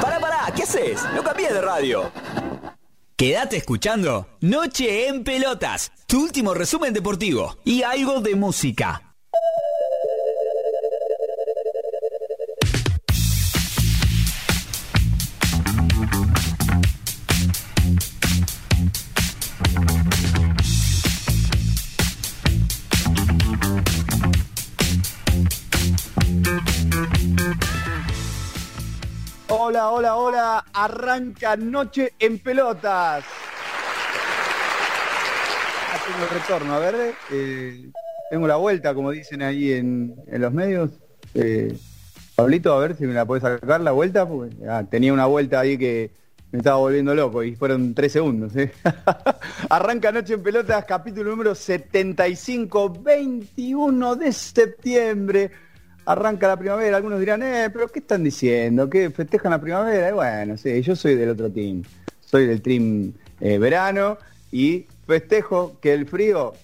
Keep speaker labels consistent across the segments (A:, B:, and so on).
A: Pará, pará, ¿qué haces? No cambies de radio. Quédate escuchando Noche en Pelotas, tu último resumen deportivo y algo de música.
B: Hola, hola. Arranca Noche en Pelotas. Ah, tengo el retorno, a ver. eh, tengo la vuelta, como dicen ahí en, los medios. Eh, Pablito, a ver si me la puedes sacar la vuelta. ah, tenía una vuelta ahí que me estaba volviendo loco y fueron tres segundos. ¿eh? Arranca Noche en Pelotas, capítulo número 75, 21 de septiembre arranca la primavera, algunos dirán, eh, pero ¿qué están diciendo? ¿Qué festejan la primavera? Y bueno, sí, yo soy del otro team, soy del team eh, verano y festejo que el frío,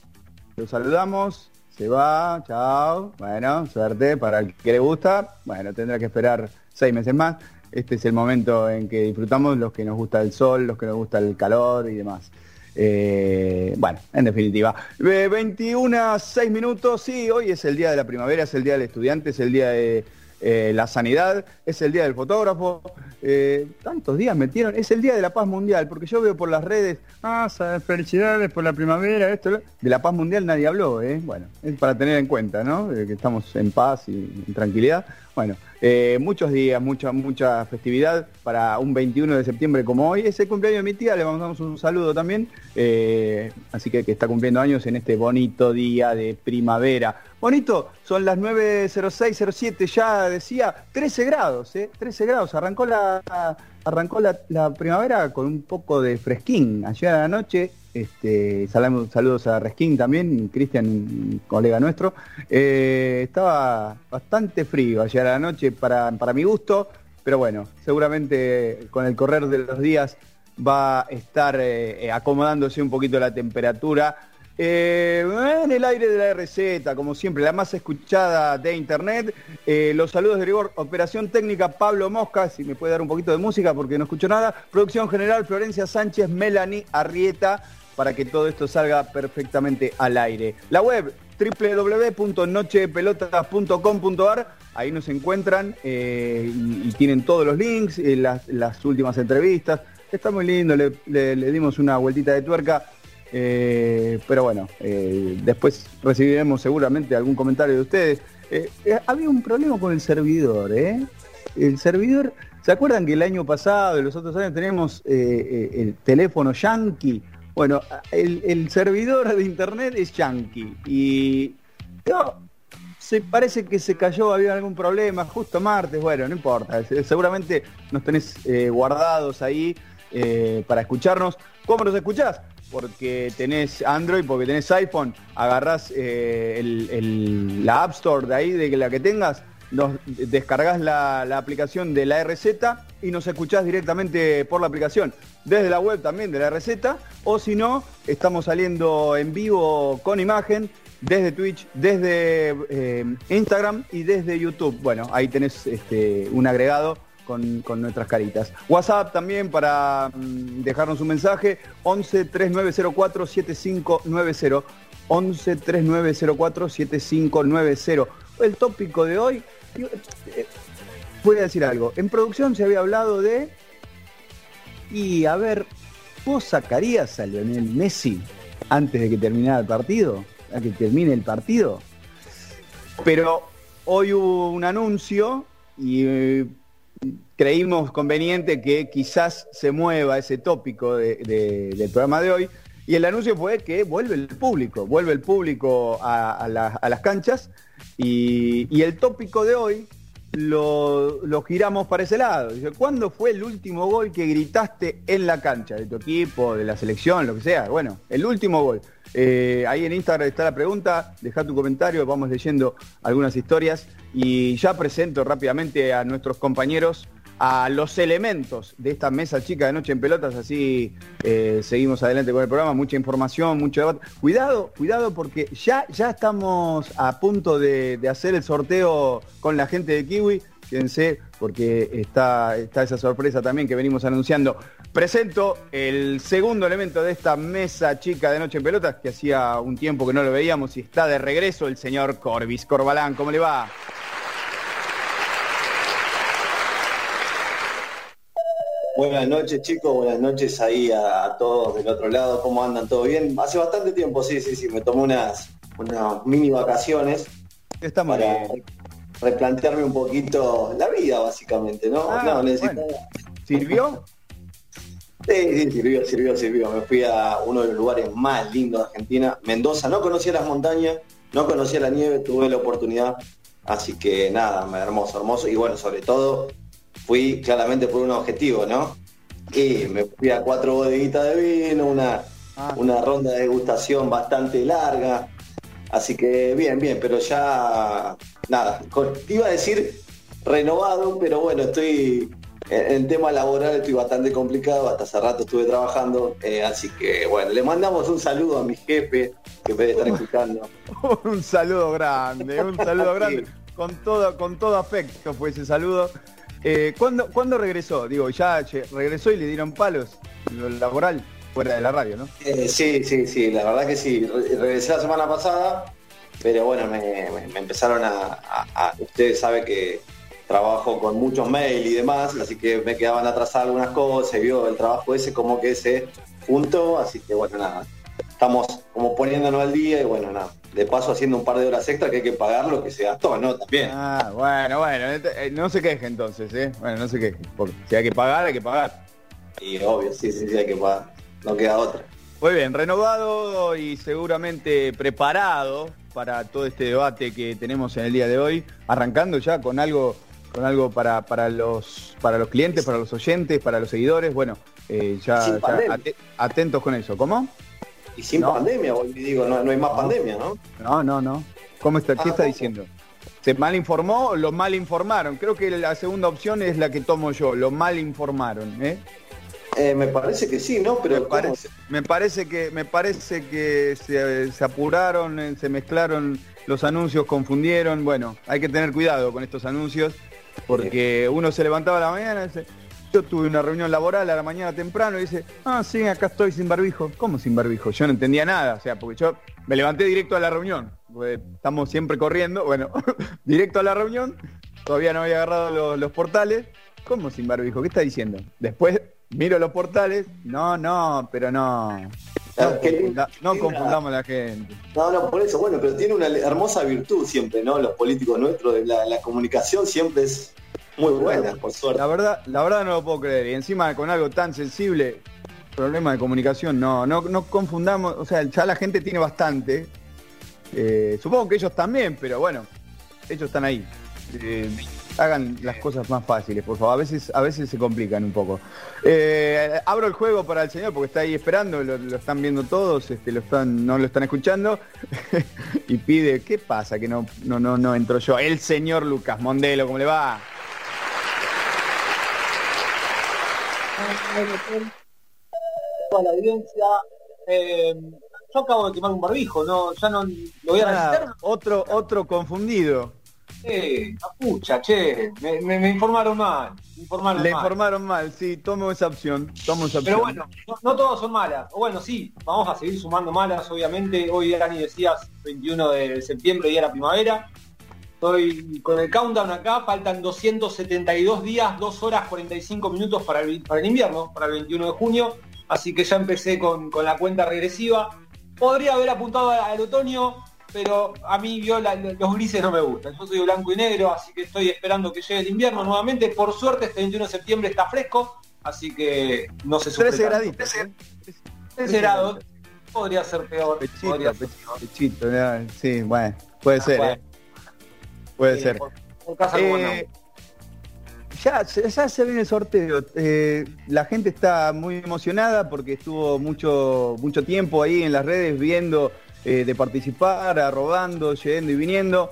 B: lo saludamos, se va, chao, bueno, suerte para el que le gusta, bueno, tendrá que esperar seis meses más. Este es el momento en que disfrutamos los que nos gusta el sol, los que nos gusta el calor y demás. Eh, bueno, en definitiva, eh, 21 6 minutos, sí, hoy es el día de la primavera, es el día del estudiante, es el día de eh, la sanidad, es el día del fotógrafo, eh, tantos días metieron, es el día de la paz mundial, porque yo veo por las redes, ah, felicidades por la primavera, esto, lo-". de la paz mundial nadie habló, ¿eh? bueno, es para tener en cuenta, ¿no? Que estamos en paz y en tranquilidad, bueno, eh, muchos días, mucha, mucha festividad para un 21 de septiembre como hoy. Es el cumpleaños de mi tía, le mandamos un saludo también. eh, así que que está cumpliendo años en este bonito día de primavera. Bonito, son las 9.0607, ya decía, 13 grados, ¿eh? 13 grados. Arrancó la, arrancó la, la primavera con un poco de fresquín. Ayer a la noche, este, saludos a Resquín también, Cristian, colega nuestro. Eh, estaba bastante frío ayer a la noche para, para mi gusto, pero bueno, seguramente con el correr de los días va a estar eh, eh, acomodándose un poquito la temperatura. En el aire de la RZ, como siempre, la más escuchada de internet. Los saludos de rigor, operación técnica Pablo Mosca, si me puede dar un poquito de música porque no escucho nada. Producción general Florencia Sánchez, Melanie Arrieta, para que todo esto salga perfectamente al aire. La web www.nochepelotas.com.ar, ahí nos encuentran eh, y, tienen todos los links, eh, las, últimas entrevistas. Está muy lindo, le, dimos una vueltita de tuerca. eh, pero bueno, después recibiremos seguramente algún comentario de ustedes. Había un problema con el servidor, ¿eh? El servidor, ¿se acuerdan que el año pasado y los otros años tenemos el teléfono Yankee? Bueno, el, el servidor de internet es Yankee y se parece que se cayó, había algún problema, justo martes, bueno, no importa, se- seguramente nos tenés eh, guardados ahí eh, para escucharnos. ¿Cómo nos escuchás? Porque tenés Android, porque tenés iPhone, agarrás eh, el- el- la App Store de ahí, de la que tengas, nos descargas la, la aplicación de la RZ y nos escuchás directamente por la aplicación, desde la web también de la RZ, o si no, estamos saliendo en vivo con imagen desde Twitch, desde eh, Instagram y desde YouTube. Bueno, ahí tenés este, un agregado con, con nuestras caritas. WhatsApp también para mm, dejarnos un mensaje, 11 3904 7590. 11 3904 7590. El tópico de hoy, eh, voy a decir algo. En producción se había hablado de. Y a ver, ¿vos sacarías a Lionel Messi antes de que terminara el partido? A que termine el partido. Pero hoy hubo un anuncio y eh, creímos conveniente que quizás se mueva ese tópico de- de- del programa de hoy. Y el anuncio fue que vuelve el público, vuelve el público a, las canchas y, el tópico de hoy lo, giramos para ese lado. ¿cuándo fue el último gol que gritaste en la cancha? De tu equipo, de la selección, lo que sea. Bueno, el último gol. Eh, ahí en Instagram está la pregunta, deja tu comentario, vamos leyendo algunas historias y ya presento rápidamente a nuestros compañeros a los elementos de esta mesa chica de Noche en Pelotas, así eh, seguimos adelante con el programa, mucha información, mucho debate. Cuidado, cuidado porque ya, ya estamos a punto de, hacer el sorteo con la gente de Kiwi, fíjense, porque está, está esa sorpresa también que venimos anunciando. Presento el segundo elemento de esta mesa chica de Noche en Pelotas, que hacía un tiempo que no lo veíamos y está de regreso el señor Corbis Corbalán. ¿Cómo le va?
C: Buenas noches chicos, buenas noches ahí a, todos del otro lado, ¿cómo andan? ¿Todo bien? Hace bastante tiempo, sí, sí, sí, me tomé unas, unas mini vacaciones
B: Estamos
C: para replantearme un poquito la vida, básicamente, ¿no?
B: Ah,
C: no
B: ¿Sirvió?
C: Sí, sí, sirvió, sirvió, sirvió. Me fui a uno de los lugares más lindos de Argentina, Mendoza. No conocía las montañas, no conocía la nieve, tuve la oportunidad. Así que nada, hermoso, hermoso. Y bueno, sobre todo fui claramente por un objetivo, ¿no? Y me fui a cuatro bodeguitas de vino, una, ah. una ronda de degustación bastante larga. Así que bien, bien, pero ya nada, iba a decir renovado, pero bueno, estoy en, tema laboral estoy bastante complicado, hasta hace rato estuve trabajando, eh, así que bueno, le mandamos un saludo a mi jefe que puede estar escuchando.
B: un saludo grande, un saludo grande, con todo, con todo afecto fue ese saludo. Eh, ¿cuándo, regresó? Digo, ya regresó y le dieron palos lo laboral fuera de la radio, ¿no?
C: Eh, sí, sí, sí, la verdad que sí. regresé la semana pasada, pero bueno, me, empezaron a, Ustedes saben que trabajo con muchos mails y demás, así que me quedaban atrasadas algunas cosas, y vio el trabajo ese como que se juntó, así que bueno, nada. Estamos como poniéndonos al día y bueno, nada de paso haciendo un par de horas extra que hay que pagar lo que se gastó, ¿no? También.
B: Ah, bueno, bueno, eh, no se queje entonces, ¿eh? Bueno, no se queje, porque si hay que pagar, hay que pagar.
C: Y obvio, sí, sí, sí, hay que pagar, no queda otra.
B: Muy bien, renovado y seguramente preparado para todo este debate que tenemos en el día de hoy, arrancando ya con algo con algo para, para los para los clientes, para los oyentes, para los seguidores, bueno, eh, ya, atentos con eso. ¿Cómo?
C: Y sin pandemia, hoy digo, no, hay más pandemia, ¿no? No,
B: no, no. ¿Cómo está? ¿Qué ah, está diciendo? ¿Se mal informó o lo mal informaron? Creo que la segunda opción es la que tomo yo, lo mal informaron, ¿eh?
C: eh me parece que sí, ¿no?
B: Pero me parece, me parece, que me parece que se, apuraron, eh, se mezclaron los anuncios, confundieron. Bueno, hay que tener cuidado con estos anuncios porque uno se levantaba a la mañana y dice, yo tuve una reunión laboral a la mañana temprano y dice, ah, sí, acá estoy sin barbijo. ¿Cómo sin barbijo? Yo no entendía nada, o sea, porque yo me levanté directo a la reunión, estamos siempre corriendo, bueno, directo a la reunión, todavía no había agarrado los, portales. ¿Cómo sin barbijo? ¿Qué está diciendo? Después miro los portales, no, no, pero no. No, confundamos a la gente.
C: No, no, por eso, bueno, pero tiene una hermosa virtud siempre, ¿no? Los políticos nuestros, la comunicación siempre es muy buena, por suerte.
B: La verdad, la verdad no lo puedo creer. Y encima con algo tan sensible, problema de comunicación, no, no, no confundamos, o sea, ya la gente tiene bastante. Eh, supongo que ellos también, pero bueno, ellos están ahí. Eh, hagan las cosas más fáciles, por favor. A veces, a veces se complican un poco. Eh, abro el juego para el señor porque está ahí esperando, lo, están viendo todos, este, lo están, no lo están escuchando y pide, ¿qué pasa? Que no, no, no, no entro yo. El señor Lucas Mondelo, ¿cómo le va?
D: Toda la audiencia. Eh, yo acabo de quemar un barbijo, no, ya no lo voy a
B: necesitar. Otro, otro confundido.
D: Eh, pucha, che, me, informaron mal. informaron
B: Le informaron mal, sí, tomo esa opción, tomo esa
D: Pero bueno, no, no, todos son malas. Bueno, sí, vamos a seguir sumando malas, obviamente. Hoy, Dani, decías 21 de septiembre, día de la primavera. Estoy con el countdown acá, faltan 272 días, 2 horas 45 minutos para el, para el invierno, para el 21 de junio, así que ya empecé con, la cuenta regresiva. Podría haber apuntado al otoño, pero a mí los grises no me gustan. Yo soy blanco y negro, así que estoy esperando que llegue el invierno nuevamente. Por suerte este 21 de septiembre está fresco, así que no se sufre.
B: 13 graditos.
D: 13 ¿eh? grados. podría ser peor.
B: Pechito,
D: podría ser peor.
B: pechito, ¿no? sí, bueno, puede
D: Ah,
B: ser,
D: bueno.
B: ¿eh? Puede ser.
D: por- por casa como
B: Eh, ya, se- ya se viene el sorteo. Eh, la gente está muy emocionada porque estuvo mucho, mucho tiempo ahí en las redes viendo eh, de participar, arrobando, yendo y viniendo.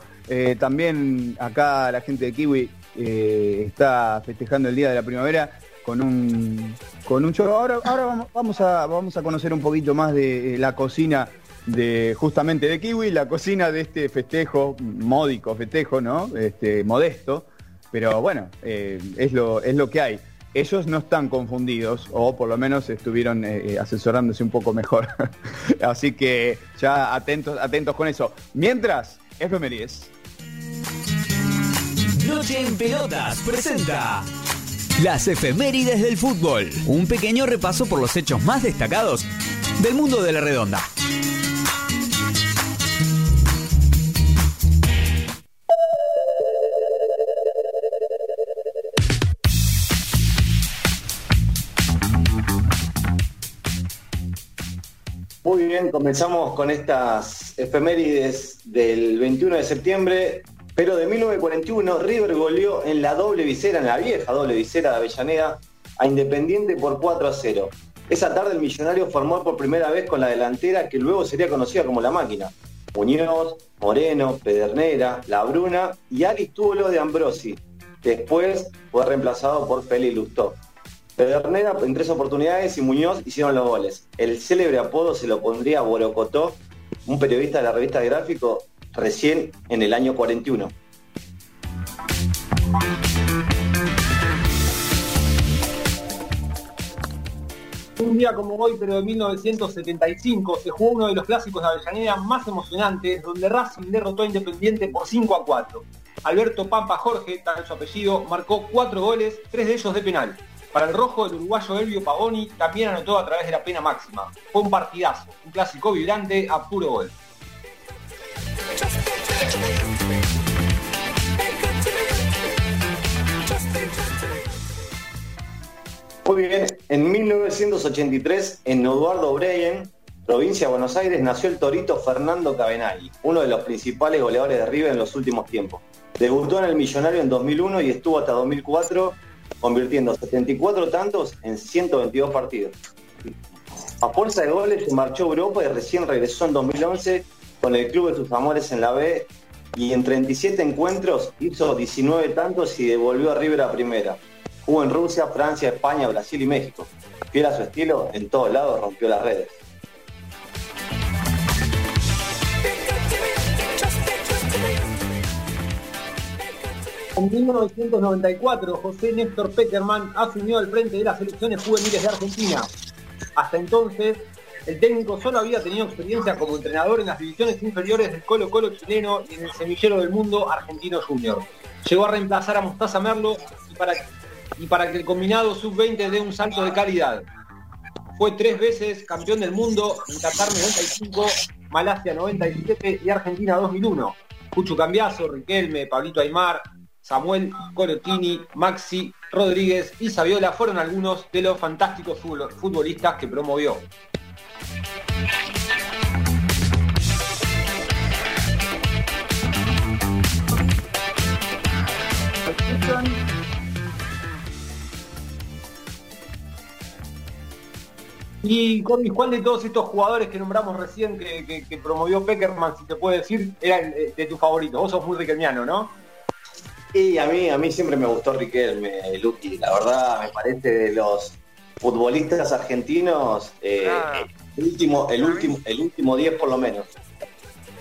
B: También acá la gente de Kiwi está festejando el Día de la Primavera con un con un show. Ahora, ahora vamos, a vamos a conocer un poquito más de la cocina de justamente de Kiwi, la cocina de este festejo, módico festejo, ¿no? Este, modesto, pero bueno, eh, es lo es lo que hay. Ellos no están confundidos, o por lo menos estuvieron eh, eh, asesorándose un poco mejor. Así que ya atentos, atentos con eso. Mientras, efemérides.
A: Noche en Pelotas presenta las efemérides del fútbol. Un pequeño repaso por los hechos más destacados del mundo de la redonda.
C: Muy bien, comenzamos con estas efemérides del 21 de septiembre, pero de 1941 River goleó en la doble visera, en la vieja doble visera de Avellaneda, a Independiente por 4 a 0. Esa tarde el millonario formó por primera vez con la delantera que luego sería conocida como La Máquina. Muñoz, Moreno, Pedernera, La Bruna y Aristóbulo de Ambrosi. Después fue reemplazado por Félix Lustó. Pedernera en tres oportunidades y Muñoz hicieron los goles. El célebre apodo se lo pondría Borocotó, un periodista de la revista Gráfico, recién en el año 41.
D: Un día como hoy, pero de 1975, se jugó uno de los clásicos de Avellaneda más emocionantes, donde Racing derrotó a Independiente por 5 a 4. Alberto Pampa Jorge, tal su apellido, marcó cuatro goles, tres de ellos de penal. Para el rojo, el uruguayo Elvio Pavoni también anotó a través de la pena máxima. Fue un partidazo, un clásico vibrante a puro gol.
C: Muy bien, en 1983, en Eduardo Breyen, provincia de Buenos Aires, nació el torito Fernando Cabenagui, uno de los principales goleadores de River en los últimos tiempos. Debutó en el Millonario en 2001 y estuvo hasta 2004 convirtiendo 74 tantos en 122 partidos. A fuerza de goles se marchó a Europa y recién regresó en 2011 con el club de sus amores en la B y en 37 encuentros hizo 19 tantos y devolvió a River a primera. Jugó en Rusia, Francia, España, Brasil y México. Fiel a su estilo, en todos lados rompió las redes.
D: En 1994, José Néstor Peckerman asumió al frente de las selecciones juveniles de Argentina. Hasta entonces, el técnico solo había tenido experiencia como entrenador en las divisiones inferiores del Colo Colo chileno y en el semillero del mundo argentino junior. Llegó a reemplazar a Mostaza Merlo y para, y para que el combinado sub-20 dé un salto de calidad. Fue tres veces campeón del mundo en Qatar 95, Malasia 97 y Argentina 2001. Cucho Cambiazo, Riquelme, Pablito Aymar, Samuel Corotini, Maxi Rodríguez y Saviola fueron algunos de los fantásticos futbol- futbolistas que promovió. Y ¿cuál de todos estos jugadores que nombramos recién que, promovió Peckerman, si te puede decir, era eh, de tus favoritos? Vos sos muy riquelmiano, ¿no?
C: Y a mí, a mí siempre me gustó Riquelme, Luqui. La verdad, me parece de los futbolistas argentinos, eh, el último, el último, el último 10 por lo menos.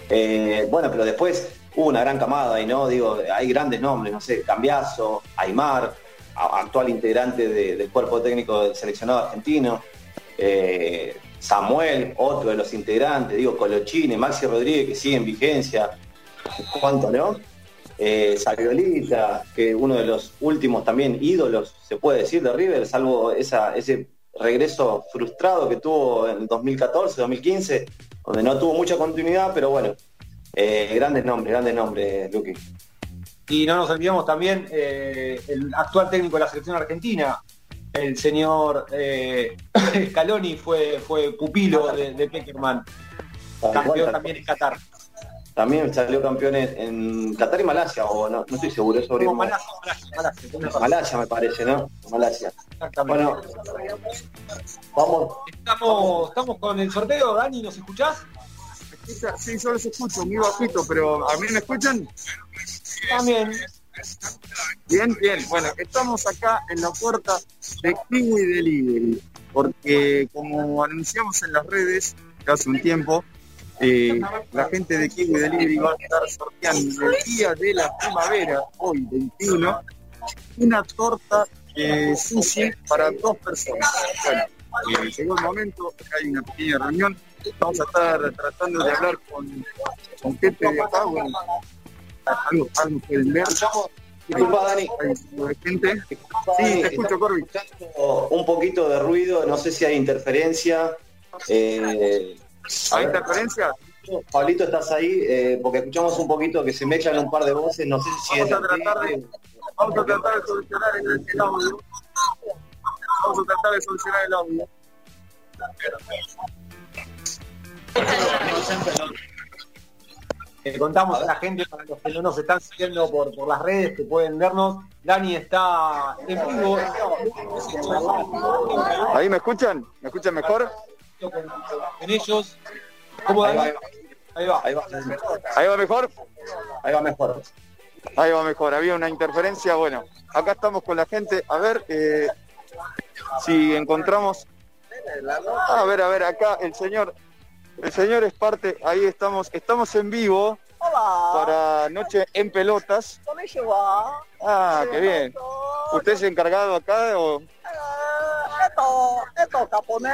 C: Eh, bueno, pero después hubo una gran camada ahí, ¿no? Digo, hay grandes nombres, no sé, Cambiazo, Aymar, actual integrante de- del cuerpo técnico del seleccionado argentino, eh, Samuel, otro de los integrantes, digo, Colochini, Maxi Rodríguez, que sigue en vigencia, ¿cuánto, no? Eh, Saviolita, que uno de los últimos también ídolos, se puede decir, de River, salvo esa, ese regreso frustrado que tuvo en 2014, 2015, donde no tuvo mucha continuidad, pero bueno, eh, grandes nombres, grandes nombres, Luqui.
D: Y no nos olvidamos también eh, el actual técnico de la selección argentina, el señor eh, Scaloni fue, fue pupilo de, de Peckerman. Campeón también en Qatar.
C: También salió campeón en, en Qatar y Malasia, o no, no estoy seguro sobre
D: No, Malasia, Malasia, Malasia.
C: Malasia me parece, ¿no? Malasia.
D: Exactamente.
C: Bueno, vamos.
D: Estamos, estamos con el sorteo, Dani, ¿nos escuchás?
E: Sí, yo los escucho muy bajito, pero ¿a mí me escuchan?
D: También.
E: Bien, bien. Bueno, estamos acá en la puerta de Kiwi Delivery, porque como anunciamos en las redes hace un tiempo, eh, la gente de Kiwi Delivery va a estar sorteando el día de la primavera, hoy 21, una torta de sushi para dos personas. Bueno, eh, llegó el momento, acá hay una pequeña reunión, vamos a estar tratando de hablar con, con gente de acá, bueno, algo, algo pueden ver.
C: Disculpa, Dani.
E: Gente. Sí, te escucho, Corby.
C: un poquito de ruido, no sé si hay interferencia. Eh,
E: ¿Hay interferencia?
C: Pablito, ¿estás ahí? Eh, porque escuchamos un poquito que se me echan un par de voces, no sé si es
E: Vamos a tratar de, vamos a tratar de solucionar el, el audio. Vamos a tratar de solucionar el audio.
D: Le contamos a la gente, para los que no nos están siguiendo por, por las redes, que pueden vernos. Dani está en vivo.
E: ¿Ahí me escuchan? ¿Me escuchan mejor?
D: Con, con ellos. ¿Cómo
C: Ahí va,
D: Ahí va.
C: ahí va,
E: ¿Ahí va mejor?
C: ahí va mejor.
E: Ahí va mejor. Había una interferencia. Bueno, acá estamos con la gente. A ver eh, si encontramos. A ver, a ver, acá el señor. El señor es parte. Ahí estamos. Estamos en vivo para Noche en Pelotas. Ah, qué bien. ¿Usted es encargado acá o
F: Esto, esto japonés,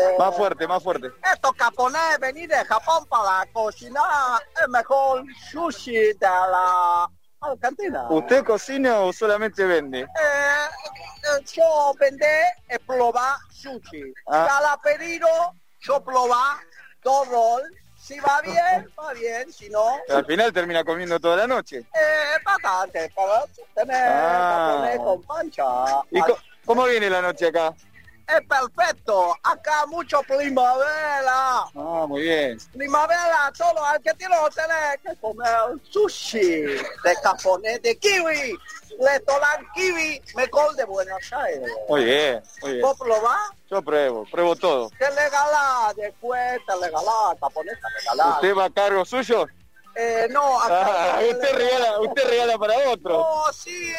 F: eh,
E: más fuerte, más fuerte?
F: esto japonés venir de Japón para cocinar el mejor sushi de la Argentina.
E: ¿Usted cocina o solamente vende?
F: Eh, eh, yo vender y probar sushi.
E: Ah.
F: Cada pedido yo probar dos rol. Si va bien, va bien. Si no,
E: Al final termina comiendo toda la noche.
F: eh, bastante. Para tener
E: Ah.
F: con pancha.
E: ¿Y co- cómo viene la noche acá?
F: Es perfecto. Acá mucho primavera.
E: Ah, muy bien.
F: Primavera, todo argentino tiene que comer sushi de japonés de kiwi. Restaurante kiwi, mejor de Buenos Aires.
E: Muy bien, muy bien.
F: ¿Vos probás?
E: Yo pruebo, pruebo todo.
F: Te regalá, después te regalá, japonés te regalá.
E: ¿Usted va a cargo suyo?
F: Eh, no, acá
E: Ah,
F: te
E: usted regala, usted regala para otro.
F: No, sí,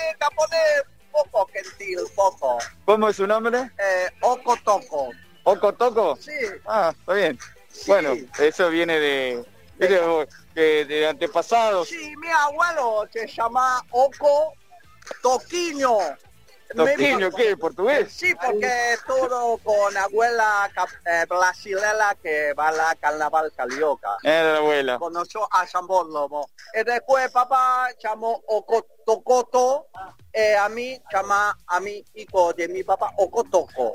F: poco gentil, poco.
E: ¿Cómo es su nombre?
F: Eh, oco toco.
E: ¿Oco Toco?
F: Sí,
E: Ah, está bien.
F: Sí.
E: Bueno, eso viene de, de, de- de antepasados.
F: sí, mi abuelo se llama Oco Toquiño. Mi-
E: ¿qué? ¿Portugués?
F: Sí, porque todo con abuela eh, brasilera que va a la carnaval carioca.
E: Era la abuela.
F: Conoció a San Lomo. Y después papá llamó Ocotocoto, eh, a mí llama a mi hijo de mi papá Ocotoco.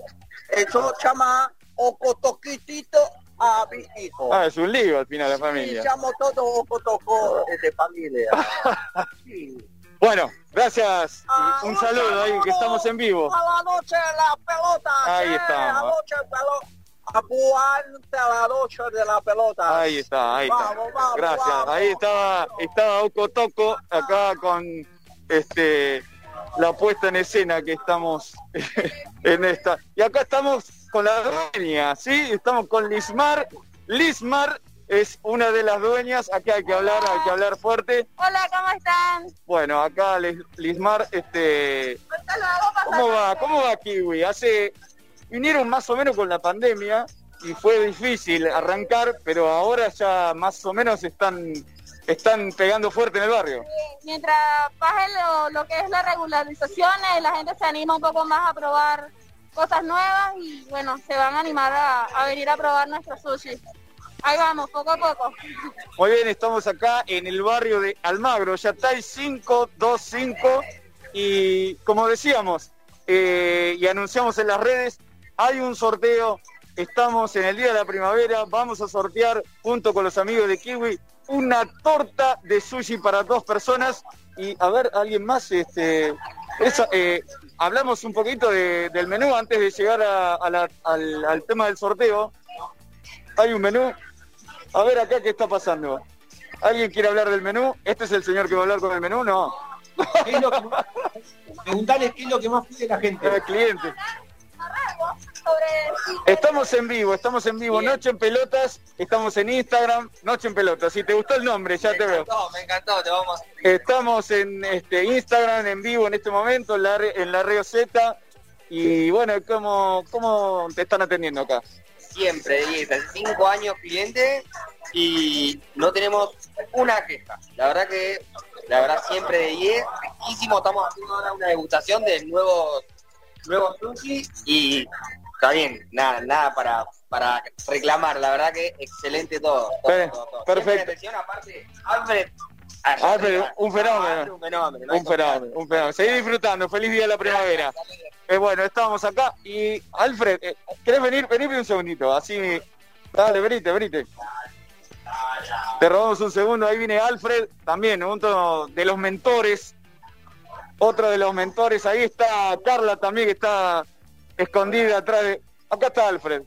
F: Eso llama Ocotoquitito a mi hijo.
E: Ah, es un lío al final la
F: Y
E: familia.
F: llamo todo Ocotoco de familia. Sí.
E: Bueno, gracias. Un saludo ahí, que estamos en vivo.
F: A la noche la pelota.
E: Ahí.
F: A la noche. Aguante la noche de la pelota.
E: Ahí está, ahí está.
F: Vamos, vamos,
E: Gracias.
F: vamos.
E: Ahí estaba, estaba Oco Toco acá con este la puesta en escena que estamos en esta. Y acá estamos con la dueña, ¿sí? Estamos con Lismar. Lismar es una de las dueñas. Acá hay que hablar, hay que hablar fuerte.
G: Hola, ¿cómo están?
E: Bueno, acá Lis- Lismar, este, ¿cómo va? ¿Cómo va Kiwi? Hace vinieron más o menos con la pandemia y fue difícil arrancar, pero ahora ya más o menos están están pegando fuerte en el barrio.
G: Mientras baje lo, lo que es la regularización, eh, la gente se anima un poco más a probar cosas nuevas y bueno, se van a animar a, a venir a probar nuestro sushi. Ahí vamos, poco a poco.
E: Muy bien, estamos acá en el barrio de Almagro, Yatay 525 y como decíamos eh, y anunciamos en las redes, hay un sorteo estamos en el Día de la Primavera, vamos a sortear junto con los amigos de Kiwi una torta de sushi para dos personas y a ver, alguien más, este, eh, hablamos un poquito del menú antes de llegar al, tema del sorteo. Hay un menú. A ver acá qué está pasando. ¿Alguien quiere hablar del menú? ¿Este es el señor que va a hablar con el menú? No.
D: Preguntarles qué es lo que más pide la gente.
E: El cliente. Estamos en vivo, estamos en vivo. Noche en Pelotas, estamos en Instagram, Noche en Pelotas. Si te gustó el nombre, ya te veo.
H: Me encantó, te vamos.
E: Estamos en este Instagram en vivo en este momento, en la, en la Río Z. Y bueno, ¿cómo, ¿cómo te están atendiendo acá?
H: Siempre, 10, hace 5 años cliente y no tenemos una queja. La verdad que, la verdad siempre de 10, estamos haciendo ahora una degustación de nuevos nuevo sushi y está bien, nada, nada para, para reclamar, la verdad que excelente todo.
E: Perfecto.
H: aparte, Alfred,
E: Alfred, un fenómeno. Un fenómeno. Un fenómeno, un fenómeno. Seguí disfrutando, feliz día de la primavera. Eh, bueno, estábamos acá y Alfred, eh, ¿querés venir? Venime un segundito, así. Dale, venite, venite. Te robamos un segundo, ahí viene Alfred, también uno de los mentores otro de los mentores. Ahí está Carla también, que está escondida atrás de... Acá está Alfred,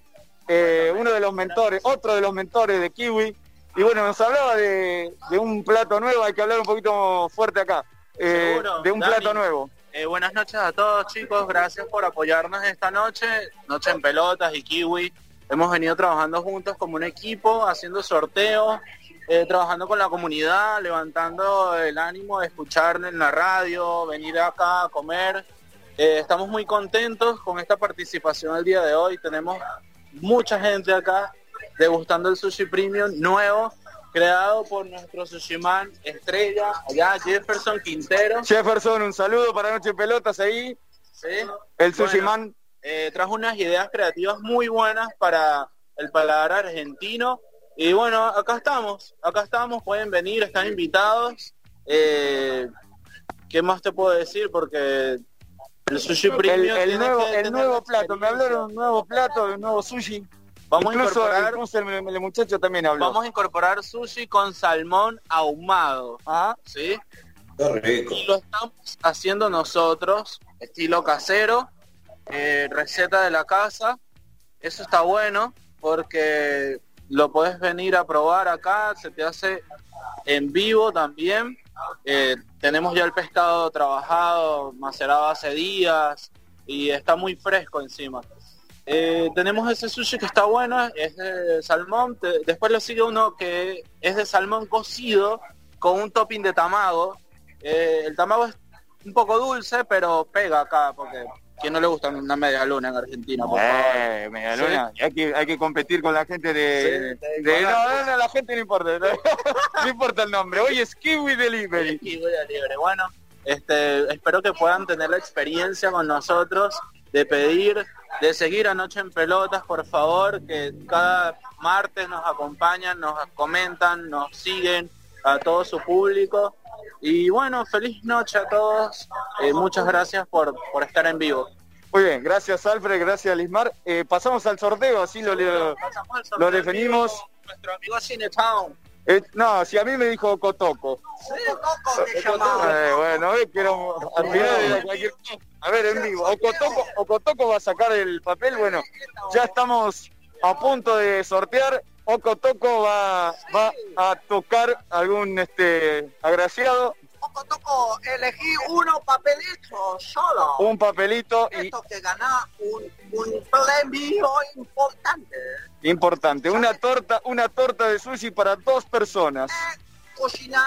E: eh, uno de los mentores, otro de los mentores de Kiwi. Y bueno, nos hablaba de, un plato nuevo, hay que hablar un poquito fuerte acá, eh, de un plato nuevo.
I: Eh, buenas noches a todos chicos, gracias por apoyarnos esta noche, Noche en Pelotas y Kiwi. Hemos venido trabajando juntos como un equipo, haciendo sorteos, eh, trabajando con la comunidad, levantando el ánimo de escuchar en la radio, venir acá a comer. Eh, estamos muy contentos con esta participación el día de hoy. Tenemos mucha gente acá degustando el sushi premium nuevo, creado por nuestro sushiman estrella, allá Jefferson Quintero.
E: Jefferson, un saludo para Noche Pelotas ahí.
I: ¿Sí?
E: El sushiman.
I: Eh, trajo unas ideas creativas muy buenas para el paladar argentino y bueno, acá estamos, acá estamos, pueden venir, están invitados. Eh, ¿Qué más te puedo decir? Porque el sushi premium...
E: El, nuevo, el nuevo plato, me hablaron de un nuevo plato, de un nuevo sushi. Vamos a incorporar, el, muchacho también habló.
I: Vamos a incorporar sushi con salmón ahumado.
E: ¿Ah?
I: ¿Sí? Y lo estamos haciendo nosotros, estilo casero, eh, receta de la casa. Eso está bueno porque lo puedes venir a probar acá, se te hace en vivo también. Eh, tenemos ya el pescado trabajado, macerado hace días y está muy fresco encima. Eh, tenemos ese sushi que está bueno, es de salmón, después lo sigue uno que es de salmón cocido con un topping de tamago. Eh, el tamago es un poco dulce, pero pega acá porque que no le gusta una media luna en Argentina, por
E: eh, media luna. Hay, que, hay que competir con la gente de... de no, no, la gente no importa. No, importa el nombre. Hoy es Kiwi Delivery.
I: Kiwi Delivery. Bueno, este, espero que puedan tener la experiencia con nosotros de pedir, de seguir a Noche en Pelotas, por favor, que cada martes nos acompañan, nos comentan, nos siguen a todo su público y bueno, feliz noche a todos. Eh, muchas gracias por, por estar en vivo.
E: Muy bien, gracias Alfred, gracias Lismar. Eh, pasamos al sorteo, así lo, lo, definimos.
I: Nuestro amigo Cinetown.
E: Eh, no, si a mí me dijo Cotoco.
F: Eh,
E: bueno, eh, pero al final A ver, en vivo. O Cotoco, va a sacar el papel. Bueno, ya estamos a punto de sortear. Ocotoco va, va a tocar algún este agraciado.
F: Ocotoco, elegí uno papelito solo.
E: Un papelito
F: y... Esto que gana un, un premio importante.
E: Importante, una torta, una torta de sushi para dos personas.
F: Eh, cocina,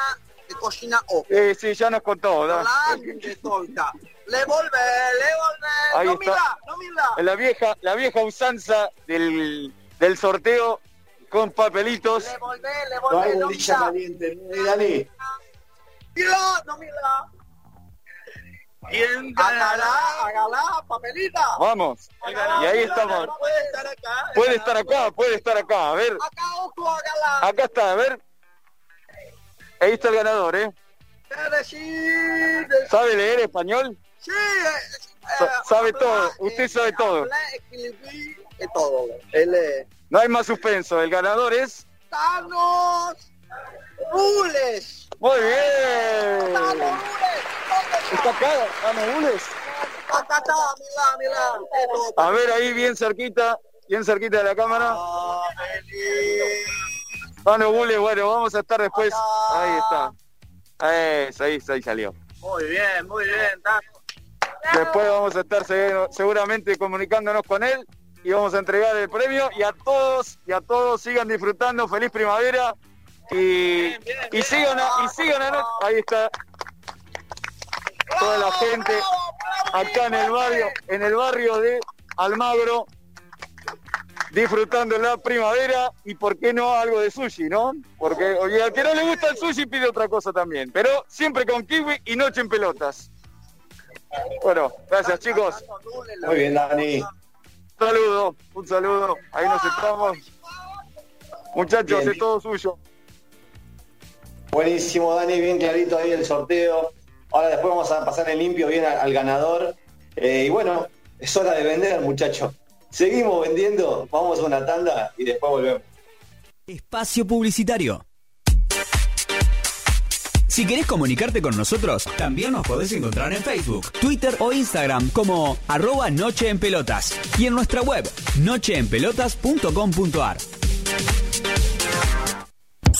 F: cocina o.
E: Eh, sí, ya nos contó. ¿no?
F: de torta. Le volve, le volve. Ahí no está. mira, no mira.
E: La vieja, la vieja usanza del, del sorteo con papelitos.
F: Le volvé, le volvé, no hay
C: bolilla caliente, Dani.
F: Mira, no mira.
I: ¿Quién
F: ganará? Agalá, papelita.
E: Vamos. Y ahí estamos.
F: Puede estar acá.
E: Puede estar acá, puede estar acá. A ver.
F: Acá ojo, Agalá.
E: Acá está, a ver. Ahí está el ganador, ¿eh? ¿Sabe leer español?
F: Sí.
E: Eh, sabe todo. Usted sabe todo.
F: es todo. Él es...
E: No hay más suspenso, el ganador es...
F: ¡Thanos Rules!
E: Muy bien.
F: Mira, mira.
E: A ver ahí bien cerquita, bien cerquita de la cámara. Rules, bueno, vamos a estar después. Ahí está. Ahí, ahí, ahí salió.
I: Muy bien, muy bien, Tano.
E: Después vamos a estar se- seguramente comunicándonos con él y vamos a entregar el premio y a todos y a todos sigan disfrutando feliz primavera y, y y a- ahí está toda la gente acá en el barrio en el barrio de Almagro disfrutando la primavera y por qué no algo de sushi, ¿no? Porque oye, al que no le gusta el sushi pide otra cosa también, pero siempre con kiwi y noche en pelotas. Bueno, gracias chicos.
C: Muy bien, Dani.
E: Un saludo, un saludo. Ahí nos estamos. Muchachos,
C: Bien.
E: es todo suyo.
C: Buenísimo, Dani, bien clarito ahí el sorteo. Ahora después vamos a pasar en limpio bien al, ganador. Eh, y bueno, es hora de vender, muchachos. Seguimos vendiendo, vamos a una tanda y después volvemos.
A: Espacio Publicitario. Si querés comunicarte con nosotros, también nos podés encontrar en Facebook, Twitter o Instagram como arroba Noche en Pelotas y en nuestra web nocheenpelotas.com.ar.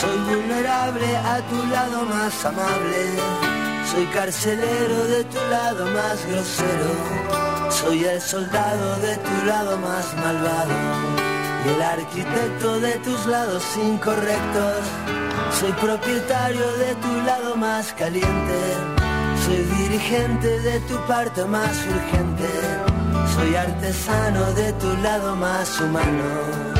J: Soy vulnerable a tu lado más amable. Soy carcelero de tu lado más grosero. Soy el soldado de tu lado más malvado. Y el arquitecto de tus lados incorrectos. Soy propietario de tu lado más caliente. Soy dirigente de tu parte más urgente. Soy artesano de tu lado más humano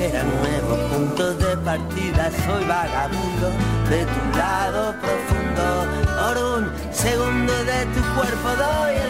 J: será nuevo punto de partida, soy vagabundo de tu lado profundo. Por un segundo de tu cuerpo doy el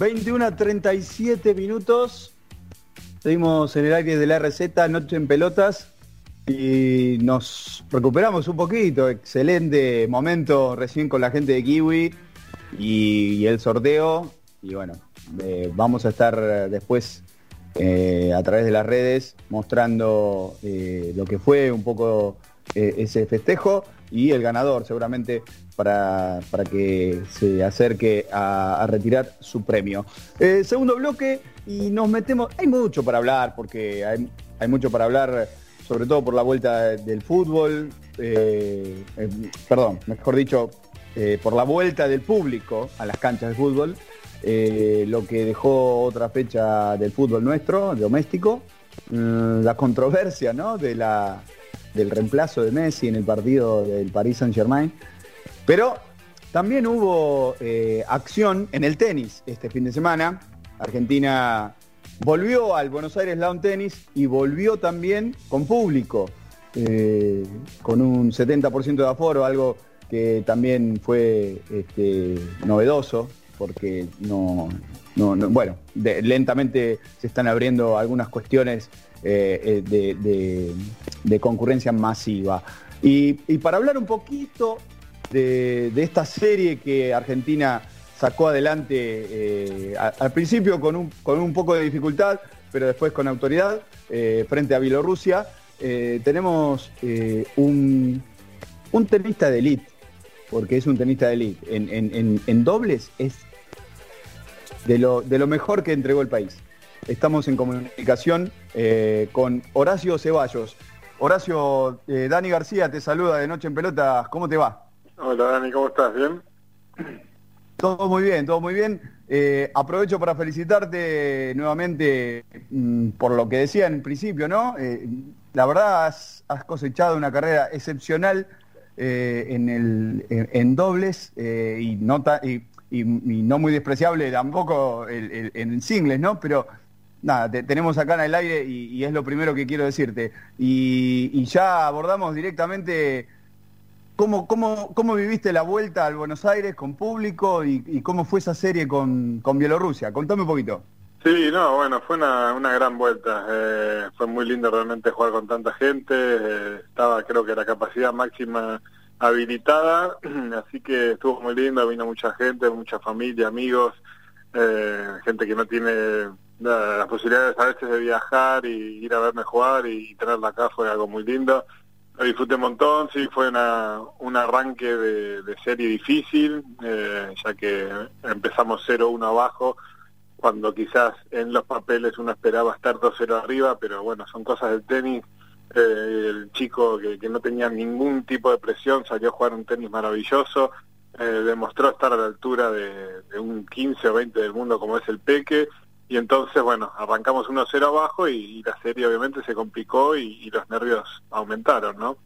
B: 21 a 37 minutos. Seguimos en el aire de la receta, Noche en Pelotas. Y nos recuperamos un poquito. Excelente momento recién con la gente de Kiwi y, el sorteo. Y bueno, eh, vamos a estar después eh, a través de las redes mostrando eh, lo que fue un poco eh, ese festejo y el ganador seguramente para, para que se acerque a, retirar su premio. Eh, segundo bloque y nos metemos, hay mucho para hablar porque hay, hay mucho para hablar sobre todo por la vuelta del fútbol, eh, perdón, mejor dicho, por la vuelta del público a las canchas de fútbol, lo que dejó otra fecha del fútbol nuestro, doméstico, mm, la controversia ¿no? de la, del reemplazo de Messi en el partido del Paris Saint Germain, pero también hubo eh, acción en el tenis este fin de semana. Argentina volvió al Buenos Aires Lawn Tennis y volvió también con público, eh, con un 70% de aforo, algo que también fue este, novedoso, porque no, no- no- bueno, lentamente se están abriendo algunas cuestiones eh, de- de concurrencia masiva. Y, para hablar un poquito de, esta serie que Argentina sacó adelante eh, al principio con un, con un poco de dificultad, pero después con autoridad, eh, frente a Bielorrusia, eh, tenemos un, un tenista de elite, porque es un tenista de elite. En, dobles es de lo, de lo mejor que entregó el país. Estamos en comunicación con Horacio Ceballos. Horacio, eh, Dani García te saluda de Noche en Pelotas. ¿Cómo te va?
K: Hola Dani, ¿cómo estás? ¿Bien?
B: Todo muy bien, todo muy bien. Eh, aprovecho para felicitarte nuevamente mm, por lo que decía en principio, ¿no? Eh, la verdad has, has cosechado una carrera excepcional eh, en, el, en, en dobles eh, y, no ta- y, y- y no muy despreciable tampoco el- el- en singles, ¿no? Pero nada, te tenemos acá en el aire y, es lo primero que quiero decirte. Y, y ya abordamos directamente ¿cómo, cómo, ¿cómo viviste la vuelta al Buenos Aires con público y, y cómo fue esa serie con, con Bielorrusia? Contame un poquito.
K: Sí, no, bueno, fue una, una gran vuelta. Eh, fue muy lindo realmente jugar con tanta gente. eh, estaba, creo que la capacidad máxima habilitada, así que estuvo muy lindo. Vino mucha gente, mucha familia, amigos, eh, gente que no tiene la- las posibilidades a veces de viajar y ir a verme jugar y, tenerla acá fue algo muy lindo. Lo disfruté un montón, sí, fue una, un arranque de, de serie difícil, eh, ya que empezamos 0-1 abajo cuando quizás en los papeles uno esperaba estar 2-0 arriba, pero bueno, son cosas del tenis. Eh, el chico que, que no tenía ningún tipo de presión salió a jugar un tenis maravilloso, eh, demostró estar a la altura de, de un 15 o 20 del mundo como es el Peque, y entonces, bueno, arrancamos 1-0 abajo y, la serie obviamente se complicó y, los nervios aumentaron, ¿no?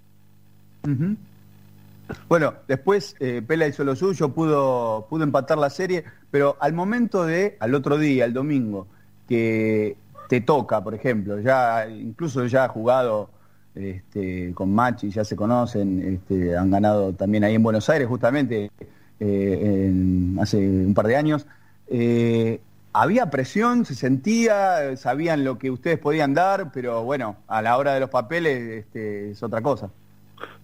B: Bueno, después eh, Pela hizo lo suyo, pudo, pudo empatar la serie, pero al momento de, al otro día, el domingo, que te toca, por ejemplo, ya incluso ya ha jugado este, con Machi, ya se conocen, este, han ganado también ahí en Buenos Aires, justamente eh, en- hace un par de años. Eh, había presión, se sentía, sabían lo que ustedes podían dar, pero bueno, a la hora de los papeles este, es otra cosa.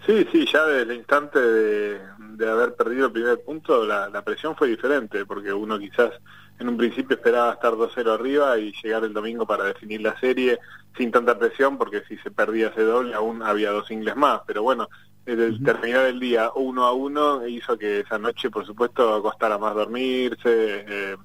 K: Sí, sí, ya desde el instante de, de haber perdido el primer punto, la, la presión fue diferente, porque uno quizás en un principio esperaba estar 2-0 arriba y llegar el domingo para definir la serie sin tanta presión, porque si se perdía ese doble aún había dos ingles más, pero bueno, el, el terminar el día uno a uno hizo que esa noche, por supuesto, costara más dormirse, eh,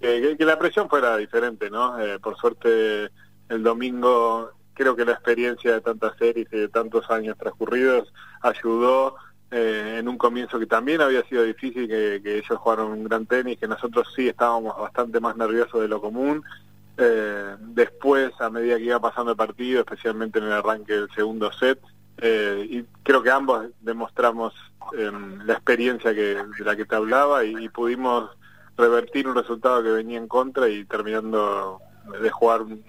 K: que, la presión fuera diferente, ¿no? Eh, por suerte el domingo creo que la experiencia de tantas series y de tantos años transcurridos ayudó eh, en un comienzo que también había sido difícil, que, ellos jugaron un gran tenis, que nosotros sí estábamos bastante más nerviosos de lo común. Eh, después, a medida que iba pasando el partido, especialmente en el arranque del segundo set, eh, y creo que ambos demostramos eh, la experiencia que, de la que te hablaba y pudimos revertir un resultado que venía en contra y terminando de jugar un,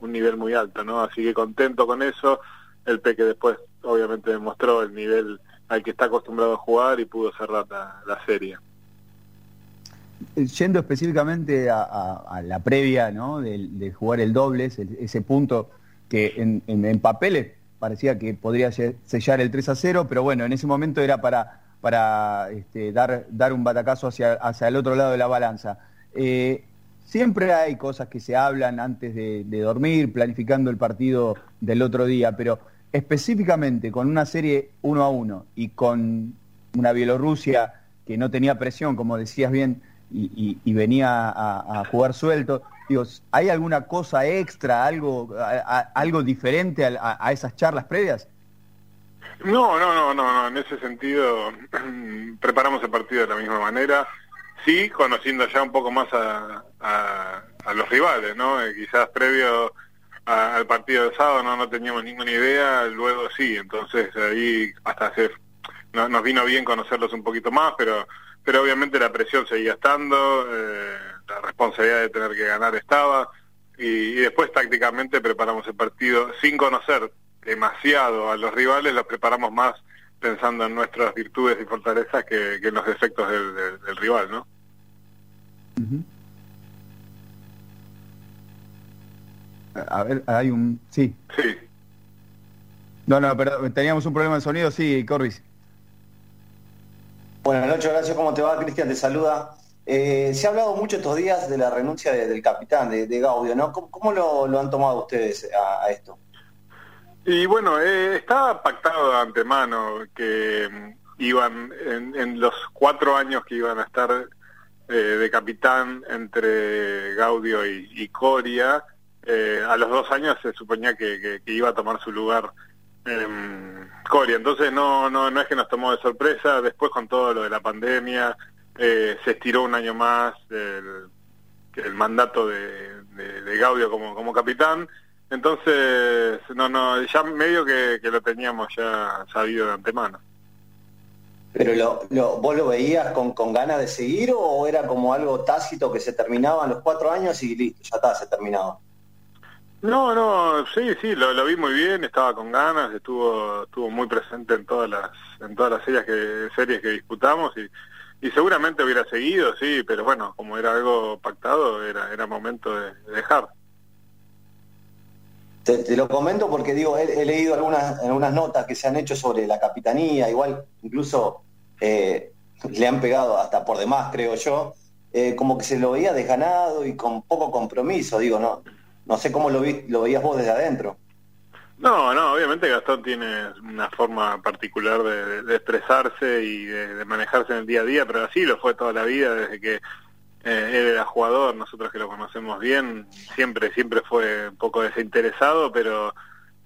K: un- nivel muy alto, ¿no? Así que contento con eso. El Peque después obviamente demostró el nivel al que está acostumbrado a jugar y pudo cerrar la, la serie.
B: Yendo específicamente a, a- la previa ¿no? de, de jugar el dobles, el- ese punto que en, en- papeles parecía que podría se- sellar el 3 a 0, pero bueno, en ese momento era para, para este, dar, dar un batacazo hacia, hacia el otro lado de la balanza. Eh, siempre hay cosas que se hablan antes de, dormir, planificando el partido del otro día, pero específicamente con una serie uno a uno y con una Bielorrusia que no tenía presión, como decías bien, y, venía a, jugar suelto. Digo, ¿hay alguna cosa extra, algo, a- algo diferente a esas charlas previas?
K: No, no, no, no, no. En ese sentido preparamos el partido de la misma manera. Sí, conociendo ya un poco más a, a- los rivales, ¿no? Eh, quizás previo al partido del sábado no, no teníamos ninguna idea, luego sí. Entonces ahí hasta hace, no- nos vino bien conocerlos un poquito más, pero pero obviamente la presión seguía estando, eh, la responsabilidad de tener que ganar estaba, y, y después tácticamente preparamos el partido sin conocer demasiado a los rivales, los preparamos más pensando en nuestras virtudes y fortalezas que, que en los defectos del, del- del rival, ¿no?
B: A ver, hay un... Sí.
K: Sí.
B: No, no, perdón, teníamos un problema de sonido, sí, Corbis.
C: Buenas noches, Horacio, ¿cómo te va? Cristian te saluda. Eh, se ha hablado mucho estos días de la renuncia de- del capitán, de, de Gaudio, ¿no? ¿Cómo, cómo lo, lo han tomado ustedes a, a esto?
K: Y bueno, eh, estaba pactado de antemano que mm, iban, en, en los cuatro años que iban a estar eh, de capitán entre Gaudio y, Coria, eh, a los dos años se suponía que, que- iba a tomar su lugar em, Coria. Entonces no, no, no es que nos tomó de sorpresa, después con todo lo de la pandemia, eh, se estiró un año más el, el mandato de, de- de Gaudio como, como capitán. Entonces, no, no, ya medio que, que lo teníamos ya sabido de antemano.
C: ¿Pero lo, lo- vos lo veías con, con ganas de seguir o era como algo tácito que se terminaba en los cuatro años y listo, ya está, se terminaba?
K: No, no, sí, sí, lo, lo vi muy bien, estaba con ganas, estuvo estuvo muy presente en todas las en todas las series que series que disputamos y, y seguramente hubiera seguido, sí, pero bueno, como era algo pactado, era era momento de, de dejar.
C: Te, lo comento porque digo, he, leído algunas, algunas notas que se han hecho sobre la capitanía, igual incluso eh, le han pegado hasta por demás, creo yo, eh, como que se lo veía desganado y con poco compromiso, digo, no, no sé cómo lo, vi, lo veías vos desde adentro.
K: No, no, obviamente Gastón tiene una forma particular de, de- expresarse y de manejarse en el día a día, pero así lo fue toda la vida desde que eh, él era jugador, nosotros que lo conocemos bien, siempre, siempre fue un poco desinteresado, pero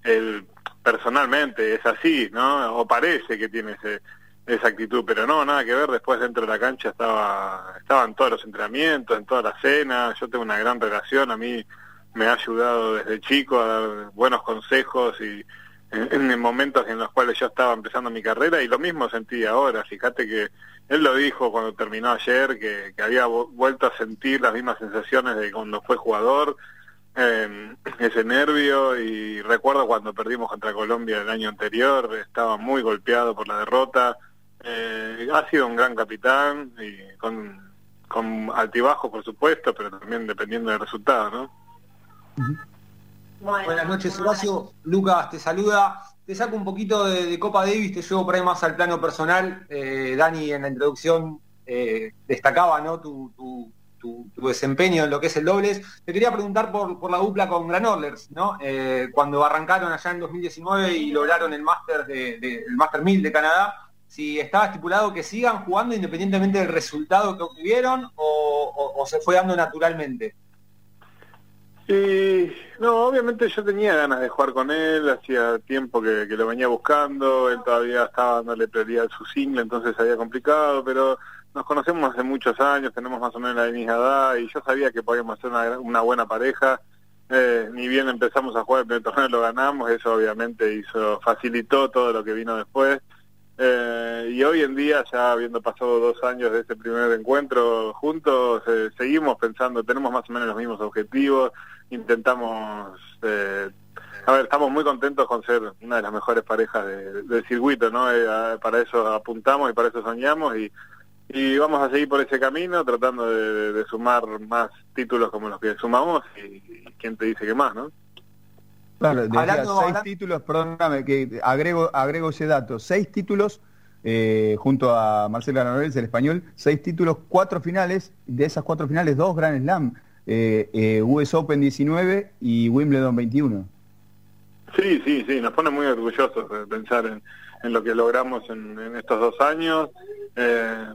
K: él personalmente es así, ¿no? O parece que tiene ese, esa actitud, pero no, nada que ver, después dentro de la cancha estaba, estaba en todos los entrenamientos, en todas las cenas, yo tengo una gran relación, a mí me ha ayudado desde chico a dar buenos consejos y en, en momentos en los cuales yo estaba empezando mi carrera y lo mismo sentí ahora, fíjate que él lo dijo cuando terminó ayer, que, había vu- vuelto a sentir las mismas sensaciones de cuando fue jugador, eh, ese nervio y recuerdo cuando perdimos contra Colombia el año anterior, estaba muy golpeado por la derrota, eh, ha sido un gran capitán y con, con altibajos por supuesto, pero también dependiendo del resultado, ¿no?
D: Buenas noches, Horacio. Lucas te saluda. Te saco un poquito de, de Copa Davis, te llevo por ahí más al plano personal. Eh, Dani en la introducción eh, destacaba ¿no? tu, tu- tu- tu desempeño en lo que es el dobles. Te quería preguntar por, por la dupla con Granollers, ¿no? Eh, cuando arrancaron allá en 2019 y lograron el Master de, de- el Master 1000 de Canadá, si estaba estipulado que sigan jugando independientemente del resultado que obtuvieron o, o- o se fue dando naturalmente.
K: Y no, obviamente yo tenía ganas de jugar con él, hacía tiempo que, lo venía buscando, él todavía estaba dándole prioridad a su single, entonces había complicado, pero nos conocemos hace muchos años, tenemos más o menos la misma edad y yo sabía que podíamos ser una, una buena pareja. Eh, ni bien empezamos a jugar el primer torneo lo ganamos, eso obviamente hizo facilitó todo lo que vino después. Eh, y hoy en día, ya habiendo pasado dos años de ese primer encuentro juntos, eh, seguimos pensando, tenemos más o menos los mismos objetivos, intentamos, eh, a ver, estamos muy contentos con ser una de las mejores parejas de- del circuito, ¿no? Eh, para eso apuntamos y para eso soñamos y, y vamos a seguir por ese camino tratando de, sumar más títulos como los que sumamos y, y quién te dice que más, ¿no?
B: Claro, decía,
D: Hablando-
B: seis
D: hablando-
B: títulos, perdóname que agrego, agrego ese dato, seis títulos eh, junto a Marcelo Granollers, el español, seis títulos, cuatro finales, de esas cuatro finales, dos Grand Slam, eh, eh, US Open 19 y Wimbledon 21.
K: Sí, sí, sí, nos pone muy orgullosos de pensar en, lo que logramos en, en estos dos años. Eh,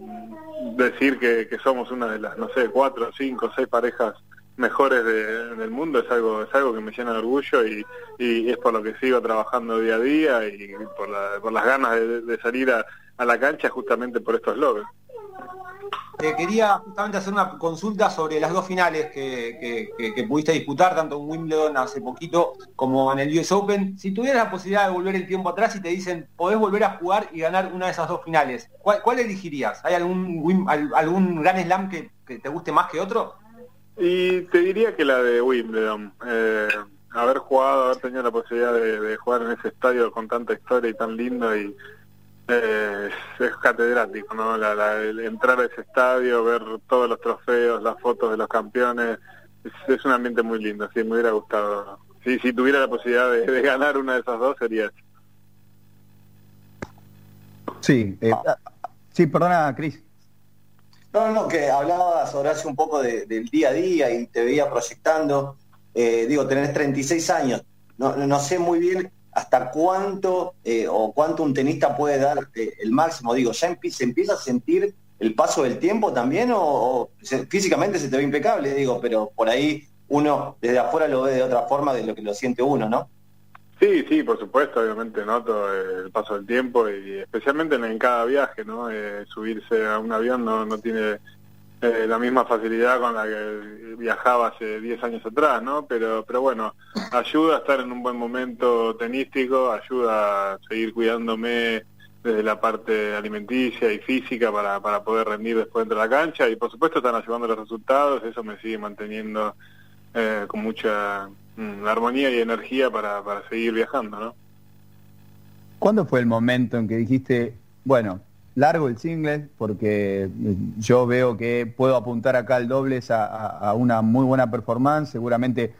K: decir que, que somos una de las, no sé, cuatro, cinco, seis parejas mejores de- del mundo es algo es algo que me llena de orgullo y, y es por lo que sigo trabajando día a día y por, la- por las ganas de, de salir a, a la cancha justamente por estos logros.
D: Te quería justamente hacer una consulta sobre las dos finales que, que- pudiste disputar, tanto en Wimbledon hace poquito como en el US Open. Si tuvieras la posibilidad de volver el tiempo atrás y te dicen, podés volver a jugar y ganar una de esas dos finales, ¿cuál, cuál elegirías? ¿Hay algún, algún Grand Slam que, te guste más que otro?
K: Y te diría que la de Wimbledon, eh, haber jugado, haber tenido la posibilidad de, jugar en ese estadio con tanta historia y tan lindo y eh, es, es catedrático, ¿no? La, la- el entrar a ese estadio, ver todos los trofeos, las fotos de los campeones, es, es un ambiente muy lindo, sí, me hubiera gustado. Sí, si tuviera la posibilidad de, de ganar una de esas dos sería esa.
B: Sí, eh, ah, sí, perdona, Cris.
C: No, no, que hablabas, Horacio, un poco de- del día a día y te veía proyectando. Eh, digo, tenés 36 años. No, no sé muy bien hasta cuánto eh, o cuánto un tenista puede dar eh, el máximo. Digo, ¿ya se empieza a sentir el paso del tiempo también o, físicamente se te ve impecable? Digo, pero por ahí uno desde afuera lo ve de otra forma de lo que lo siente uno, ¿no?
K: Sí, sí, por supuesto, obviamente noto el paso del tiempo y especialmente en, en cada viaje, ¿no? Eh, subirse a un avión no, no tiene eh, la misma facilidad con la que viajaba hace 10 años atrás, ¿no? Pero, pero bueno, ayuda a estar en un buen momento tenístico, ayuda a seguir cuidándome desde la parte alimenticia y física para, para poder rendir después dentro de la cancha y por supuesto están ayudando los resultados, eso me sigue manteniendo eh, con mucha mm, armonía y energía para, para seguir viajando, ¿no?
B: ¿Cuándo fue el momento en que dijiste, bueno, largo el single porque mm, yo veo que puedo apuntar acá al dobles a, a- a una muy buena performance, seguramente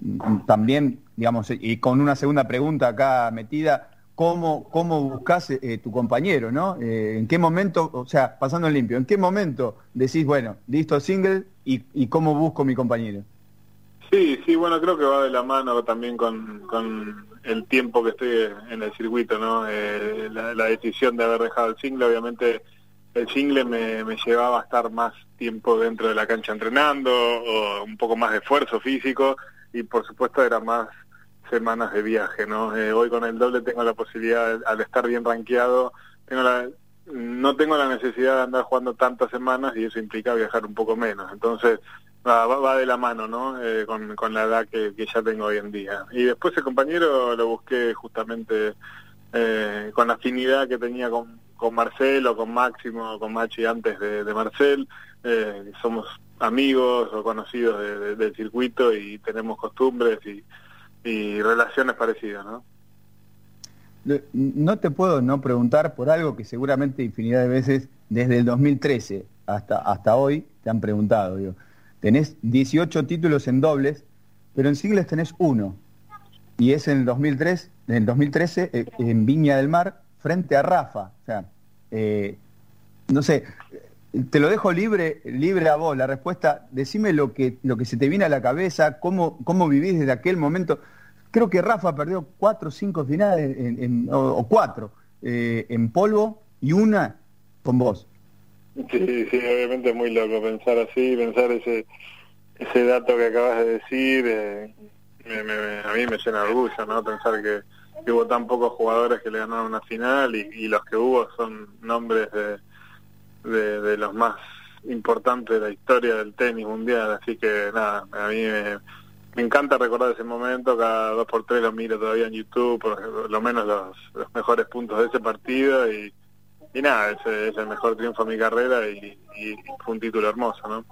B: mm, también, digamos, y con una segunda pregunta acá metida, ¿cómo, cómo buscas eh, tu compañero, no? Eh, ¿En qué momento, o sea, pasando en limpio, en qué momento decís, bueno, listo single y, y cómo busco mi compañero?
K: Sí, sí, bueno, creo que va de la mano también con, con el tiempo que estoy en el circuito, ¿no? Eh, la, la decisión de haber dejado el single, obviamente el single me, llevaba a estar más tiempo dentro de la cancha entrenando, o un poco más de esfuerzo físico, y por supuesto era más semanas de viaje, ¿no? Eh, hoy con el doble tengo la posibilidad, al estar bien rankeado, tengo la, no tengo la necesidad de andar jugando tantas semanas y eso implica viajar un poco menos. Entonces, va, va- va de la mano, ¿no? Eh, con, la edad que, ya tengo hoy en día. Y después el compañero lo busqué justamente eh, con la afinidad que tenía con, con Marcelo, con Máximo, con Machi antes de, Marcel. Eh, somos amigos o conocidos de- de- del circuito y tenemos costumbres y, relaciones parecidas, ¿no?
B: No te puedo no preguntar por algo que seguramente infinidad de veces desde el 2013 hasta, hasta hoy te han preguntado. Tenés 18 títulos en dobles, pero en singles tenés uno. Y es en el 2003, en el 2013 eh, en Viña del Mar frente a Rafa. O sea, eh, no sé, te lo dejo libre, libre a vos la respuesta. Decime lo que, lo que se te viene a la cabeza, cómo, cómo vivís desde aquel momento. Creo que Rafa perdió cuatro o cinco finales, o cuatro, eh, en polvo y una con vos.
K: Sí, sí, obviamente es muy loco pensar así, pensar ese ese dato que acabas de decir, eh, me- me- a mí me llena orgullo, ¿no? Pensar que, hubo tan pocos jugadores que le ganaron una final y, los que hubo son nombres de, de, los más importantes de la historia del tenis mundial, así que nada, a mí me, me encanta recordar ese momento, cada dos por tres lo miro todavía en YouTube, por lo menos los, los mejores puntos de ese partido y, y nada, ese es el mejor triunfo de mi carrera y, y fue un título hermoso, ¿no?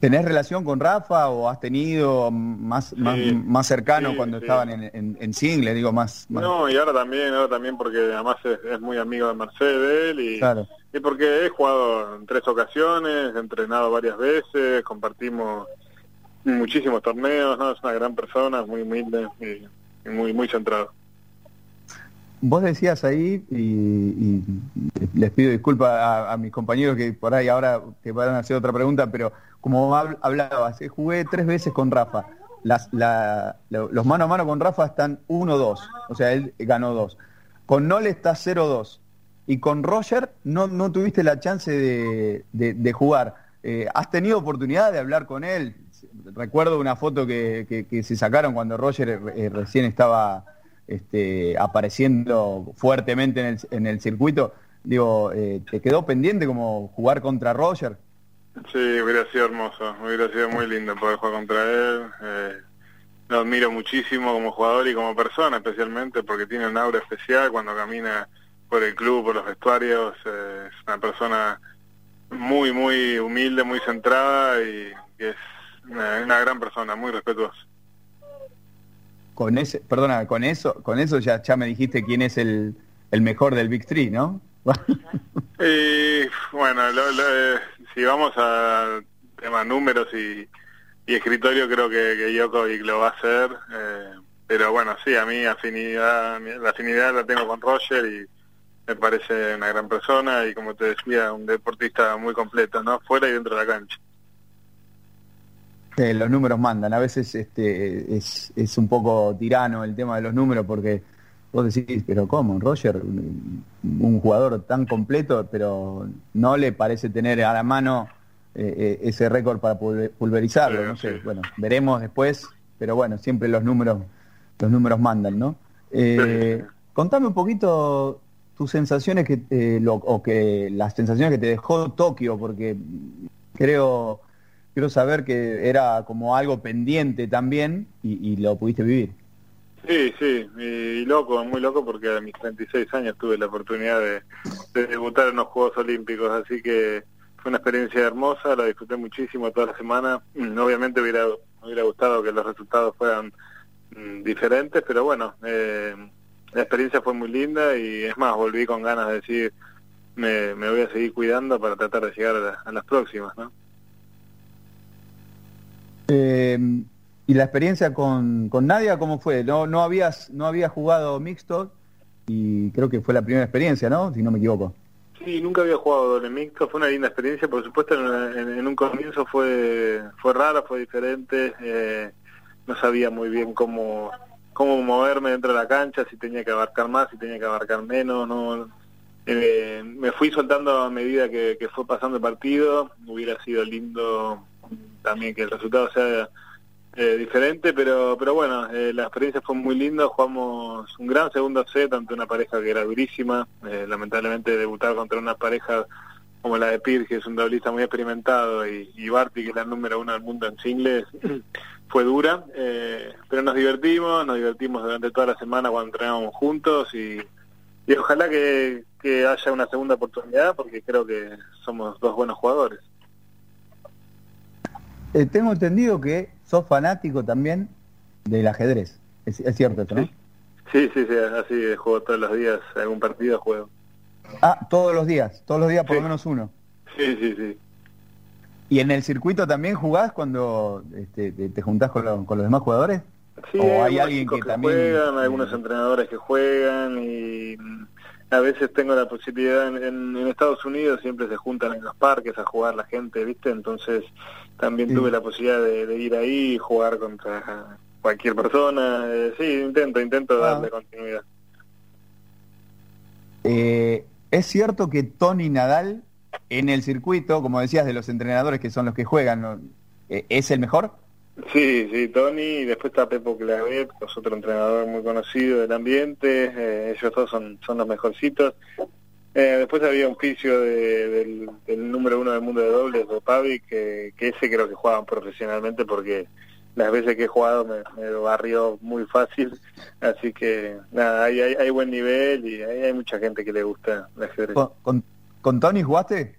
B: ¿Tenés relación con Rafa o has tenido más, más,
K: Sí,
B: más cercano
K: sí,
B: cuando
K: sí.
B: estaban en, en, en single, digo, más... más-
K: No, y ahora también, ahora también porque además es, es muy amigo de Mercedes y,
B: Claro.
K: y porque he jugado en tres ocasiones, he entrenado varias veces, compartimos muchísimos torneos, ¿no? Es una gran persona, muy humilde y, y muy, muy centrado.
B: Vos decías ahí, y, y les pido disculpas a, mis compañeros que por ahí ahora te van a hacer otra pregunta, pero como hab- hablabas, eh, jugué tres veces con Rafa. Las, la- lo- los mano a mano con Rafa están 1-2, o sea, él ganó 2. Con Nole está 0-2. Y con Roger no, no tuviste la chance de jugar. Eh, ¿Has tenido oportunidad de hablar con él? Recuerdo una foto que, que- que se sacaron cuando Roger eh, recién estaba este, apareciendo fuertemente en el, en el circuito. Digo, eh, ¿te quedó pendiente como jugar contra Roger?
K: Sí, hubiera sido hermoso, hubiera sido muy lindo poder jugar contra él. Eh, lo admiro muchísimo como jugador y como persona especialmente porque tiene un aura especial cuando camina por el club, por los vestuarios. eh, es una persona muy, muy humilde, muy centrada y es una gran persona, muy respetuosa.
B: Con ese, perdona, con eso, con eso ya, ya me dijiste quién es el, el mejor del Big Three, ¿no?
K: Y bueno, lo- lo- si vamos a tema números y, escritorio, creo que, que Djokovic lo va a hacer. eh, pero bueno, sí, a mí afinidad, la afinidad la tengo con Roger y me parece una gran persona y como te decía, un deportista muy completo, ¿no? Fuera y dentro de la cancha.
B: Eh, los números mandan. A veces este, es, es un poco tirano el tema de los números porque vos decís, pero ¿cómo? Roger, un jugador tan completo, pero no le parece tener a la mano eh, eh, ese récord para pulver- pulverizarlo. No sé, bueno, veremos después, pero bueno, siempre los números, los números mandan, ¿no? Eh, contame un poquito tus sensaciones que eh, lo- o que las sensaciones que te dejó Tokio, porque creo quiero saber que era como algo pendiente también y, lo pudiste vivir.
K: Sí, sí, y loco, muy loco porque a mis 36 años tuve la oportunidad de, de debutar en los Juegos Olímpicos, así que fue una experiencia hermosa, la disfruté muchísimo toda la semana. Mm, Obviamente hubiera hubiera gustado que los resultados fueran mm, diferentes, pero bueno, eh, la experiencia fue muy linda y es más, volví con ganas de decir, me, me voy a seguir cuidando para tratar de llegar a las próximas, ¿no?
B: Eh, ¿Y la experiencia con, con Nadia cómo fue? No, no habías no habías jugado mixto y creo que fue la primera experiencia, ¿no? Si no me equivoco.
K: Sí, nunca había jugado doble mixto, fue una linda experiencia, por supuesto en, en- en un comienzo fue fue raro, fue diferente, eh, no sabía muy bien cómo cómo moverme dentro de la cancha, si tenía que abarcar más, si tenía que abarcar menos, no eh, me fui soltando a medida que, que fue pasando el partido, hubiera sido lindo también que el resultado sea eh, diferente, pero pero bueno, eh, la experiencia fue muy linda, jugamos un gran segundo set ante una pareja que era durísima, eh, lamentablemente debutar contra una pareja como la de Pir, que es un doblista muy experimentado, y, y Barty, que es la número uno del mundo en singles, fue dura, pero nos divertimos, nos divertimos durante toda la semana cuando entrenábamos juntos y, y ojalá que, que haya una segunda oportunidad porque creo que somos dos buenos jugadores.
B: Eh, tengo entendido que sos fanático también del ajedrez. Es, es cierto eso, ¿no?
K: Sí, sí, sí, así juego todos los días, algún partido juego.
B: Ah, todos los días, todos los días por lo menos uno.
K: Sí, sí, sí.
B: ¿Y en el circuito también jugás cuando este, te, te juntás con, lo- con los demás jugadores?
K: Sí,
B: ¿O hay
K: algunos
B: alguien que
K: que
B: también...
K: juegan, algunos entrenadores que juegan y mm, a veces tengo la posibilidad en, en- en Estados Unidos siempre se juntan en los parques a jugar la gente, ¿viste? Entonces también
B: Sí.
K: tuve la posibilidad de, de ir ahí y jugar contra cualquier persona. Eh, sí, intento, intento
B: Ah.
K: darle continuidad.
B: Eh, ¿Es cierto que Tony Nadal en el circuito, como decías, de los entrenadores que son los que juegan, ¿no? Eh, ¿es el mejor?
K: Sí, sí, Tony, y después está Pepo Clavet, que es otro entrenador muy conocido del ambiente, eh, ellos dos son, son los mejorcitos. Eh, después había un fisio de- del, del número uno del mundo de dobles, de Pavi, que, que ese creo que jugaban profesionalmente porque las veces que he jugado me, me barrió muy fácil, así que nada, hay, hay, hay buen nivel y hay, hay mucha gente que le gusta el ajedrez.
B: ¿Con, con, con Tony jugaste?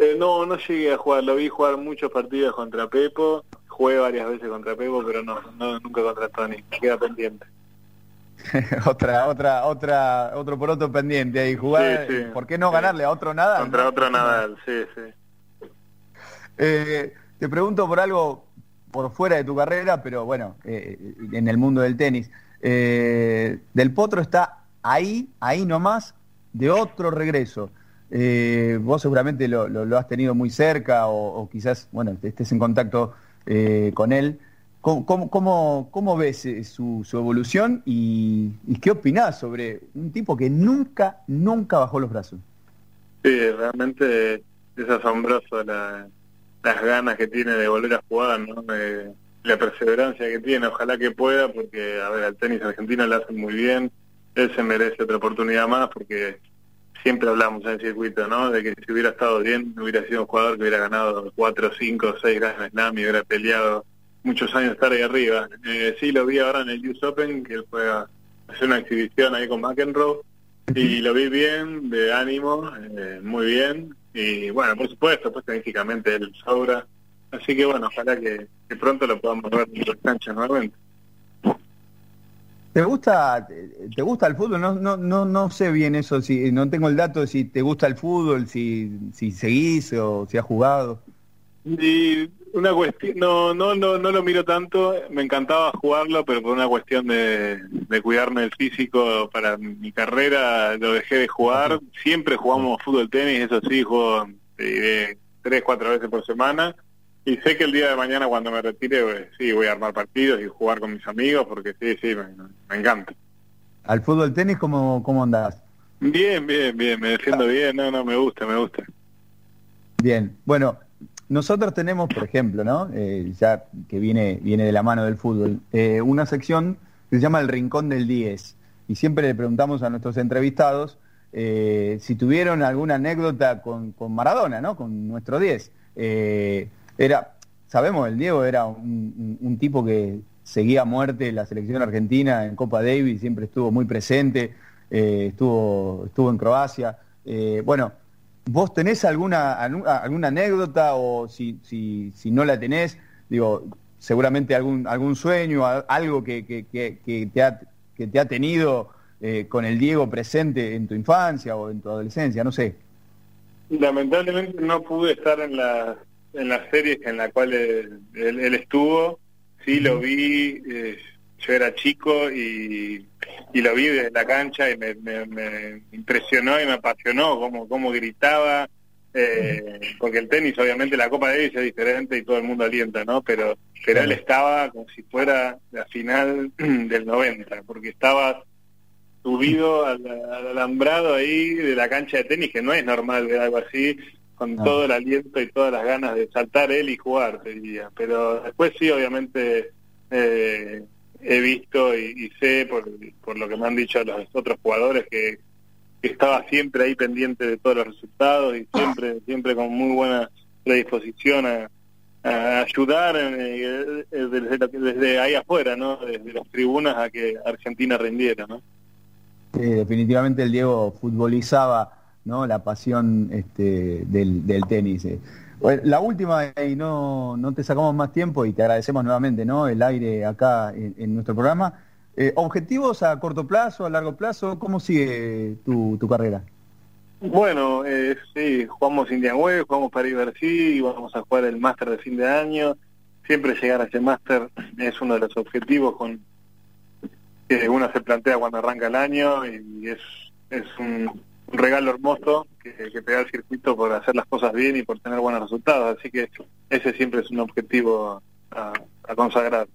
K: Eh, no, no llegué a jugar, lo vi jugar muchos partidos contra Pepo, jugué varias veces contra Pepo, pero no, no nunca contra Tony, me queda pendiente.
B: otra, otra, otra, otro por otro pendiente ahí. Jugar,
K: Sí, sí.
B: ¿Por qué no ganarle a otro nada?
K: Contra otro Nadal, sí, sí.
B: Eh, te pregunto por algo por fuera de tu carrera, pero bueno, eh, en el mundo del tenis. Eh, del Potro está ahí, ahí nomás, de otro regreso. Eh, vos seguramente lo, lo- lo has tenido muy cerca o, o quizás, bueno, estés en contacto eh, con él. ¿Cómo, cómo, cómo- ves eh, su, su evolución y, y qué opinás sobre un tipo que nunca, nunca bajó los brazos?
K: Sí, realmente es asombroso la- las ganas que tiene de volver a jugar, ¿no? Eh, la perseverancia que tiene, ojalá que pueda, porque, a ver, al tenis argentino le hacen muy bien, él se merece otra oportunidad más, porque siempre hablamos en el circuito, ¿no? De que si hubiera estado bien, hubiera sido un jugador que hubiera ganado cuatro, cinco, seis Grand Slam y hubiera peleado muchos años estar ahí arriba. Eh, sí, lo vi ahora en el US Open, que él fue a hacer una exhibición ahí con McEnroe, y lo vi bien, de ánimo, eh, muy bien, y bueno, por supuesto, pues técnicamente él sobra, así que bueno, ojalá que, que pronto lo podamos ver en las canchas nuevamente.
B: ¿Te gusta, te gusta el fútbol? No, no, no, no sé bien eso, si no tengo el dato de si te gusta el fútbol, si, si seguís o si has jugado.
K: Y una cuestión, no, no, no, no lo miro tanto, me encantaba jugarlo, pero por una cuestión de, de cuidarme del físico para mi carrera lo dejé de jugar. Siempre jugamos fútbol tenis, eso sí, juego diré, tres, cuatro veces por semana. Y sé que el día de mañana cuando me retire, pues, sí, voy a armar partidos y jugar con mis amigos, porque sí, sí, me, me encanta.
B: ¿Al fútbol tenis cómo, cómo andás?
K: Bien, bien, bien, me defiendo bien, no, no, me gusta, me gusta.
B: Bien, bueno, nosotros tenemos, por ejemplo, ¿no? Eh, ya que viene, viene de la mano del fútbol, eh, una sección que se llama El Rincón del 10. Y siempre le preguntamos a nuestros entrevistados eh, si tuvieron alguna anécdota con, Maradona, ¿no? Con nuestro 10. Eh, era, sabemos, el Diego era un, un- tipo que seguía a muerte la selección argentina en Copa Davis, siempre estuvo muy presente, estuvo, estuvo en Croacia. Bueno, ¿Vos tenés alguna, algu- alguna anécdota o si, si, si no la tenés, digo, seguramente algún, algún sueño, algo que, que, que, te, ha, que te ha tenido eh, con el Diego presente en tu infancia o en tu adolescencia, no sé.
K: Lamentablemente no pude estar en la, en las series en la cual él, estuvo, sí lo vi, eh, yo era chico y, y, lo vi desde la cancha y me, me, impresionó y me apasionó cómo, cómo gritaba, eh, porque el tenis obviamente la Copa Davis es diferente y todo el mundo alienta, ¿no? Pero, pero él estaba como si fuera la final del 90, porque estaba subido al, alambrado ahí de la cancha de tenis, que no es normal ver algo así, con todo el aliento y todas las ganas de saltar él y jugar, diría. Pero después sí, obviamente, eh, he visto y, sé, por, por lo que me han dicho los otros jugadores, que, estaba siempre ahí pendiente de todos los resultados y siempre, siempre con muy buena predisposición a, ayudar eh, desde, desde, ahí afuera, ¿no? Desde las tribunas a que Argentina rindiera, ¿no?
B: definitivamente el Diego futbolizaba ¿no? la pasión este, del, del tenis. Eh. La última, y no, no te sacamos más tiempo y te agradecemos nuevamente ¿no? el aire acá en, nuestro programa. Eh, ¿Objetivos a corto plazo, a largo plazo? ¿Cómo sigue tu, tu carrera?
K: Bueno, eh, sí, jugamos Indian Web, jugamos París Bercy, vamos a jugar el máster de fin de año. Siempre llegar a ese máster es uno de los objetivos con, que uno se plantea cuando arranca el año y es, es un, regalo hermoso que, da el circuito por hacer las cosas bien y por tener buenos resultados. Así que ese siempre es un objetivo a, consagrar.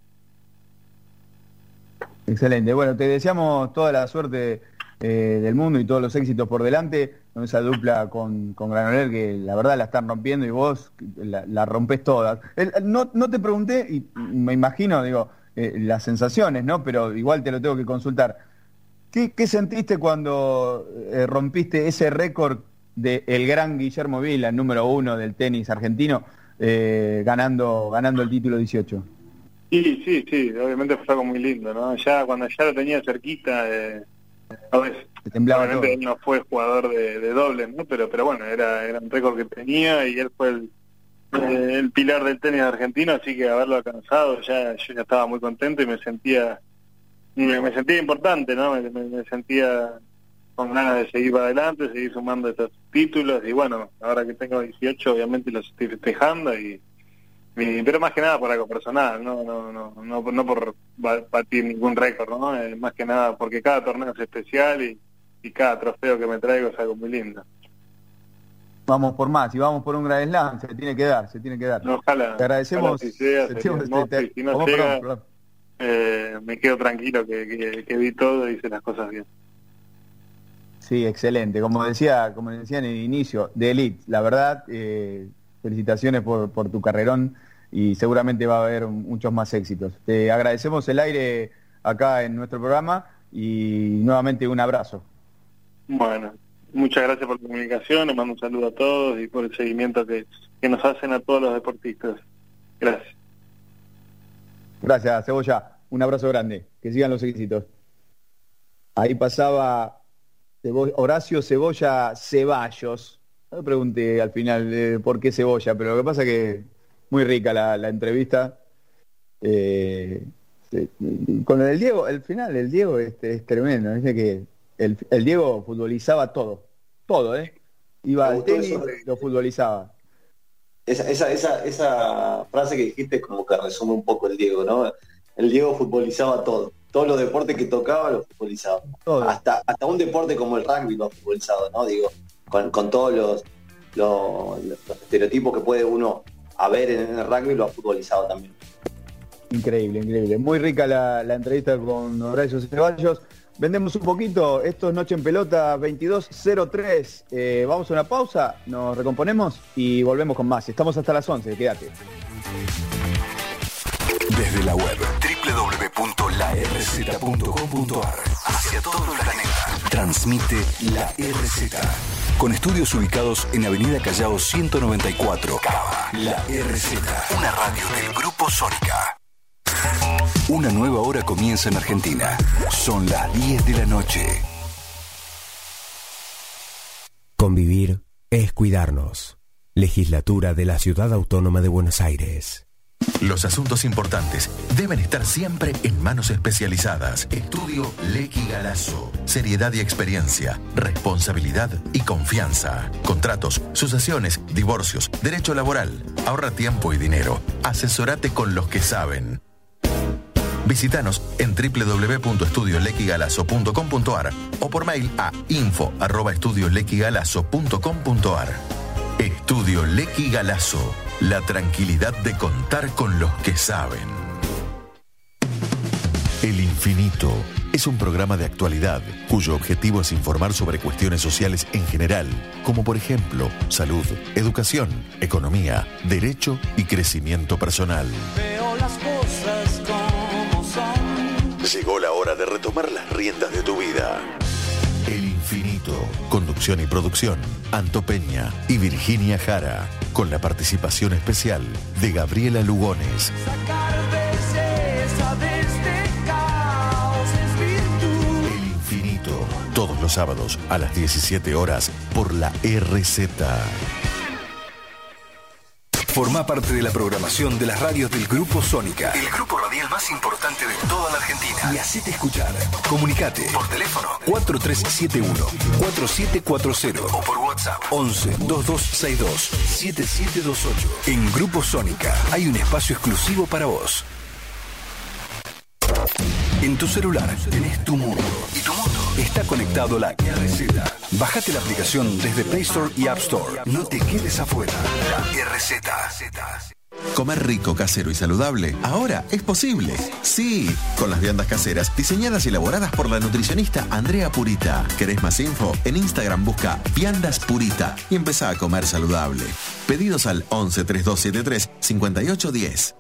B: Excelente. Bueno, te deseamos toda la suerte eh, del mundo y todos los éxitos por delante esa dupla con, con Granoller que la verdad la están rompiendo y vos la, rompes todas. no, no te pregunté, y me imagino, digo, eh, las sensaciones, ¿no? Pero igual te lo tengo que consultar. ¿Qué, sentiste cuando eh, rompiste ese récord del el gran Guillermo Vila, número uno del tenis argentino, eh, ganando, ganando el título 18?
K: Sí, sí, sí, obviamente fue algo muy lindo, ¿no? Ya cuando ya lo tenía cerquita, eh, obviamente él no fue jugador de, de doble, ¿no? Pero, pero bueno, era, era un récord que tenía y él fue el, eh, el pilar del tenis argentino, así que haberlo alcanzado, ya yo ya estaba muy contento y me sentía me, sentía importante, ¿no? Me, sentía con ganas de seguir para adelante, seguir sumando estos títulos y bueno, ahora que tengo 18 obviamente los estoy festejando y, pero más que nada por algo personal, no no no no, no por batir ningún récord, ¿no? Eh, más que nada porque cada torneo es especial y, y cada trofeo que me traigo es algo muy lindo
B: vamos por más y vamos por un gran slam, se tiene que dar, se tiene que dar.
K: ojalá.
B: Te agradecemos.
K: si, no llega, eh, me quedo tranquilo que, que, vi todo y hice las cosas bien.
B: Sí, excelente. Como decía, como decía en el inicio, de Elite, la verdad, eh, felicitaciones por, por tu carrerón y seguramente va a haber muchos más éxitos. Te agradecemos el aire acá en nuestro programa y nuevamente un abrazo.
K: Bueno, Muchas gracias por la comunicación, les mando un saludo a todos y por el seguimiento que, nos hacen a todos los deportistas. Gracias.
B: Gracias, Cebolla. Un abrazo grande. Que sigan los éxitos. Ahí pasaba Horacio Cebolla Ceballos. No pregunté al final eh, por qué Cebolla, pero lo que pasa es que muy rica la, entrevista. Eh, con el Diego, el final, el Diego este, es tremendo. Dice que el, el, Diego futbolizaba todo, todo, ¿eh? Iba al tenis, lo futbolizaba.
C: Esa, esa, esa, esa frase que dijiste como que resume un poco el Diego, ¿no? El Diego futbolizaba todo. Todos los deportes que tocaba lo futbolizaba. Hasta, hasta un deporte como el rugby lo ha futbolizado, ¿no? Digo, con, con todos los, los, estereotipos que puede uno haber en el rugby lo ha futbolizado también.
B: Increíble, increíble. Muy rica la, la entrevista con Horacio Ceballos. Vendemos un poquito, esto es Noche en Pelota 2203. Eh, vamos a una pausa, nos recomponemos y volvemos con más. Estamos hasta las 11, quédate.
L: Desde la web www.larz.com.ar hacia todo el planeta. Transmite la RZ. Con estudios ubicados en Avenida Callao 194. La RZ. Una radio del Grupo Sónica. Una nueva hora comienza en Argentina. Son las 10 de la noche.
M: Convivir es cuidarnos. Legislatura de la Ciudad Autónoma de Buenos Aires.
N: Los asuntos importantes deben estar siempre en manos especializadas. Estudio Lecky Galazo. Seriedad y experiencia, responsabilidad y confianza. Contratos, sucesiones, divorcios, derecho laboral. Ahorra tiempo y dinero. Asesorate con los que saben. Visítanos en www.estudiolequigalazo.com.ar o por mail a info@estudiolequigalazo.com.ar. Estudio Lequi Galazo. La tranquilidad de contar con los que saben. El Infinito es un programa de actualidad cuyo objetivo es informar sobre cuestiones sociales en general, como por ejemplo salud, educación, economía, derecho y crecimiento personal.
J: Veo las cosas como son.
N: Llegó la hora de retomar las riendas de tu vida. Conducción y producción. Anto Peña y Virginia Jara. Con la participación especial de Gabriela Lugones.
J: Este.
N: El Infinito. Todos los sábados a las 17 horas por la RZ.
L: Forma parte de la programación de las radios del Grupo Sónica. El grupo radial más importante de toda la Argentina. Y hacete escuchar. Comunicate por teléfono 4371-4740 o por WhatsApp 11 2262 7728. En Grupo Sónica hay un espacio exclusivo para vos. En tu celular tenés tu mundo. Y tu mundo está conectado la RZ. Bájate la aplicación desde Play Store y App Store. No te quedes afuera. La RZ.
O: Comer rico, casero y saludable ahora es posible. Sí, con las viandas caseras diseñadas y elaboradas por la nutricionista Andrea Purita. ¿Querés más info? En Instagram busca Viandas Purita y empezá a comer saludable. Pedidos al 11 3273 5810.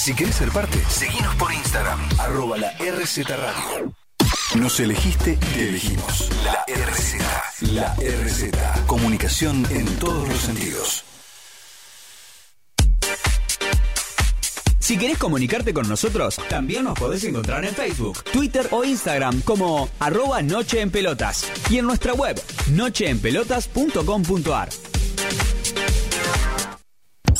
L: Si querés ser parte, seguinos por Instagram. Arroba la RZ Radio. Nos elegiste, te elegimos. La RZ. La RZ. Comunicación en todos los sentidos.
A: Si querés comunicarte con nosotros, también nos podés encontrar en Facebook, Twitter o Instagram como arroba Noche en Pelotas y en nuestra web nocheenpelotas.com.ar.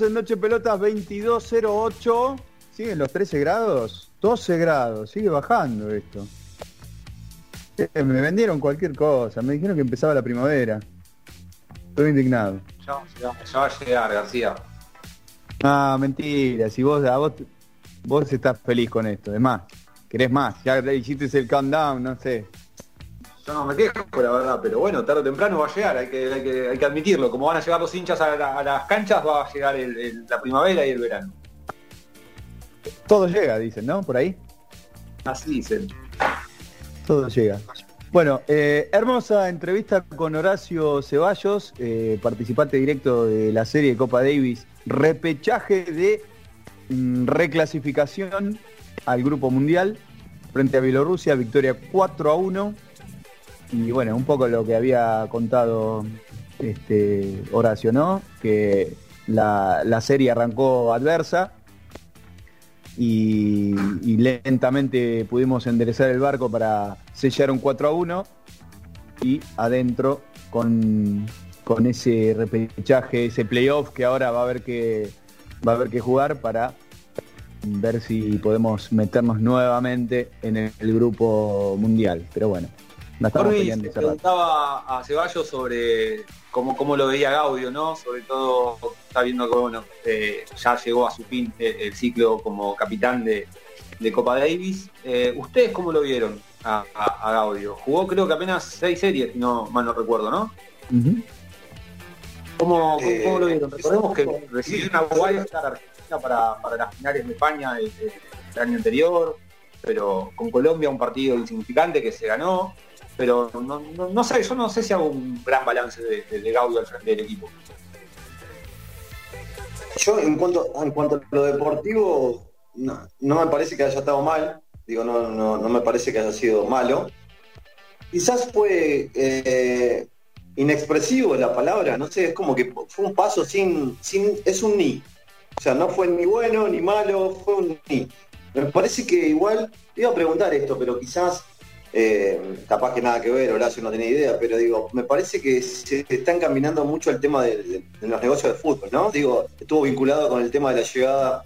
B: En Noche Pelotas 2208. ¿Siguen los 13 grados? 12 grados. Sigue bajando esto. Eh, me vendieron cualquier cosa. Me dijeron que empezaba la primavera. Estoy indignado.
D: Ya, ya- ya va a llegar, García.
B: Ah, mentira. Si vos, a vos, vos estás feliz con esto. Es más, querés más. Ya hiciste el countdown, no sé.
D: Yo no me quejo, la verdad, pero bueno, tarde o temprano va a llegar, hay que, hay que, hay que admitirlo. Como van a llegar los hinchas a, la- a las canchas, va a llegar el- el- la primavera y el verano.
B: Todo llega, dicen, ¿no? Por ahí.
D: Así dicen.
B: Todo llega. Bueno, eh, hermosa entrevista con Horacio Ceballos, eh, participante directo de la serie Copa Davis, repechaje de mm, reclasificación al Grupo Mundial frente a Bielorrusia, victoria 4 a 1. Y bueno, un poco lo que había contado este, Horacio, ¿no? Que la, la serie arrancó adversa y, lentamente pudimos enderezar el barco para sellar un 4 a 1 y adentro con, con ese repechaje, ese playoff que ahora va a haber que va a haber que jugar para ver si podemos meternos nuevamente en el, grupo mundial. Pero bueno,
D: no estamos peleando ese rato. preguntaba a Ceballos sobre cómo, cómo lo veía Gaudio, ¿no? Sobre todo está viendo que bueno, eh, ya llegó a su fin el, el ciclo como capitán de, de Copa Davis. Eh, ¿Ustedes cómo lo vieron a, a- a Gaudio? Jugó creo que apenas seis series, si no mal no recuerdo, ¿no? ¿Cómo, cómo-
C: Eh,
D: cómo lo vieron? Recordemos que recibió una wildcard Argentina para, para las finales de España el, el año anterior, pero con Colombia un partido insignificante que se ganó, pero no, no, no sé, yo no sé si hago un gran balance de, de- Gaudio al frente del equipo.
C: Yo en cuanto, en cuanto a lo deportivo, no, no me parece que haya estado mal, digo, no, no, no me parece que haya sido malo. Quizás fue eh, inexpresivo la palabra, no sé, es como que fue un paso sin, sin, es un ni. O sea, no fue ni bueno ni malo, fue un ni. Me parece que igual, iba a preguntar esto, pero quizás, eh, capaz que nada que ver, Horacio no tenía idea, pero digo, me parece que se está encaminando mucho el tema de, de- de los negocios de fútbol, ¿no? Digo, estuvo vinculado con el tema de la llegada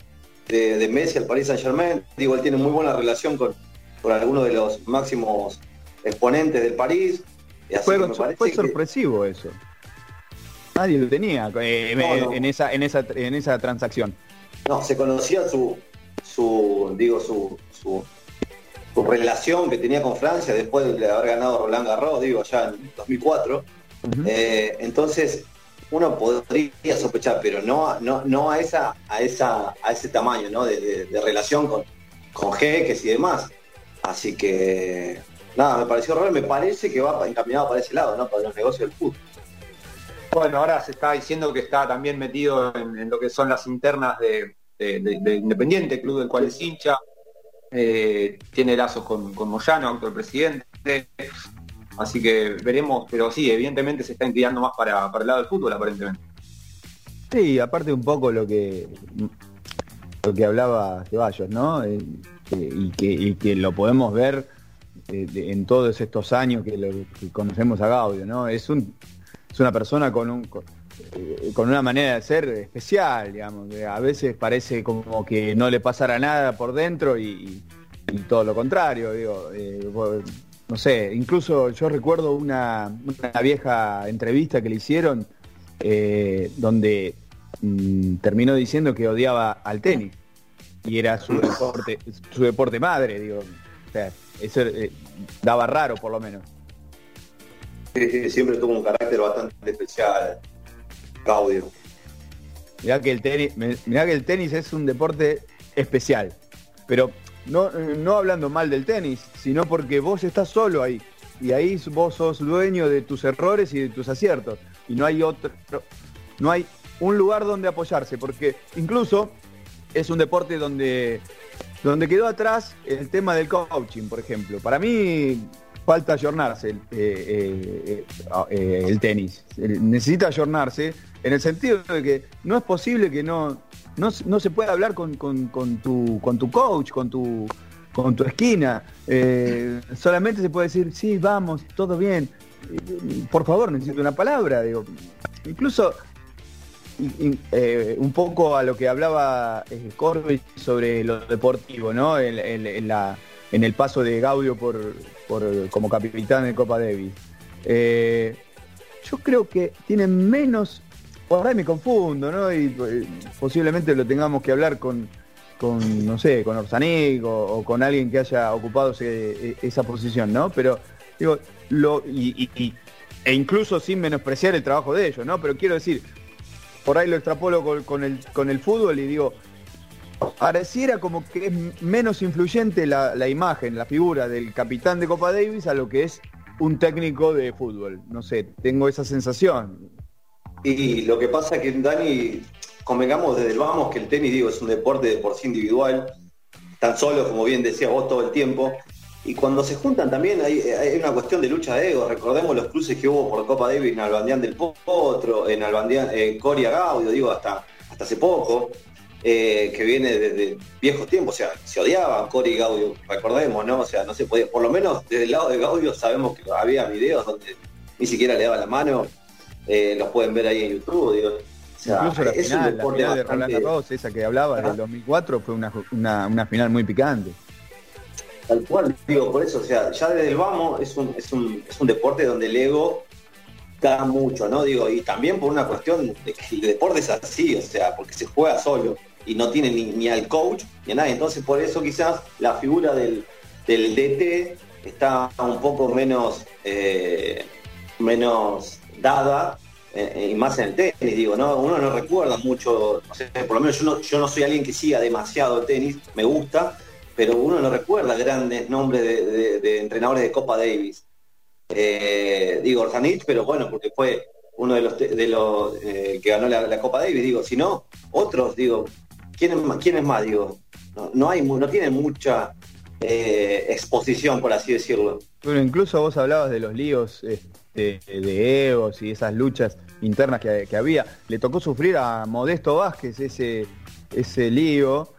C: de, de Messi al Paris Saint Germain, digo, él tiene muy buena relación con, con algunos de los máximos exponentes del París. y así
B: Fue,
C: me que-
B: sorpresivo eso. Nadie lo tenía eh,
C: No, no.
B: en esa en esa en esa transacción.
C: No, se conocía su, su digo, su, su, su relación que tenía con Francia después de haber ganado Roland Garros, digo, ya en 2004. Eh, entonces, uno podría sospechar, pero no, a- no, no a esa, a esa, a ese tamaño, ¿no? De, de- de relación con, con jeques y demás. Así que nada, me pareció raro, me parece que va encaminado para ese lado, ¿no? Para los negocios del fútbol.
D: Bueno, ahora se está diciendo que está también metido en, en lo que son las internas de- de Independiente, club del cual es hincha. Eh, tiene lazos con, con Moyano, actual presidente. Así que veremos, pero sí, evidentemente se está inclinando más para, para el lado del fútbol, aparentemente.
B: Sí, aparte un poco lo que lo que hablaba Ceballos, ¿no? Eh, y, que, lo podemos ver eh, en todos estos años que, que conocemos a Gaudio, ¿no? Es un es una persona con un con, eh, con una manera de ser especial, digamos. a veces parece como que no le pasara nada por dentro y, todo lo contrario, digo. eh, no sé, incluso yo recuerdo una, vieja entrevista que le hicieron eh, donde mm, terminó diciendo que odiaba al tenis y era su deporte, su deporte madre, digo. O sea, eso daba raro por lo menos.
C: Siempre tuvo un carácter bastante especial, Gaudio.
B: Mirá que el tenis, es un deporte especial. Pero no, no hablando mal del tenis, sino porque vos estás solo ahí. Y ahí vos sos dueño de tus errores y de tus aciertos. Y no hay otro, no hay un lugar donde apoyarse, porque incluso es un deporte donde, donde quedó atrás el tema del coaching, por ejemplo. Para mí falta ayornarse el, eh, eh, eh, el tenis. Necesita ayornarse en el sentido de que no es posible que no, no, no se pueda hablar con, con- tu, con tu coach, con tu, con tu esquina. Eh, solamente se puede decir, sí, vamos, todo bien. Por favor, necesito una palabra. Digo. Incluso eh, un poco a lo que hablaba eh, Corby sobre lo deportivo, ¿no? En, en- la- en el paso de Gaudio por, por- como capitán de Copa Davis. Yo creo que tiene menos, por ahí me confundo, ¿no? Y eh, posiblemente lo tengamos que hablar con, no sé, con Orsanic o, con alguien que haya ocupado e- esa posición, ¿no? Pero digo, lo, y, e incluso sin menospreciar el trabajo de ellos, ¿no? Pero quiero decir, por ahí lo extrapolo con, el, con el fútbol y digo, pareciera como que es menos influyente la imagen, la figura del capitán de Copa Davis a lo que es un técnico de fútbol. No sé, tengo esa sensación.
C: Y lo que pasa es que Dani, convengamos desde el vamos que el tenis, digo, es un deporte de por sí individual, tan solo, como bien decía vos, todo el tiempo. Y cuando se juntan también hay, una cuestión de lucha de ego. Recordemos los cruces que hubo por Copa Davis en Albandián del Potro, en Albandián, en Coria Gaudio, digo, hasta, hasta hace poco, eh, que viene desde viejos tiempos. O sea, se odiaban Coria y Gaudio, recordemos, ¿no? O sea, no se podía, por lo menos desde el lado de Gaudio sabemos que había videos donde ni siquiera le daba la mano. Eh, los pueden ver ahí en YouTube, digo. O sea,
B: Incluso la
C: es un
B: final, la
C: deporte
B: final de
C: bastante-
B: Roland Garros, esa que hablaba del 2004, fue una, una, una final muy picante.
C: Tal cual, digo, por eso, o sea, ya desde el vamos es un, es un, es un deporte donde el ego da mucho, ¿no? Digo, y también por una cuestión de que el deporte es así, o sea, porque se juega solo y no tiene ni, ni al coach ni a nadie. Entonces por eso quizás la figura del, del DT está un poco menos, eh, menos dada eh, y más en el tenis, digo, ¿no? Uno no recuerda mucho, por lo menos yo no, yo no soy alguien que siga demasiado tenis, me gusta, pero uno no recuerda grandes nombres de, entrenadores de Copa Davis. Eh, digo Orsanich, pero bueno, porque fue uno de los, de los eh, que ganó la, Copa Davis, digo, si no, otros, digo, ¿quién es más? ¿Quién es más? Digo, no, no hay, no tienen mucha eh, exposición, por así decirlo.
B: Bueno, incluso vos hablabas de los líos de egos y esas luchas internas que, que había. Le tocó sufrir a Modesto Vázquez ese, ese lío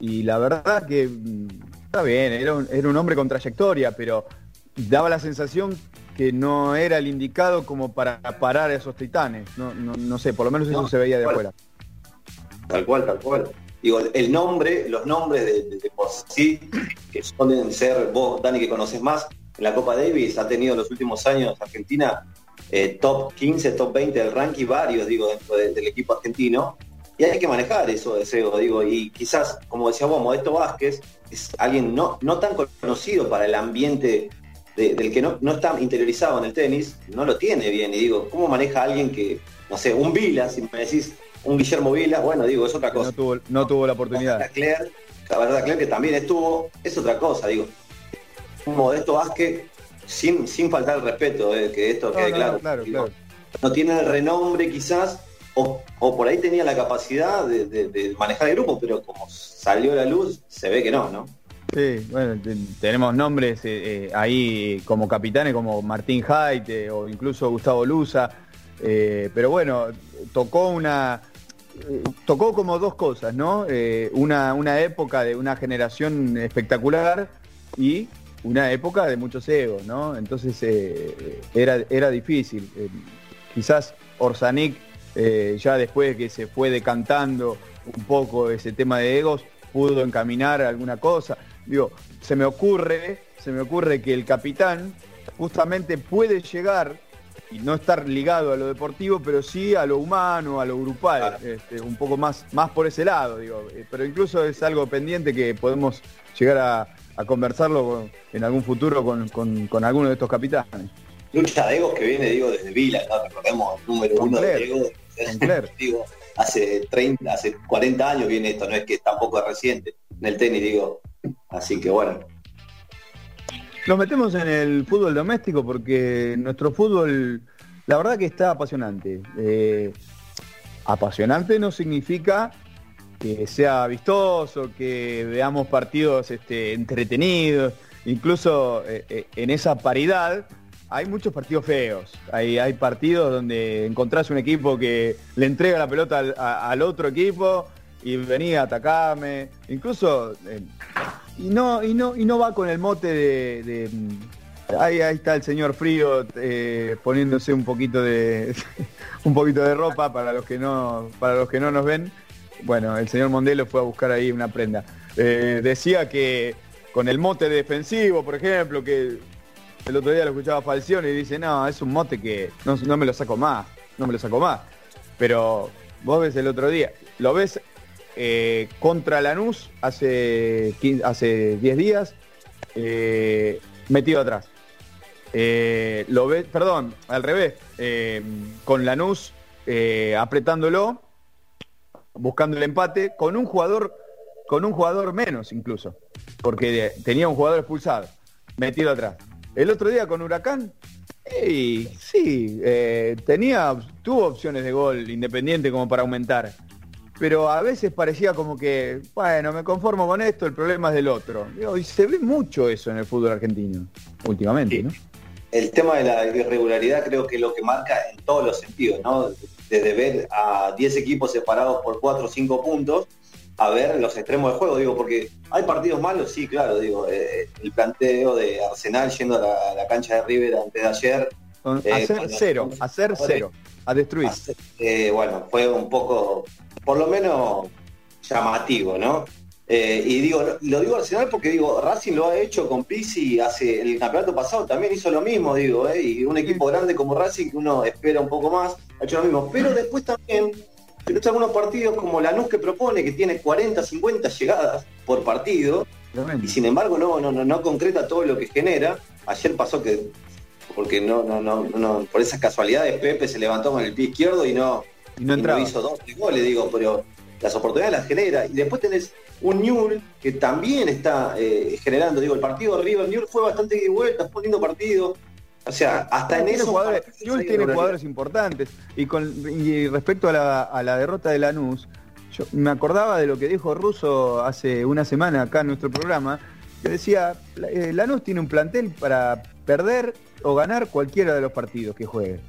B: y la verdad que mm, está bien, era un, era un hombre con trayectoria, pero daba la sensación que no era el indicado como para parar a esos titanes. No, no, no sé, por lo menos eso
C: No,
B: se veía de
C: tal
B: afuera.
C: Tal cual, tal cual. Digo, el nombre, los nombres de, de- de por sí, que suelen ser, vos, Dani, que conoces más, en la Copa Davis ha tenido en los últimos años Argentina eh, top 15, top 20 del ranking, varios, digo, dentro de- del equipo argentino. Y hay que manejar eso de ese ego, digo, y quizás, como decía vos, Modesto Vázquez es alguien no, no tan conocido para el ambiente de- del que no, no está interiorizado en el tenis, no lo tiene bien. Y digo, ¿cómo maneja alguien que, no sé, un Vila, si me decís un Guillermo Vila, bueno, digo, es otra cosa.
B: No tuvo, no tuvo la oportunidad.
C: La Claire, la verdad Claire que también estuvo, es otra cosa, digo. Un Modesto Vázquez, sin, sin faltar el respeto, eh, que esto
B: No,
C: quede
B: no,
C: claro.
B: no, claro, claro.
C: No tiene el renombre quizás, o, o por ahí tenía la capacidad de, de- de manejar el grupo, pero como salió la luz, se ve que no, ¿no?
B: Sí, bueno, te- tenemos nombres eh, eh, ahí como capitanes como Martín Haidt o incluso Gustavo Luza, pero bueno, tocó una tocó como dos cosas, ¿no? Eh, una, una época de una generación espectacular y una época de muchos egos, ¿no? Entonces eh, era, era difícil. Eh, quizás Orsanic, eh, ya después que se fue decantando un poco ese tema de egos, pudo encaminar alguna cosa. Digo, se me ocurre, se me ocurre que el capitán justamente puede llegar y no estar ligado a lo deportivo, pero sí a lo humano, a lo grupal, este, un poco más, más por ese lado, digo. Eh, Pero incluso es algo pendiente que podemos llegar a, a conversarlo con- en algún futuro con, con- con alguno de estos capitanes.
C: Lucha de egos que viene, digo, desde Vila, ¿no? Recordemos el número
B: Con
C: uno
B: Claire,
C: de egos.
B: con Claire.
C: digo, hace 30, hace 40 años viene esto, no es que tampoco es reciente en el tenis, digo. Así que bueno.
B: Nos metemos en el fútbol doméstico porque nuestro fútbol, la verdad que está apasionante. Eh, apasionante no significa que sea vistoso, que veamos partidos este, entretenidos. Incluso eh, eh, en esa paridad hay muchos partidos feos. Hay, hay partidos donde encontrás un equipo que le entrega la pelota al, a- al otro equipo y venía a atacarme. Incluso eh, y no, y no, y no va con el mote de. de, mm, ahí, ahí está el señor frío poniéndose un poquito de un poquito de ropa para los que no, para los que no nos ven. Bueno, el señor Mondelo fue a buscar ahí una prenda. Eh, decía que con el mote defensivo, por ejemplo, que el otro día lo escuchaba Falcione y dice, no, es un mote que no, me lo saco más, no me lo saco más. Pero vos ves el otro día, lo ves eh, contra Lanús hace, 15 hace 10 días, eh, metido atrás. Lo ves, perdón, al revés, con Lanús apretándolo, buscando el empate, con un jugador, con un jugador menos incluso, porque tenía un jugador expulsado, metido atrás. El otro día con Huracán, sí, eh, tenía, tuvo opciones de gol independiente como para aumentar. Pero a veces parecía como que, bueno, me conformo con esto, el problema es del otro. Y se ve mucho eso en el fútbol argentino, últimamente, ¿no?
C: El tema de la irregularidad creo que es lo que marca en todos los sentidos, ¿no? Desde ver a 10 equipos separados por 4 o 5 puntos a ver los extremos del juego, digo, porque hay partidos malos, sí, claro, digo, eh, el planteo de Arsenal yendo a la, a la cancha de River antes de ayer. eh,
B: hacer cero, hacer cero, a destruir.
C: eh, bueno, fue un poco, por lo menos, llamativo, ¿no? Eh, y digo, lo, digo Arsenal porque digo, Racing lo ha hecho con Pizzi hace el campeonato pasado, también hizo lo mismo, digo, ¿eh? y un equipo grande como Racing que uno espera un poco más, ha hecho lo mismo. Pero después también, pero algunos partidos como Lanús que propone, que tiene 40, 50 llegadas por partido, y sin embargo no, no, no, no concreta todo lo que genera. Ayer pasó que, porque no, no, no, no, por esas casualidades Pepe se levantó con el pie izquierdo y no,
B: y no entraba.
C: hizo dos, goles, digo, pero las oportunidades las genera. Y después tenés un Newell que también está eh, generando, digo, el partido de River Newell fue bastante y vuelta, fue un lindo partido. O sea, hasta en eso.
B: Newell's tiene jugadores importantes. Y con y respecto a la, a la derrota de Lanús, yo me acordaba de lo que dijo Russo hace una semana acá en nuestro programa, que decía, eh, Lanús tiene un plantel para perder o ganar cualquiera de los partidos que juegue.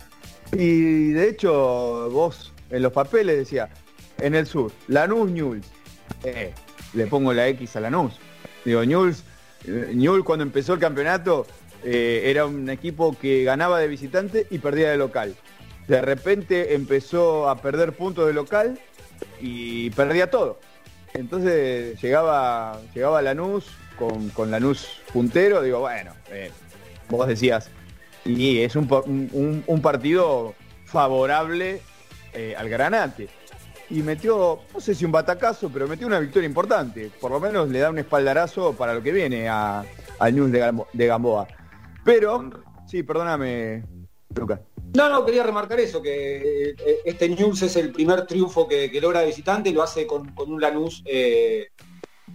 B: Y de hecho, vos en los papeles decía, en el sur, Lanús Newell's. Eh, le pongo la X a Lanús. Digo, Newell's, Newell's cuando empezó el campeonato eh, era un equipo que ganaba de visitante y perdía de local. De repente empezó a perder puntos de local y perdía todo. Entonces llegaba, llegaba Lanús con, con Lanús puntero, digo, bueno, eh, vos decías, y es un- un- un partido favorable eh, al Granate. Y metió, no sé si un batacazo, pero metió una victoria importante. Por lo menos le da un espaldarazo para lo que viene a, al News de, Gambo- de Gamboa. Pero, sí, perdóname, Lucas.
D: No, no, quería remarcar eso, que eh, este News es el primer triunfo que, que logra visitante, lo hace con, con un Lanús, eh,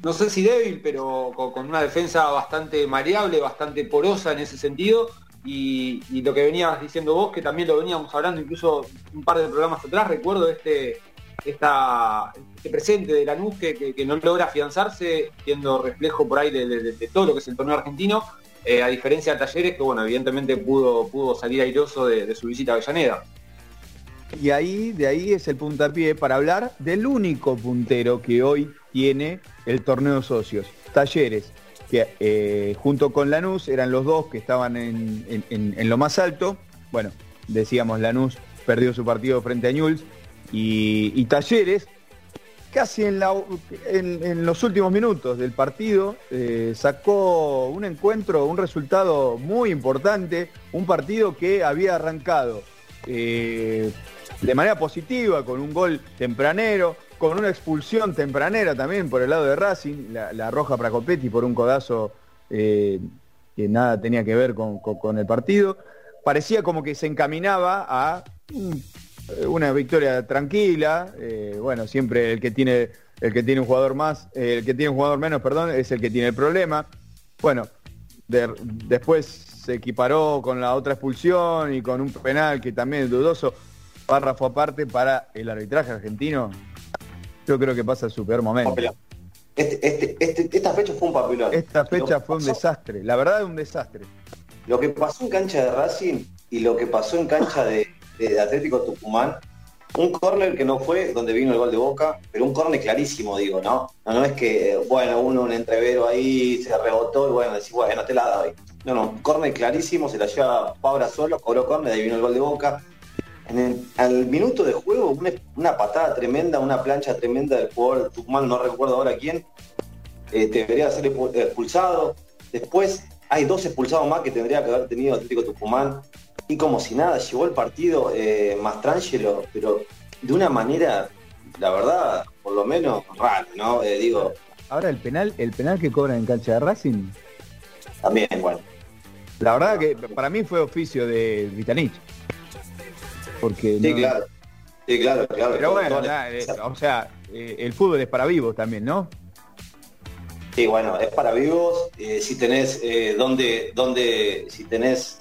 D: no sé si débil, pero con, con una defensa bastante maleable, bastante porosa en ese sentido. Y, y lo que venías diciendo vos, que también lo veníamos hablando incluso un par de programas atrás, recuerdo este, esta, este presente de Lanús que, que, no logra afianzarse, siendo reflejo por ahí de, todo lo que es el torneo argentino, eh, a diferencia de Talleres, que bueno, evidentemente pudo, pudo salir airoso de, de su visita a Avellaneda.
B: Y ahí, de ahí es el puntapié para hablar del único puntero que hoy tiene el torneo socios, Talleres, que eh, junto con Lanús eran los dos que estaban en- en lo más alto. Bueno, decíamos, Lanús perdió su partido frente a Ñuls y, Talleres casi en, los últimos minutos del partido eh, sacó un encuentro, un resultado muy importante, un partido que había arrancado eh, de manera positiva, con un gol tempranero, con una expulsión tempranera también por el lado de Racing, la, roja para Copetti por un codazo eh, que nada tenía que ver con, el partido. Parecía como que se encaminaba a una victoria tranquila. eh, bueno, siempre el que tiene el que tiene un jugador más, eh, el que tiene un jugador menos, perdón, es el que tiene el problema. Bueno, de- después se equiparó con la otra expulsión y con un penal que también es dudoso. Párrafo aparte para el arbitraje argentino. Yo creo que pasa su peor momento.
C: Este, este, este- esta fecha fue un papelón.
B: Esta fecha fue un desastre, la verdad es un desastre.
C: Lo que pasó en cancha de Racing y lo que pasó en cancha de, de Atlético Tucumán, un córner que no fue donde vino el gol de Boca, pero un córner clarísimo, digo, ¿no? No, no es que, bueno, uno un entrevero ahí se rebotó y bueno, decís, bueno, te la doy. No, no, córner clarísimo, se la lleva Fabra solo, cobró córner, ahí vino el gol de Boca. En el- al minuto de juego, una, patada tremenda, una plancha tremenda del jugador Tucumán, no recuerdo ahora quién, eh, debería ser expu- expulsado. Después hay dos expulsados más que tendría que haber tenido Atlético Tucumán. Y como si nada, llevó el partido eh, Mastrangelo, pero de una manera, la verdad, por lo menos rara, ¿no? Eh, digo,
B: Ahora el penal, el penal que cobran en cancha de Racing,
C: también, bueno.
B: la verdad que para mí fue oficio de Vitanich. Porque
C: Sí,
B: no-
C: claro. Sí, claro, claro.
B: Pero bueno,
C: la-
B: eh, o sea, eh, el fútbol es para vivos también, ¿no?
C: Sí, bueno, es para vivos. eh, si tenés donde, donde, si tenés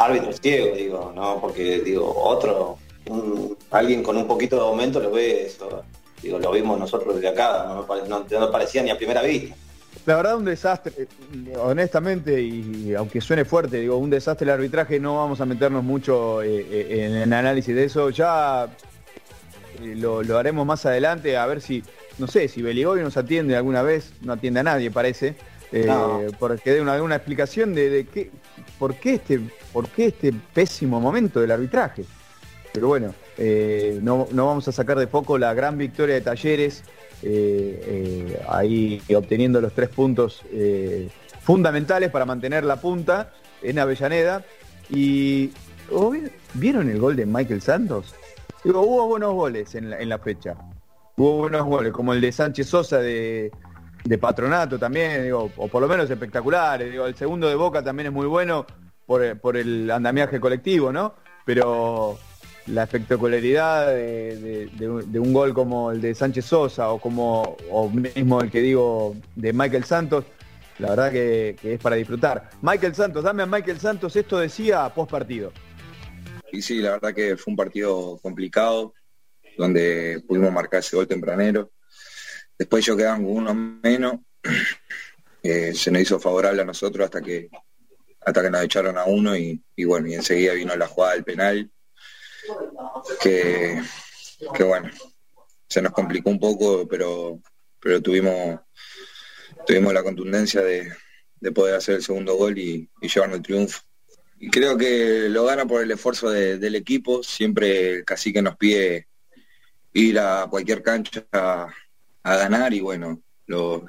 C: árbitros ciegos, digo, ¿no? Porque digo, otro, un- alguien con un poquito de aumento lo ve eso. Digo, lo vimos nosotros desde acá, no, pare- no- no parecía ni a primera vista.
B: La verdad un desastre, eh, honestamente, y aunque suene fuerte, digo, un desastre el arbitraje, no vamos a meternos mucho eh, eh, en el análisis de eso, ya lo, lo haremos más adelante, a ver si, no sé, si Beligoy nos atiende alguna vez, no atiende a nadie parece, eh,
C: No.
B: porque dé una, alguna explicación de, de qué, por qué este, por qué este pésimo momento del arbitraje. Pero bueno, eh, no, no vamos a sacar de foco la gran victoria de Talleres, eh, eh, ahí obteniendo los tres puntos fundamentales para mantener la punta en Avellaneda. Y ¿oh, vi- ¿vieron el gol de Michael Santos? Hubo buenos goles en la, en la fecha. Hubo buenos goles, como el de Sánchez Sosa de, de Patronato también, o por lo menos espectaculares. El segundo de Boca también es muy bueno por, por el andamiaje colectivo, ¿no? Pero la espectacularidad de, un- gol como el de Sánchez Sosa o como o mismo el que digo de Michael Santos, la verdad que, es para disfrutar. Michael Santos, dame a Michael Santos, esto decía post partido.
P: Y sí, la verdad que fue un partido complicado, donde pudimos marcar ese gol tempranero. Después ellos quedaban uno menos. Eh, se nos hizo favorable a nosotros hasta que hasta que nos echaron a uno y, bueno, y enseguida vino la jugada del penal, que, que bueno, se nos complicó un poco, pero, pero tuvimos, tuvimos la contundencia de, de poder hacer el segundo gol y, llevarnos el triunfo. Y creo que lo gana por el esfuerzo de- del equipo. Siempre el cacique nos pide ir a cualquier cancha a, a ganar y bueno, lo,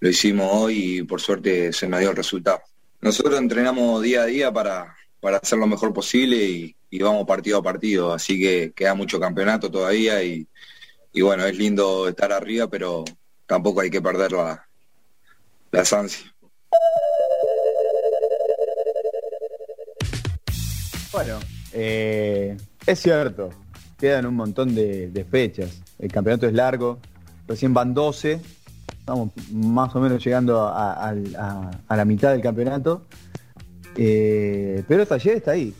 P: lo hicimos hoy y por suerte se nos dio el resultado. Nosotros entrenamos día a día para, para hacer lo mejor posible y, y vamos partido a partido, así que queda mucho campeonato todavía y, y bueno, es lindo estar arriba, pero tampoco hay que perder la, las ansias.
B: Bueno, eh, es cierto, quedan un montón de, de fechas. El campeonato es largo, recién van 12, estamos más o menos llegando a, la mitad del campeonato. Eh, pero Talleres está ahí.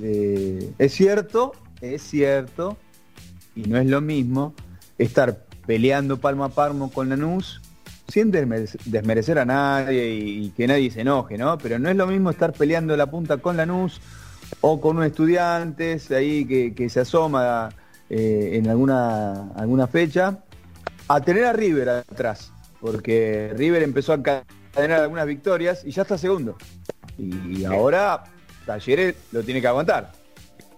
B: Eh, es cierto, es cierto, y no es lo mismo estar peleando palmo a palmo con Lanús sin desmerece- desmerecer a nadie y, que nadie se enoje, ¿no? Pero no es lo mismo estar peleando la punta con Lanús o con un estudiantes ahí que, que se asoma eh, en alguna, alguna fecha, a tener a River atrás, porque River empezó a encadenar algunas victorias y ya está segundo. Y ahora Talleres lo tiene que aguantar.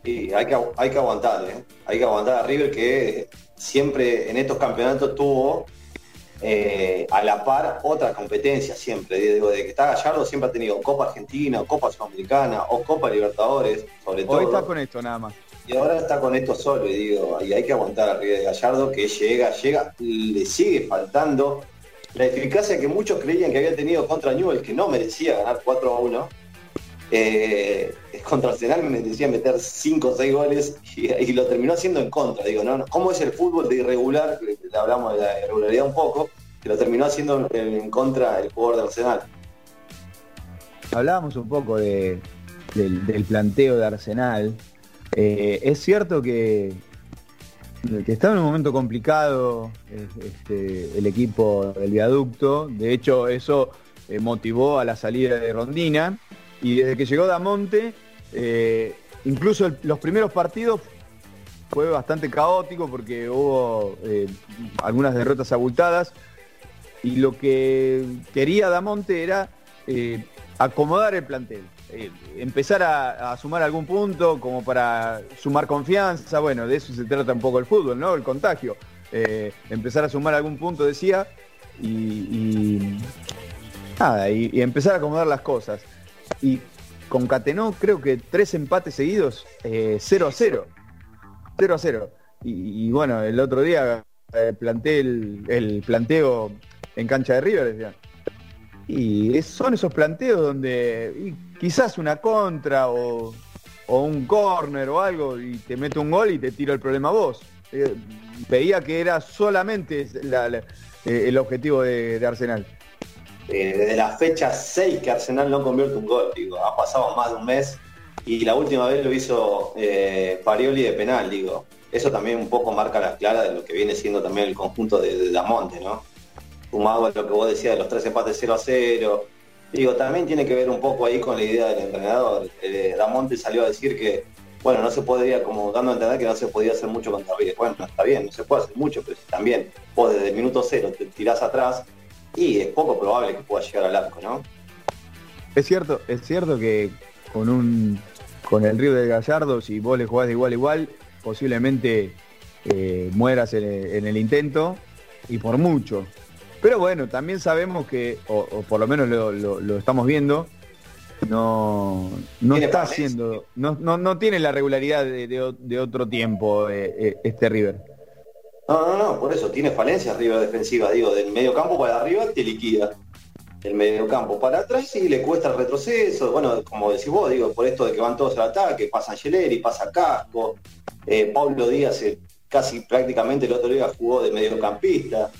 C: Y hay que, hay que aguantar, ¿eh? Hay que aguantar a River que siempre en estos campeonatos tuvo eh, a la par otra competencia siempre. Digo, de que está Gallardo siempre ha tenido Copa Argentina, Copa Sudamericana, o Copa Libertadores, sobre todo.
B: Hoy está con esto nada más.
C: Y ahora está con esto solo y digo, y hay que aguantar a River de Gallardo que llega, llega, le sigue faltando la eficacia que muchos creían que había tenido contra Newell, que no merecía ganar 4 a 1. Eh, contra Arsenal me merecía meter 5 o 6 goles y, lo terminó haciendo en contra. Digo, no, ¿cómo es el fútbol de irregular? Le hablamos de la irregularidad un poco, que lo terminó haciendo en, contra el jugador de Arsenal.
B: Hablábamos un poco de- del, planteo de Arsenal. Eh, es cierto que, que está en un momento complicado eh, este, el equipo del viaducto. De hecho, eso eh, motivó a la salida de Rondina. Y desde que llegó Damonte, eh, incluso los primeros partidos fue bastante caótico porque hubo eh, algunas derrotas abultadas. Y lo que quería Damonte era eh, acomodar el plantel. empezar a, sumar algún punto como para sumar confianza. Bueno, de eso se trata un poco el fútbol, ¿no? El contagio. Empezar a sumar algún punto, decía, y, nada, y empezar a acomodar las cosas. Y concatenó, creo que tres empates seguidos, eh, 0 a 0. 0 a 0. Y, bueno, el otro día eh, planteé el, planteo en cancha de River. Y son esos planteos donde quizás una contra o, un corner o algo y te mete un gol y te tira el problema a vos. Eh, veía que era solamente la, la- eh, el objetivo de Arsenal.
C: Eh, desde la fecha 6 que Arsenal no convierte un gol, digo, ha pasado más de un mes y la última vez lo hizo eh, de penal, digo. Eso también un poco marca las claras de lo que viene siendo también el conjunto de, de Damonte, ¿no? Sumado a lo que vos decías de los tres empates 0 a 0. Digo, también tiene que ver un poco ahí con la idea del entrenador. Eh, Damonte salió a decir que, bueno, no se podría, como dando a entender que no se podía hacer mucho contra River. Bueno, está bien, no se puede hacer mucho, pero si también vos desde el minuto cero te tirás atrás y es poco probable que pueda llegar al arco, ¿no?
B: Es cierto, es cierto que con un con el Río de Gallardo, si vos le jugás de igual a igual, posiblemente eh, mueras en el, en el intento y por mucho. Pero bueno, también sabemos que, o, o por lo menos lo, lo- lo estamos viendo, no, no está haciendo, no, no, no tiene la regularidad de, de otro tiempo eh, eh, este River.
C: No, no, no, por eso tiene falencias River defensiva, digo, del medio campo para arriba te liquida. Del medio campo para atrás y le cuesta el retroceso. Bueno, como decís vos, digo, por esto de que van todos al ataque, pasa Angeleri, pasa Casco, eh, Pablo Díaz eh, casi prácticamente el otro día jugó de mediocampista.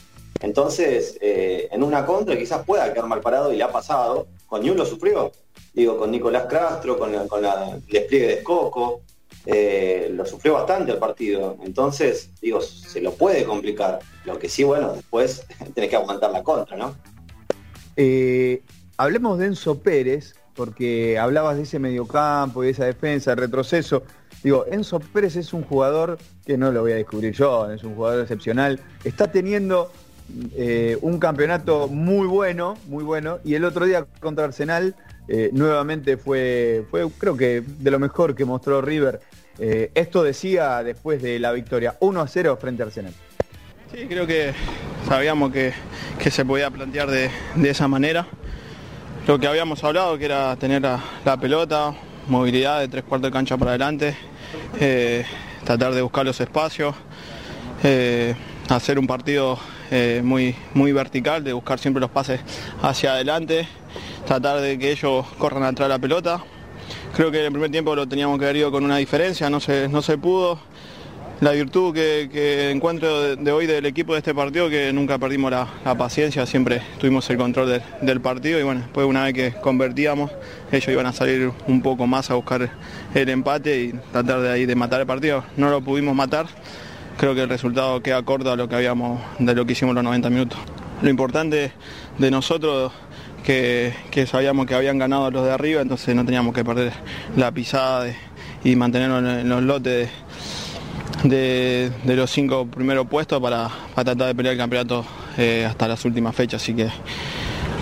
C: Entonces, eh, en una contra quizás pueda quedar mal parado y le ha pasado. Con Ñulo sufrió. Digo, con Nicolás Castro, con, el despliegue de Escoco. Eh, lo sufrió bastante el partido. Entonces, digo, se lo puede complicar. Lo que sí, bueno, después tenés que aguantar la contra, ¿no?
B: Eh, hablemos de Enzo Pérez, porque hablabas de ese mediocampo y de esa defensa, el retroceso. Digo, Enzo Pérez es un jugador que no lo voy a descubrir yo, es un jugador excepcional. Está teniendo eh, un campeonato muy bueno, muy bueno, y el otro día contra Arsenal eh, nuevamente fue, fue, creo que, de lo mejor que mostró River. Eh, esto decía después de la victoria 1 a 0 frente a Arsenal.
Q: Sí, creo que sabíamos que, que se podía plantear de, de esa manera. Lo que habíamos hablado, que era tener la, la pelota, movilidad de tres cuartos de cancha para adelante, eh, tratar de buscar los espacios, hacer un partido muy, muy vertical, de buscar siempre los pases hacia adelante, tratar de que ellos corran atrás de la pelota. Creo que en el primer tiempo lo teníamos que haber ido con una diferencia, no se, no se pudo la virtud que, encuentro de, hoy del equipo de este partido, que nunca perdimos la, paciencia, siempre tuvimos el control del partido y bueno, después una vez que convertíamos, ellos iban a salir un poco más a buscar el empate y tratar de ahí de matar el partido. No lo pudimos matar, creo que el resultado queda corto a lo que habíamos, de lo que hicimos los 90 minutos. Lo importante de nosotros que, sabíamos que habían ganado los de arriba, entonces no teníamos que perder la pisada y mantenernos en, los lotes de, los cinco primeros puestos para, para tratar de pelear el campeonato eh, hasta las últimas fechas. Así que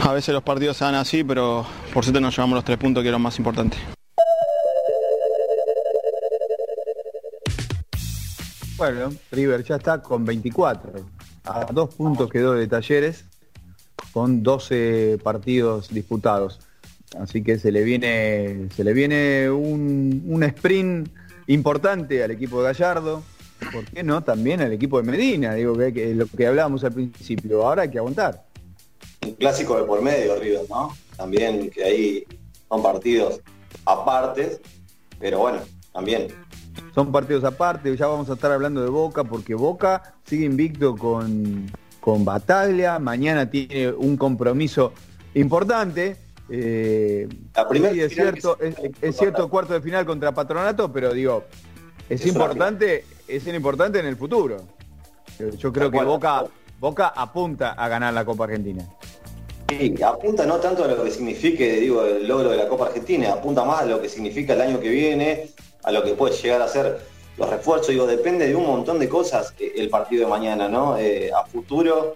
Q: a veces los partidos se dan así, pero por suerte nos llevamos los tres puntos que lo más importante.
B: Bueno, River ya está con 24. A dos puntos quedó de Talleres con 12 partidos disputados. Así que se le viene, se le viene un, un sprint importante al equipo de Gallardo. ¿Por qué no? También al equipo de Medina, digo que, que lo que hablábamos al principio. Ahora hay que aguantar.
C: Un clásico de por medio, River, ¿no? También que ahí son partidos aparte, pero bueno, también.
B: Son partidos aparte, ya vamos a estar hablando de Boca, porque Boca sigue invicto con, con Bataglia, mañana tiene un compromiso importante. eh,
C: La primera
B: sí, es cierto, es, es cierto cuarto de final contra Patronato, pero digo, es, importante, es importante en el futuro. Yo, yo creo que Boca, Boca apunta a ganar la Copa Argentina.
C: Sí, apunta no tanto a lo que signifique, digo, el logro de la Copa Argentina, apunta más a lo que significa el año que viene, a lo que puede llegar a ser los refuerzos, digo, depende de un montón de cosas eh, el partido de mañana, ¿no? Eh, a futuro.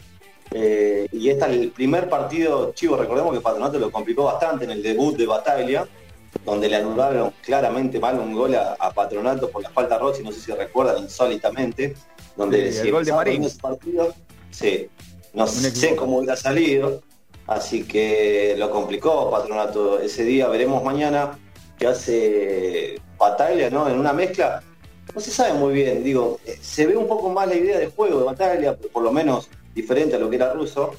C: eh, y este es el primer partido, chivo, recordemos que Patronato lo complicó bastante en el debut de Bataglia, donde le anularon claramente mal un gol a, a Patronato por la falta de Rossi, no sé si recuerdan insólitamente, donde
B: Sí,
C: si
B: el gol de Marín.
C: ese partido, sí, no sé cómo hubiera salido, así que lo complicó Patronato ese día, veremos mañana qué hace Bataglia, ¿no? En una mezcla, no se sabe muy bien, digo, eh, se ve un poco más la idea de juego de Bataglia, por lo menos diferente a lo que era ruso,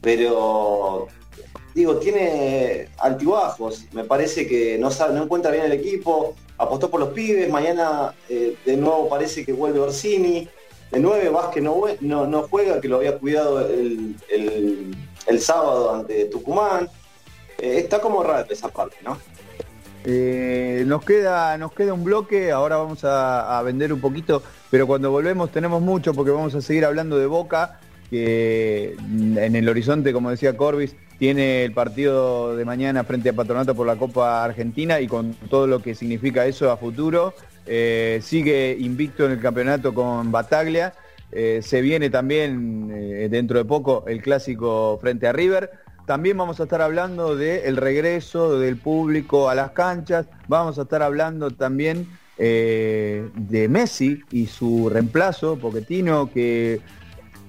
C: pero digo, tiene altibajos, me parece que no sabe, no encuentra bien el equipo, apostó por los pibes, mañana eh, de nuevo parece que vuelve Orsini, de 9, Vázquez no, no, no juega, que lo había cuidado el, el- el sábado ante Tucumán. Eh, está como raro esa parte, ¿no?
B: Eh, nos queda nos queda un bloque, ahora vamos a, vender un poquito, pero cuando volvemos tenemos mucho porque vamos a seguir hablando de Boca, que mm, en el horizonte, como decía Corbis, tiene el partido de mañana frente a Patronato por la Copa Argentina y con todo lo que significa eso a futuro. Eh, sigue invicto en el campeonato con Bataglia. Eh, se viene también dentro de poco el clásico frente a River. También vamos a estar hablando del regreso del público a las canchas. Vamos a estar hablando también eh, de Messi y su reemplazo, Poquetino, que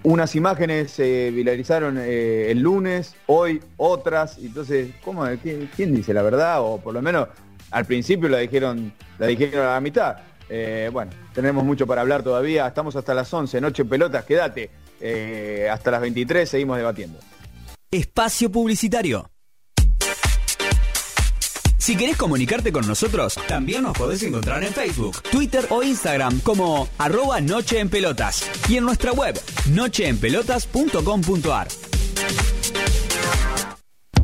B: unas imágenes se viralizaron eh, el lunes, hoy otras. Entonces, ¿cómo, quién, dice la verdad? O por lo menos al principio la dijeron, la dijeron a la mitad. Eh, bueno, tenemos mucho para hablar todavía. Estamos hasta las 11, Noche Pelotas, quédate. Eh, hasta las 23 seguimos debatiendo.
A: Espacio Publicitario. Si querés comunicarte con nosotros, también nos podés encontrar en Facebook, Twitter o Instagram como arroba Noche y en nuestra web nocheenpelotas.com.ar.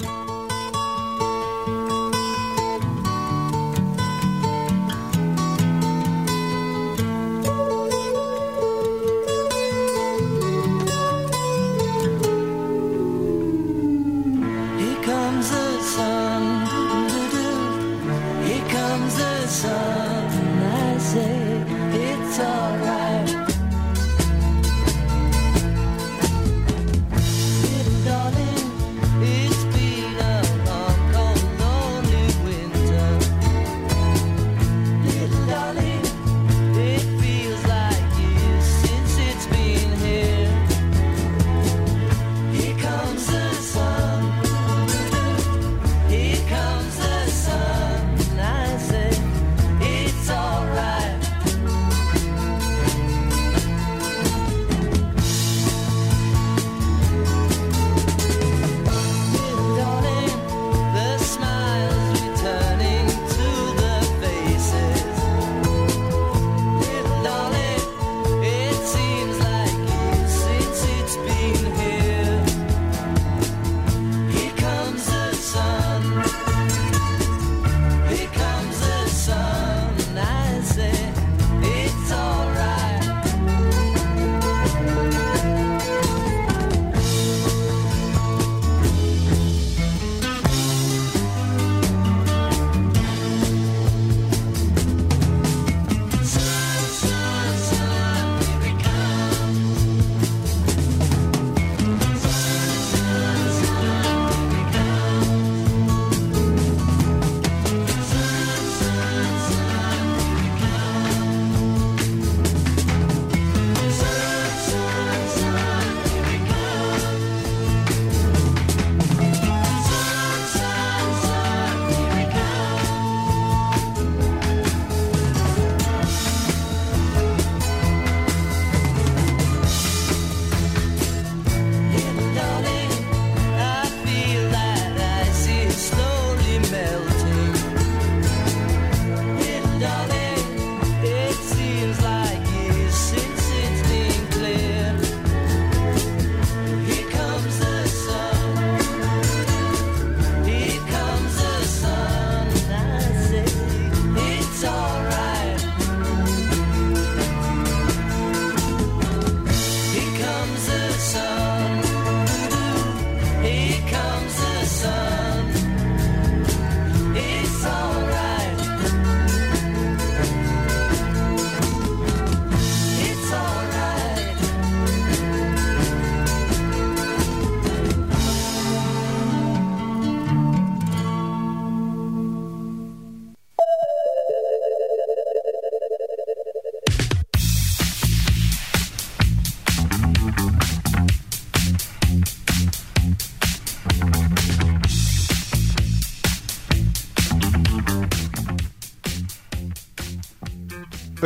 J: Thank you.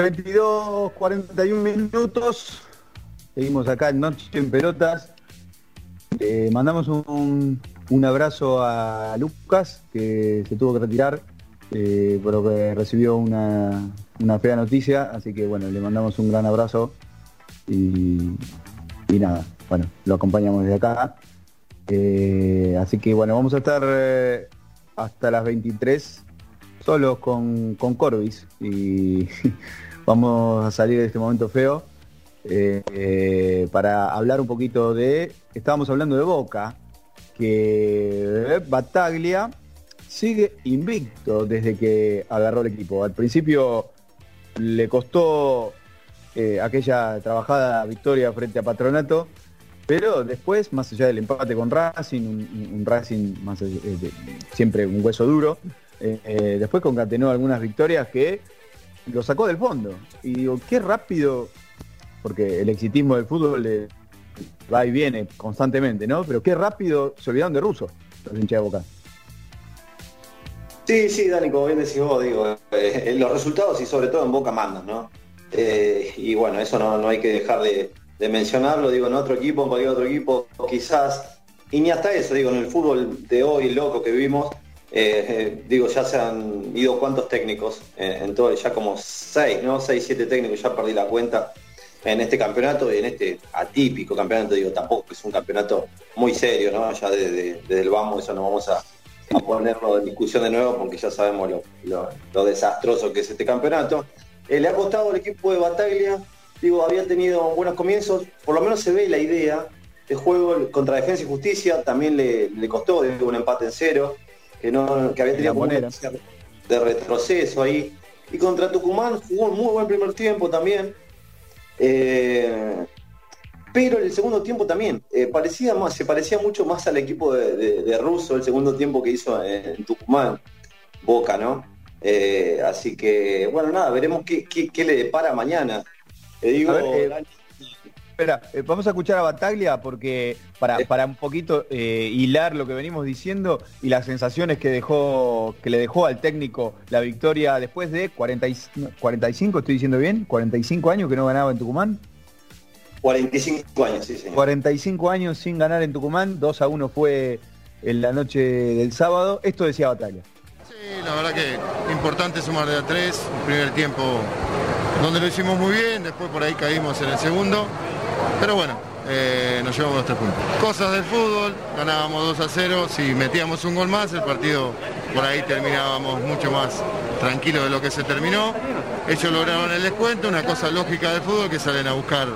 B: 22, 41 minutos. Seguimos acá en Noche en Pelotas. Mandamos un, un abrazo a Lucas, que se tuvo que retirar, eh, pero que recibió una, una fea noticia. Así que bueno, le mandamos un gran abrazo. Y, y nada, bueno, lo acompañamos desde acá. Eh, así que bueno, vamos a estar eh, hasta las 23 solos con, con Corbis y vamos a salir de este momento feo eh, eh, para hablar un poquito de, estábamos hablando de Boca, que Bataglia sigue invicto desde que agarró el equipo. Al principio le costó eh, aquella trabajada victoria frente a Patronato, pero después, más allá del empate con Racing, un, Racing siempre un hueso duro, después concatenó algunas victorias que lo sacó del fondo. Y digo, qué rápido, porque el exitismo del fútbol va y viene constantemente, ¿no? Pero qué rápido se olvidaron de Russo, los hinchas de Boca.
C: Sí, sí, Dani, como bien decís vos, digo, eh, los resultados y sobre todo en Boca mandan, ¿no? Eh, y bueno, eso no, no hay que dejar de, de mencionarlo, digo, en otro equipo, en cualquier otro equipo, quizás, y ni hasta eso, digo, en el fútbol de hoy, loco que vivimos, eh, eh, digo, ya se han ido cuántos técnicos, eh, en todo, ya como seis, ¿no? Seis, siete técnicos, ya perdí la cuenta en este campeonato y en este atípico campeonato, digo, tampoco es un campeonato muy serio, ¿no? Ya desde de, desde el vamos, eso no vamos a, ponerlo en discusión de nuevo porque ya sabemos lo, desastroso que es este campeonato. Le ha costado al equipo de Bataglia, digo, había tenido buenos comienzos, por lo menos se ve la idea de juego contra Defensa y Justicia, también le, le costó digo, un empate en cero, que, no, que había tenido como de retroceso ahí. Y contra Tucumán jugó un muy buen primer tiempo también. Eh, pero el segundo tiempo también eh, parecía más, se parecía mucho más al equipo de, de- de Russo el segundo tiempo que hizo en Tucumán, Boca, ¿no? Eh, así que, bueno, nada, veremos qué, qué- qué le depara mañana. Te digo,
B: ver, Espera, eh, vamos a escuchar a Bataglia porque para, para un poquito eh, hilar lo que venimos diciendo y las sensaciones que dejó que le dejó al técnico la victoria después de 40 y- no, 45, estoy diciendo bien, 45 años que no ganaba en Tucumán.
C: 45 años, sí, señor.
B: 45 años sin ganar en Tucumán, 2 a 1 fue en la noche del sábado. Esto decía Bataglia.
R: Sí, la verdad que importante sumar de a tres, un primer tiempo donde lo hicimos muy bien, después por ahí caímos en el segundo, pero bueno, eh, nos llevamos los tres puntos. Cosas del fútbol, ganábamos 2 a 0, si metíamos un gol más, el partido por ahí terminábamos mucho más tranquilo de lo que se terminó. Ellos lograron el descuento, una cosa lógica del fútbol que salen a buscar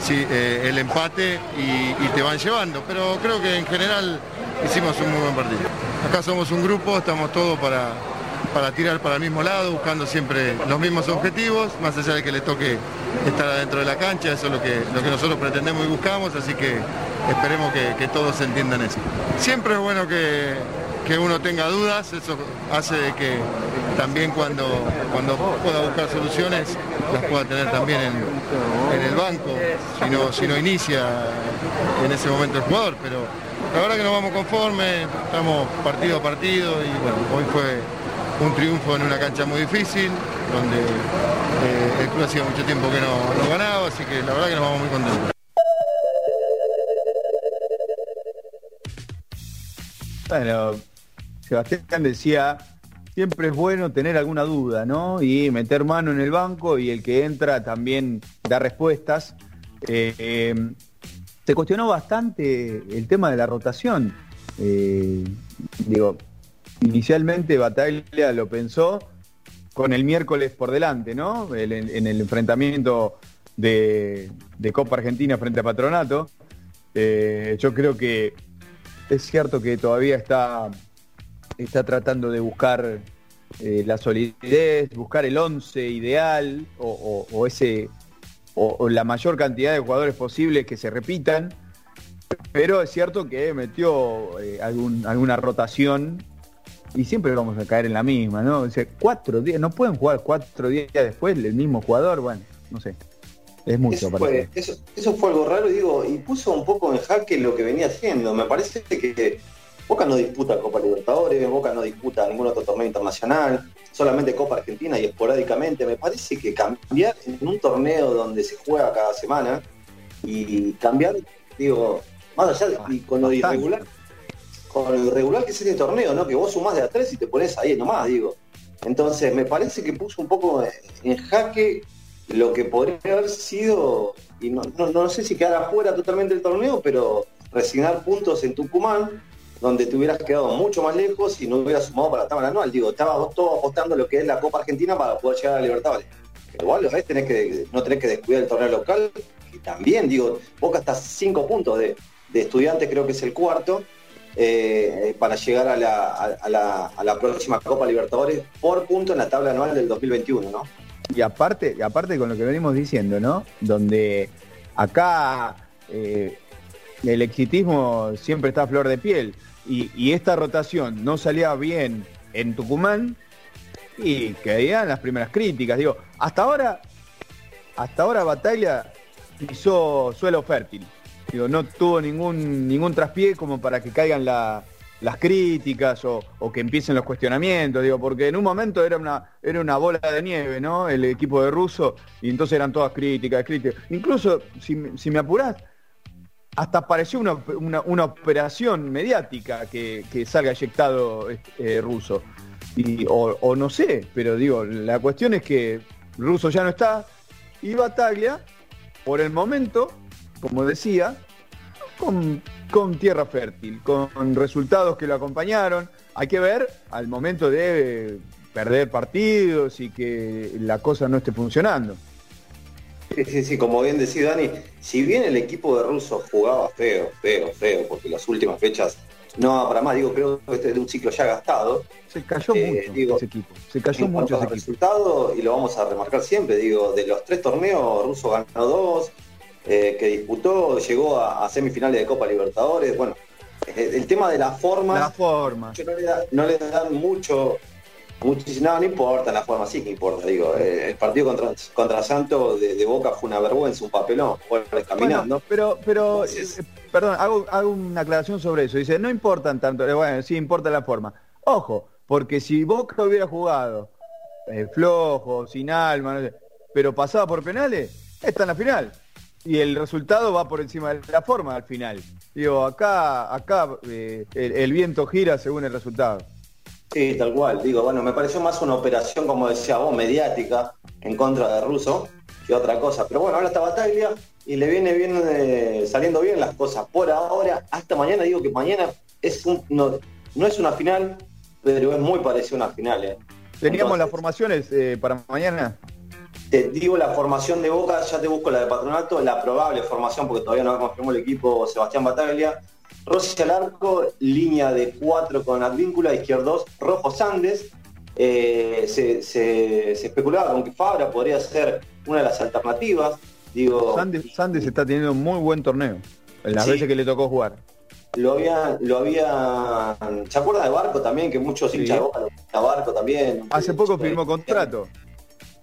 R: sí, eh, el empate y, y te van llevando, pero creo que en general hicimos un muy buen partido. Acá somos un grupo, estamos todos para, para tirar para el mismo lado, buscando siempre los mismos objetivos, más allá de que le toque estar adentro de la cancha, eso es lo que, lo que nosotros pretendemos y buscamos, así que esperemos que, todos entiendan eso. Siempre es bueno que, que uno tenga dudas, eso hace de que también cuando, cuando pueda buscar soluciones las pueda tener también en, en el banco, si no, inicia en ese momento el jugador, pero la verdad que nos vamos conformes, estamos partido a partido y bueno, hoy fue un triunfo en una cancha muy difícil, donde eh, el club hacía mucho tiempo que no, no ganaba, así que la verdad que nos vamos muy contentos.
B: Bueno, Sebastián decía, siempre es bueno tener alguna duda, ¿no? Y meter mano en el banco y el que entra también da respuestas. Eh, se cuestionó bastante el tema de la rotación. Eh, digo, inicialmente Bataglia lo pensó con el miércoles por delante, ¿no? En, el enfrentamiento de, Copa Argentina frente a Patronato. Eh, yo creo que es cierto que todavía está, está tratando de buscar eh, la solidez, buscar el 11 ideal o, ese o, o la mayor cantidad de jugadores posibles que se repitan. Pero es cierto que metió eh, algún- alguna rotación y siempre vamos a caer en la misma, ¿no? O sea, cuatro días, no pueden jugar cuatro días después el mismo jugador, bueno, no sé. Es mucho
C: Eso
B: para
C: fue, eso, eso fue algo raro, digo, y puso un poco en jaque lo que venía haciendo. Me parece que Boca no disputa Copa Libertadores, Boca no disputa ningún otro torneo internacional, solamente Copa Argentina y esporádicamente. Me parece que cambiar en un torneo donde se juega cada semana y cambiar, digo, más allá de, y con lo irregular, con lo irregular que es este torneo, ¿no? Que vos sumás de a tres y te pones ahí nomás, digo. Entonces me parece que puso un poco en jaque lo que podría haber sido, y no, no, no sé si quedara fuera totalmente del torneo, pero resignar puntos en Tucumán, donde te hubieras quedado mucho más lejos y no hubieras sumado para la tabla anual. Digo, estabas todos apostando lo que es la Copa Argentina para poder llegar a Libertadores. Pero igual los tenés que, no tenés que descuidar el torneo local, y también, digo, Boca hasta cinco puntos de, de estudiantes, creo que es el cuarto, eh, para llegar a la, próxima Copa Libertadores por punto en la tabla anual del 2021, ¿no?
B: Y aparte, y aparte con lo que venimos diciendo, ¿no? Donde acá eh, el exitismo siempre está a flor de piel y, esta rotación no salía bien en Tucumán y caían las primeras críticas. Digo, hasta ahora, hasta ahora Batalla pisó suelo fértil. Digo, no tuvo ningún, ningún traspié como para que caigan la- las críticas o, que empiecen los cuestionamientos, digo, porque en un momento era una, era una bola de nieve, ¿no? El equipo de Russo, y entonces eran todas críticas, críticas. Incluso, si, si me apurás, hasta pareció una, una- operación mediática que, que salga eyectado eh, Russo. Y, o, o no sé, pero digo, la cuestión es que Russo ya no está y Bataglia, por el momento, como decía, con, con tierra fértil, con resultados que lo acompañaron. Hay que ver al momento de perder partidos y que la cosa no esté funcionando.
C: Sí, sí, sí, como bien decía Dani, si bien el equipo de Russo jugaba feo, feo, feo, porque las últimas fechas no para más, digo, creo que este es de un ciclo ya gastado.
B: Se cayó
C: Eh,
B: mucho
C: digo,
B: ese equipo. Se cayó
C: en
B: mucho ese equipo.
C: resultado, y lo vamos a remarcar siempre, digo, de los tres torneos, Russo ganó dos, eh, que disputó, llegó a, a semifinales de Copa Libertadores, bueno, el tema de la forma,
B: La forma.
C: no le, da- no le dan mucho, muchísimo, no, no importa la forma, sí que importa, digo, eh, el partido contra, contra Santos de, de Boca fue una vergüenza, un papelón, caminando.
B: Bueno, pero, pero, eh, perdón, hago, hago una aclaración sobre eso. Dice, no importan tanto, eh, bueno, sí importa la forma. Ojo, porque si Boca hubiera jugado eh, flojo, sin alma, no sé, pero pasaba por penales, está en la final. Y el resultado va por encima de la forma al final. Digo, acá, acá eh, el, el viento gira según el resultado.
C: Sí, tal cual. Digo, bueno, me pareció más una operación, como decía vos, mediática en contra de Russo que otra cosa. Pero bueno, ahora está Bataglia y le viene bien eh, saliendo bien las cosas. Por ahora, hasta mañana, digo que mañana es un, no, no es una final, pero es muy parecida a una final. eh.
B: Teníamos
C: Entonces,
B: las formaciones eh, para mañana.
C: Te digo la formación de Boca, ya te busco la de Patronato, la probable formación, porque todavía no confirmó el equipo Sebastián Bataglia. Rossi al arco, línea de 4 con Advíncula, izquierdos, Rojo Sandes. Eh, se, se- se especulaba con que Fabra podría ser una de las alternativas. Digo,
B: Sandes, Sandes está teniendo un muy buen torneo. En las
C: Sí.
B: veces que le tocó jugar.
C: lo había, lo había. ¿Se acuerda de Barco también? Que muchos hinchas de Boca lo a Barco también.
B: Hace poco firmó contrato.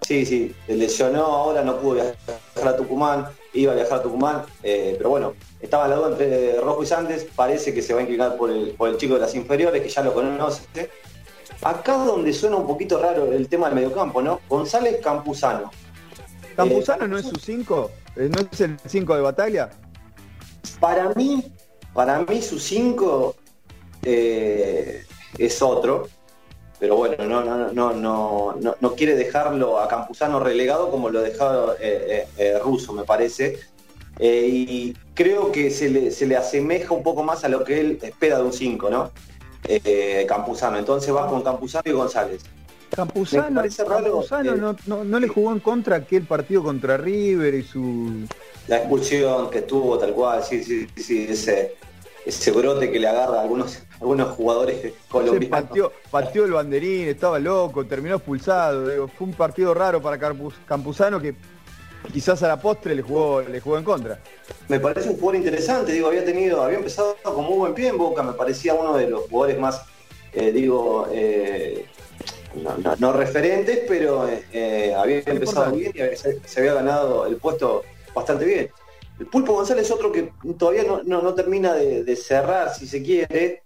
C: Sí, sí, se lesionó, ahora no pudo viajar a Tucumán, iba a viajar a Tucumán, eh, pero bueno, estaba la duda entre Rojo y Sandes, parece que se va a inclinar por el, por el chico de las inferiores, que ya lo conoce. Acá donde suena un poquito raro el tema del mediocampo, ¿no? González Campuzano.
B: ¿Campuzano no es su 5? ¿No es el 5 de batalla?
C: Para mí, para mí su 5 es otro, pero bueno, no, no, no, no, no, no quiere dejarlo a Campuzano relegado como lo dejaba eh, eh, eh, Russo, me parece. Eh, y creo que se le, se le asemeja un poco más a lo que él espera de un 5, ¿no? Campuzano. Entonces va con Campuzano y González.
B: Campuzano, Campuzano no, no- no le jugó en contra aquel partido contra River y su...
C: La expulsión que tuvo tal cual, sí, sí, sí, ese, ese brote que le agarra a algunos, algunos jugadores
B: Se
C: colombianos.
B: pateó, pateó el banderín, estaba loco, terminó expulsado. digo, fue un partido raro para Campuz- Campuzano que quizás a la postre le jugó, le jugó en contra.
C: Me parece un jugador interesante, digo, había tenido, había empezado con muy buen pie en Boca, me parecía uno de los jugadores más, eh, digo, eh, no, no- no referentes, pero eh, había empezado bien y se, se había ganado el puesto bastante bien. El Pulpo González es otro que todavía no, termina de, cerrar, si se quiere,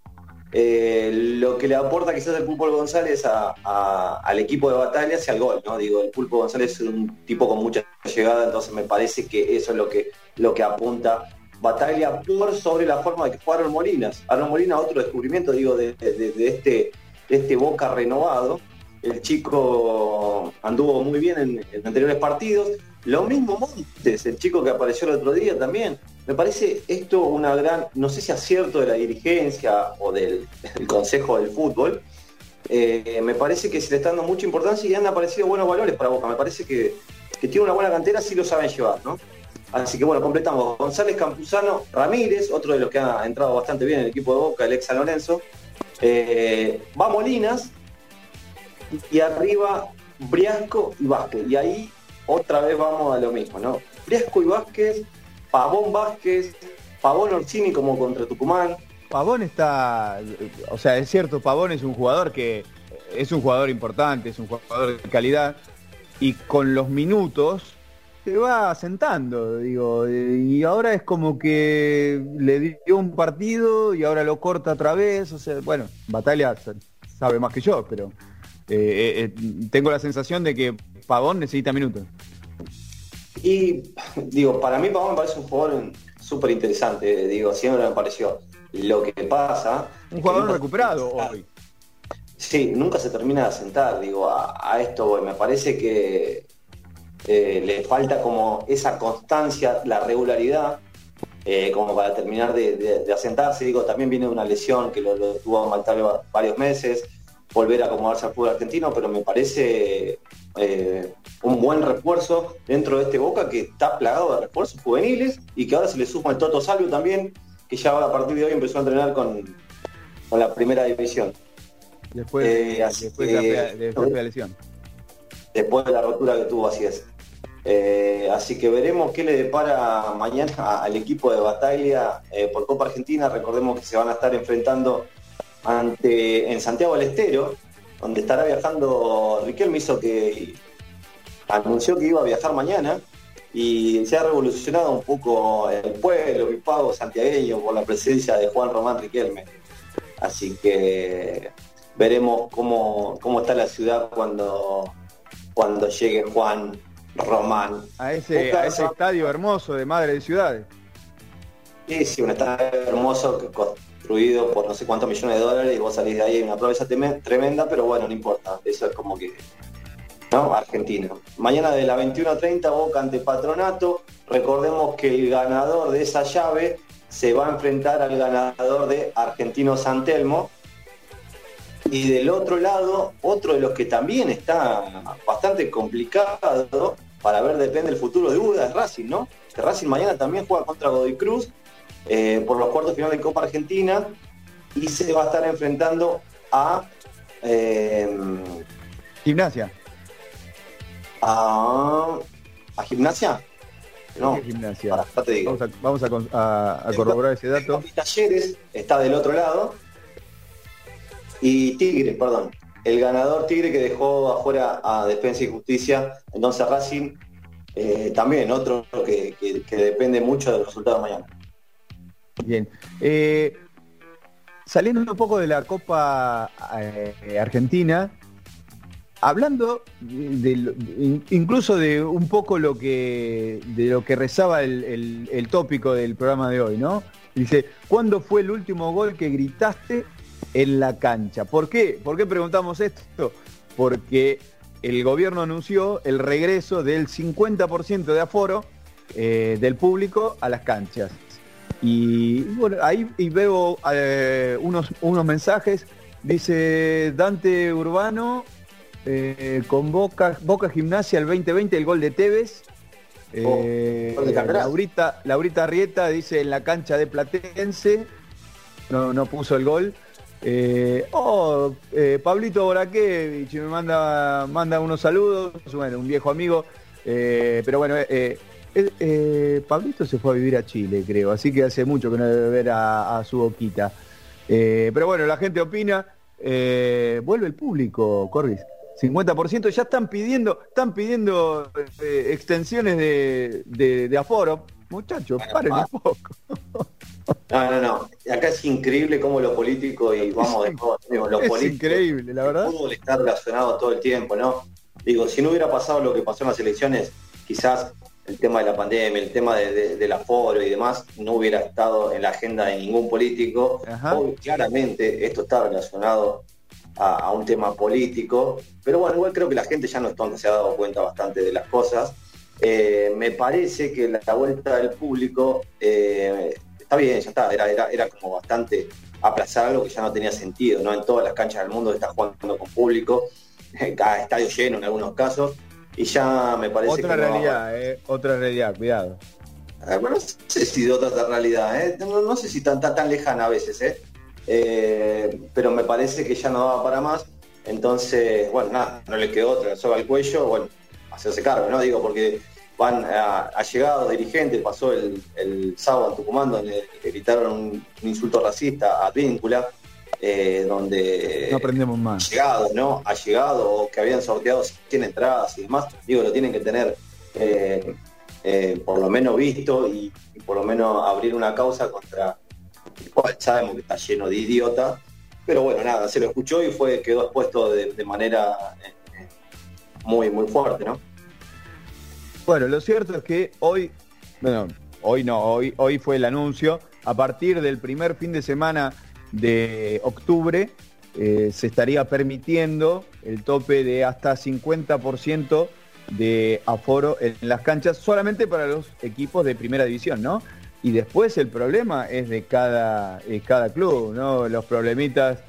C: eh, lo que le aporta quizás el Pulpo González a- al equipo de batalla hacia el gol, ¿no? Digo, el Pulpo González es un tipo con mucha llegada, entonces me parece que eso es lo que, lo que apunta Batalla por sobre la forma de que fue Aaron Molinas. Aaron Molinas, otro descubrimiento, digo, de, de- este, este Boca renovado. El chico anduvo muy bien en, en anteriores partidos. Lo mismo Montes, el chico que apareció el otro día también. Me parece esto una gran, no sé si acierto de la dirigencia o del, Consejo del Fútbol. Eh, me parece que se le está dando mucha importancia y han aparecido buenos valores para Boca. Me parece que, que tiene una buena cantera, sí lo saben llevar, ¿no? Así que bueno, completamos. González Campuzano Ramírez, otro de los que ha entrado bastante bien en el equipo de Boca, el ex San Lorenzo. Eh, va Molinas y arriba Briasco y Vázquez. Y ahí otra vez vamos a lo mismo, ¿no? Briasco y Vázquez, Pavón Vázquez, Pavón Orsini como contra Tucumán.
B: Pavón está, o sea, es cierto, Pavón es un jugador que es un jugador importante, es un jugador de calidad y con los minutos se va asentando, digo, y ahora es como que le dio un partido y ahora lo corta otra vez, o sea, bueno, Batalla sabe más que yo, pero eh, eh, eh, tengo la sensación de que Pavón necesita minutos.
C: Y digo, para mí Pavón me parece un jugador súper interesante, digo, siempre me pareció. Lo que pasa...
B: Un jugador recuperado hoy.
C: Sí, nunca se termina de asentar, digo, a, a esto voy. Me parece que eh, le falta como esa constancia, la regularidad, eh, como para terminar de, de- de asentarse. Digo, también viene de una lesión que lo, lo tuvo a varios meses, volver a acomodarse al fútbol argentino, pero me parece eh, un buen refuerzo dentro de este Boca que está plagado de refuerzos juveniles y que ahora se le suma el Toto Salvio también, que ya a partir de hoy empezó a entrenar con, con la primera división.
B: Después,
C: Eh, así
B: después de, la de lesión.
C: después de la rotura que tuvo, así es. Eh, así que veremos qué le depara mañana al equipo de Batalla eh, por Copa Argentina. Recordemos que se van a estar enfrentando ante en Santiago del Estero, donde estará viajando Riquelme hizo que anunció que iba a viajar mañana y se ha revolucionado un poco el pueblo, el pago santiagueño por la presencia de Juan Román Riquelme. Así que veremos cómo, cómo está la ciudad cuando, cuando llegue Juan Román.
B: A ese, a ese estadio hermoso de Madre de Ciudades.
C: Sí, sí, un estadio hermoso que construido por no sé cuántos millones de dólares y vos salís de ahí hay una promesa tremenda, pero bueno, no importa. Eso es como que, ¿no? Argentino. Mañana de la 21.30 Boca ante Patronato. Recordemos que el ganador de esa llave se va a enfrentar al ganador de Argentino San Telmo. Y del otro lado, otro de los que también está bastante complicado para ver depende del futuro de Buda es Racing, ¿no? Racing mañana también juega contra Godoy Cruz eh, por los cuartos finales de Copa Argentina y se va a estar enfrentando a eh,
B: Gimnasia.
C: a, a Gimnasia. No,
B: ¿Qué gimnasia?
C: ya te digo.
B: Vamos, a, vamos a con- a- a corroborar ese dato.
C: Talleres está del otro lado. Y Tigre, perdón. El ganador Tigre que dejó afuera a Defensa y Justicia. Entonces Racing eh, también, otro que, que- que depende mucho del resultado de mañana.
B: Bien. Eh, saliendo un poco de la Copa eh, Argentina, hablando incluso de un poco lo que de lo que rezaba el, el- el tópico del programa de hoy, ¿no? Dice, ¿cuándo fue el último gol que gritaste en la cancha? ¿Por qué? ¿Por qué preguntamos esto? Porque el gobierno anunció el regreso del 50% de aforo eh, del público a las canchas. Y bueno, ahí y veo eh, unos, unos mensajes. Dice Dante Urbano, eh, con Boca, Boca Gimnasia el 2020, el gol de Tevez. Eh,
C: de Candelas.
B: Laurita, Laurita Rieta dice en la cancha de Platense. No, no puso el gol. Eh, oh, eh, Pablito Borakevich me manda, manda unos saludos. Bueno, un viejo amigo. Eh, pero bueno, eh, eh, Pablito se fue a vivir a Chile, creo, así que hace mucho que no debe ver a, a su boquita. Eh, pero bueno, la gente opina, vuelve el público, Corris. 50%, ya están pidiendo, están pidiendo extensiones de, de- de aforo. Muchachos, paren un poco.
C: No, no, no. acá es increíble cómo lo político y vamos de todo, digo, lo
B: Es
C: político,
B: increíble, la verdad.
C: el fútbol está relacionado todo el tiempo, ¿no? Digo, si no hubiera pasado lo que pasó en las elecciones, quizás el tema de la pandemia, el tema de, de- del aforo y demás, no hubiera estado en la agenda de ningún político. Hoy, claramente esto está relacionado a, a un tema político, pero bueno, igual creo que la gente ya no es tonta, se ha dado cuenta bastante de las cosas. Eh, me parece que la, la vuelta del público eh, está bien, ya está, era, era, era como bastante aplazar algo que ya no tenía sentido, ¿no? En todas las canchas del mundo se está jugando con público, cada estadio lleno en algunos casos, y ya me parece
B: Otra
C: que no-
B: realidad, eh, otra realidad, cuidado.
C: eh, bueno, no sé si de otra realidad, ¿eh? no, no sé si tan, tan, tan lejana a veces, ¿eh? Eh, pero me parece que ya no daba para más. Entonces, bueno, nada, no le quedó otra, soga al cuello, bueno, hacerse cargo, ¿no? Digo, porque van a, a llegado dirigentes, pasó el, el sábado en Tucumán, donde gritaron un, un insulto racista a Víncula, eh, donde
B: No aprendemos más.
C: llegado, ¿no? Ha llegado o que habían sorteado 100 entradas y demás, digo, lo tienen que tener eh, eh, por lo menos visto y, y por lo menos abrir una causa contra el cual sabemos que está lleno de idiotas, pero bueno, nada, se lo escuchó y fue quedó expuesto de, de manera muy, muy fuerte, ¿no?
B: Bueno, lo cierto es que hoy, bueno, hoy no, hoy, hoy fue el anuncio, a partir del primer fin de semana de octubre eh, se estaría permitiendo el tope de hasta 50% de aforo en las canchas solamente para los equipos de primera división, ¿no? Y después el problema es de cada, cada club, ¿no? Los problemitas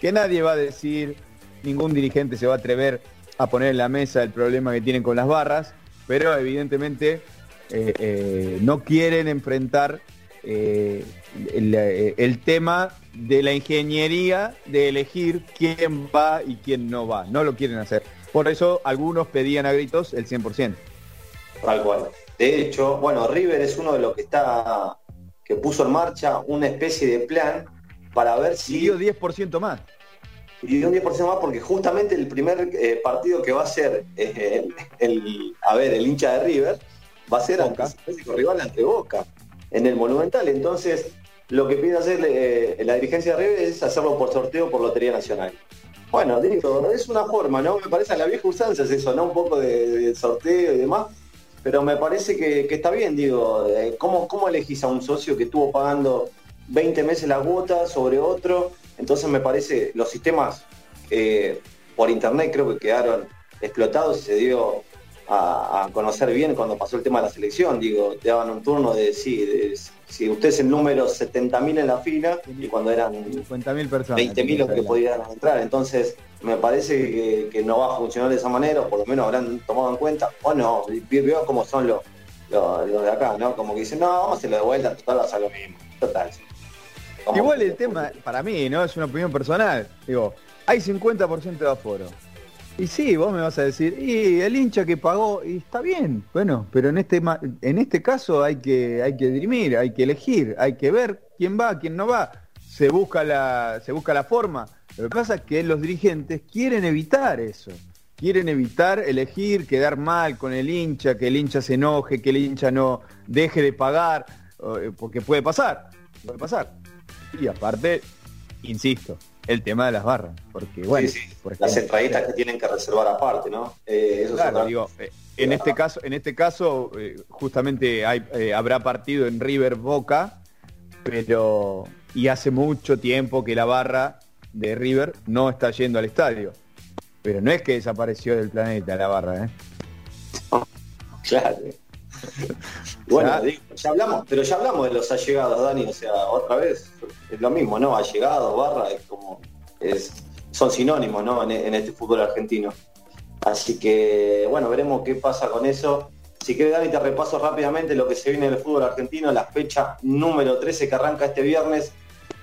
B: que nadie va a decir, ningún dirigente se va a atrever a poner en la mesa el problema que tienen con las barras, pero evidentemente eh, eh, no quieren enfrentar eh, el, eh, el tema de la ingeniería de elegir quién va y quién no va. No lo quieren hacer. Por eso algunos pedían a gritos el 100%.
C: Tal cual. De hecho, bueno, River es uno de los que está, que puso en marcha una especie de plan para ver si...
B: dio 10% más.
C: Y dio un 10% más porque justamente el primer eh, partido que va a ser eh, el, el- a ver, el hincha de River va a ser ante rival ante Boca en el Monumental. Entonces, lo que pide hacer eh, la dirigencia de River es hacerlo por sorteo por Lotería Nacional. Bueno, digo, es una forma, ¿no? Me parece a la vieja usanza es eso, ¿no? Un poco de, sorteo y demás. Pero me parece que, que está bien, digo, eh, ¿cómo, ¿cómo elegís a un socio que estuvo pagando 20 meses la cuota sobre otro? Entonces me parece, los sistemas eh, por internet creo que quedaron explotados y se dio a, a conocer bien cuando pasó el tema de la selección. Digo, te daban un turno de, sí, de, si usted es el número 70.000 en la fila y cuando eran
B: 50.000 personas.
C: 20.000 los que podían entrar. Entonces, me parece que, que no va a funcionar de esa manera, o por lo menos habrán tomado en cuenta, o no, veo cómo son los, los, los de acá, ¿no? Como que dicen, no, vamos a hacerlo de vuelta, total, va a lo mismo. Total.
B: Igual el tema, para mí, ¿no? Es una opinión personal. Digo, hay 50% de aforo. Y sí, vos me vas a decir, y el hincha que pagó, y está bien, bueno, pero en este en este caso hay que, hay que dirimir, hay que elegir, hay que ver quién va, quién no va. Se busca la, se busca la forma. Lo que pasa es que los dirigentes quieren evitar eso. Quieren evitar elegir, quedar mal con el hincha, que el hincha se enoje, que el hincha no deje de pagar, eh, porque puede pasar, puede pasar. Y aparte, insisto, el tema de las barras, porque bueno,
C: Sí, sí,
B: por
C: las entraditas que tienen que reservar aparte, ¿no? Eh, eso es
B: Claro, digo, eh, en este caso, en este caso, eh, justamente hay, eh, habrá partido en River Boca, pero y hace mucho tiempo que la barra de River no está yendo al estadio. Pero no es que desapareció del planeta la barra, ¿eh?
C: Claro. Bueno,
B: Ya.
C: digo, ya hablamos, pero ya hablamos de los allegados, Dani, o sea, otra vez es lo mismo, ¿no? Allegados, barra, es como, es, son sinónimos, ¿no? En, este fútbol argentino. Así que, bueno, veremos qué pasa con eso. Si quieres, Dani, te repaso rápidamente lo que se viene en el fútbol argentino, la fecha número 13 que arranca este viernes,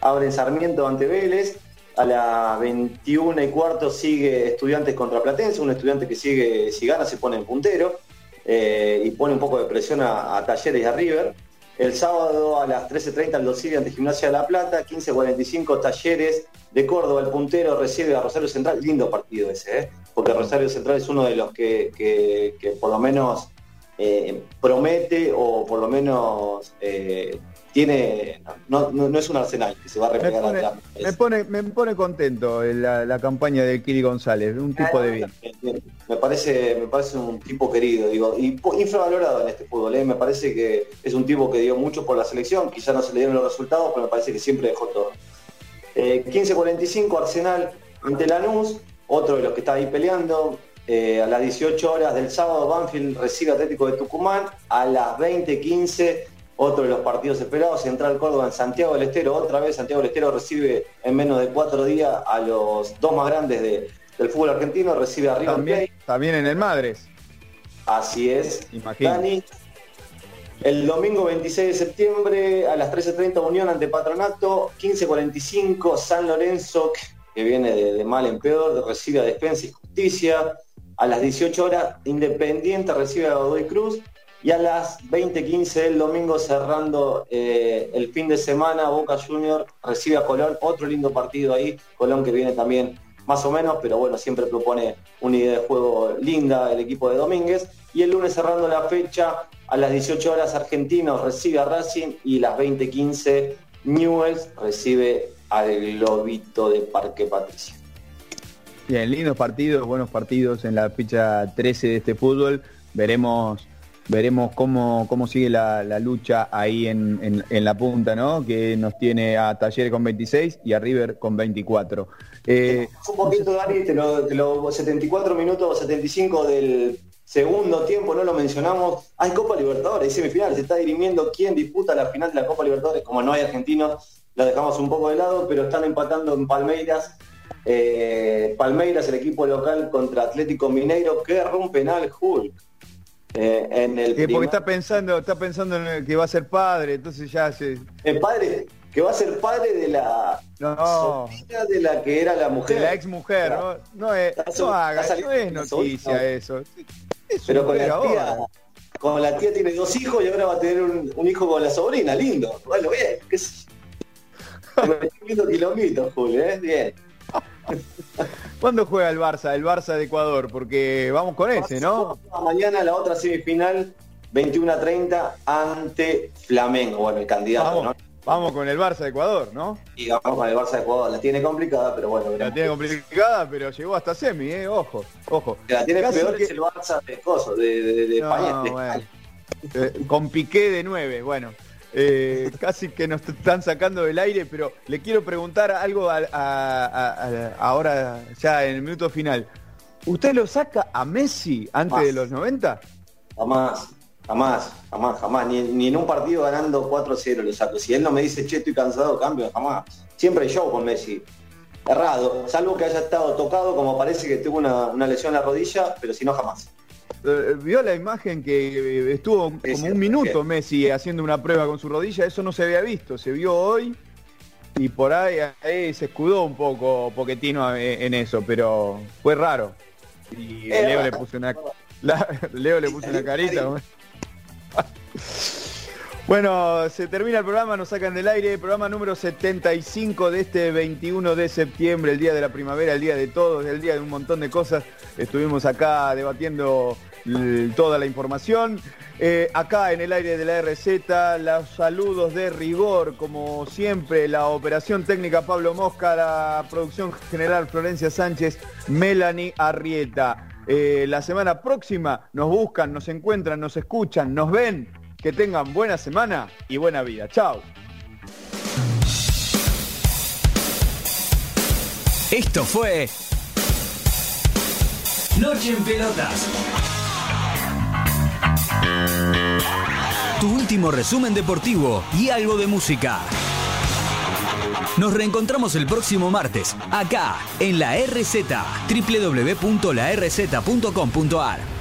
C: abre en Sarmiento ante Vélez, a las 21 y cuarto sigue Estudiantes contra Platense, un estudiante que sigue, si gana se pone en puntero eh, y pone un poco de presión a, Talleres y a River. El sábado a las 13.30 el Dosirio ante Gimnasia de La Plata, 15.45 Talleres de Córdoba, el puntero recibe a Rosario Central, lindo partido ese, ¿eh? porque Rosario Central es uno de los que, que- por lo menos eh, promete o por lo menos tiene, no, no, no es un arsenal que se va a
B: Me
C: replegar
B: pone,
C: atrás.
B: me pone, me pone contento la, la campaña de Kiri González, un tipo de bien.
C: Me parece, me parece un tipo querido, digo, y infravalorado en este fútbol, ¿eh? me parece que es un tipo que dio mucho por la selección, quizá no se le dieron los resultados, pero me parece que siempre dejó todo. Eh, 15.45 Arsenal ante Lanús, otro de los que está ahí peleando. Eh, a las 18 horas del sábado Banfield recibe Atlético de Tucumán. A las 20.15 otro de los partidos esperados, Central Córdoba en Santiago del Estero. Otra vez Santiago del Estero recibe en menos de cuatro días a los dos más grandes de- del fútbol argentino. Recibe a River
B: También,
C: Plate.
B: también en el Madres.
C: Así es.
B: Imagino.
C: Dani. El domingo 26 de septiembre a las 13.30 Unión ante Patronato, 15.45 San Lorenzo, que viene de, de mal en peor, recibe a Defensa y Justicia. A las 18 horas Independiente recibe a Godoy Cruz. Y a las 20.15 del domingo cerrando eh, el fin de semana, Boca Junior recibe a Colón, otro lindo partido ahí, Colón que viene también más o menos, pero bueno, siempre propone una idea de juego linda el equipo de Domínguez. Y el lunes cerrando la fecha, a las 18 horas Argentinos recibe a Racing y las 20.15 Newells recibe al Globito de Parque Patricio.
B: Bien, lindos partidos, buenos partidos en la fecha 13 de este fútbol. Veremos veremos cómo, cómo sigue la, lucha ahí en, en- la punta, ¿no? Que nos tiene a Talleres con 26 y a River con 24. Eh,
C: Un poquito, Dani, te lo, te lo- 74 minutos, 75 del segundo tiempo, no lo mencionamos. Hay Copa Libertadores, hay semifinales, se está dirimiendo quién disputa la final de la Copa Libertadores. Como no hay argentinos, la dejamos un poco de lado, pero están empatando en Palmeiras. Eh, Palmeiras, el equipo local contra Atlético Mineiro, que un penal Hulk. Eh, en el
B: eh, porque está pensando, está pensando en el que va a ser padre, entonces ya se.
C: el padre, que va a ser padre de la
B: No.
C: sobrina de la que era la mujer.
B: De la ex mujer, ¿no? No es,
C: Está
B: no haga, no es noticia
C: sobrina.
B: eso. Es
C: Pero con la tía, con la tía tiene dos hijos y ahora va a tener un, un hijo con la sobrina, lindo. Bueno, bien, qué yo. Me estoy viendo quilomitos, Julio, ¿eh? Bien.
B: ¿Cuándo juega el Barça? El Barça de Ecuador, porque vamos con ese, ¿no?
C: Mañana la otra semifinal, 21 a 30 ante Flamengo. Bueno, el candidato,
B: Vamos,
C: ¿no?
B: vamos con el Barça de Ecuador, ¿no?
C: Y vamos con el Barça de Ecuador. La tiene complicada, pero bueno.
B: La
C: veremos.
B: tiene complicada, pero llegó hasta semi, ¿eh? Ojo, ojo.
C: La tiene
B: Casi
C: peor
B: que-
C: es el Barça de Coso, de, de, de
B: No,
C: España. de
B: bueno. Eh, con Piqué de 9, bueno. Eh, casi que nos están sacando del aire, pero le quiero preguntar algo a- a- a- a- ahora ya en el minuto final. ¿Usted lo saca a Messi antes de los 90?
C: Jamás, jamás, jamás, jamás. Ni, ni en un partido ganando 4-0 lo saco. Si él no me dice, che, estoy cansado, cambio, jamás. Siempre show con Messi. Errado, salvo que haya estado tocado, como parece que tuvo una, una lesión en la rodilla, pero si no, jamás.
B: Eh, ¿Vio la imagen que eh, estuvo como un minuto. Messi haciendo una prueba con su rodilla? Eso no se había visto, se vio hoy y por ahí, ahí se escudó un poco Poquetino eh, en eso, pero fue raro. Y
C: Eh,
B: Leo le puso una la- Leo le puso una carita. Bueno, se termina el programa, nos sacan del aire, programa número 75 de este 21 de septiembre, el día de la primavera, el día de todos, el día de un montón de cosas. Estuvimos acá debatiendo toda la información. Eh, acá en el aire de la RZ, los saludos de rigor, como siempre, la operación técnica Pablo Mosca, la producción general Florencia Sánchez, Melanie Arrieta. Eh, la semana próxima nos buscan, nos encuentran, nos escuchan, nos ven. Que tengan buena semana y buena vida. Chao.
A: Esto fue Noche en Pelotas. Tu último resumen deportivo y algo de música. Nos reencontramos el próximo martes, acá, en la RZ, www.larz.com.ar.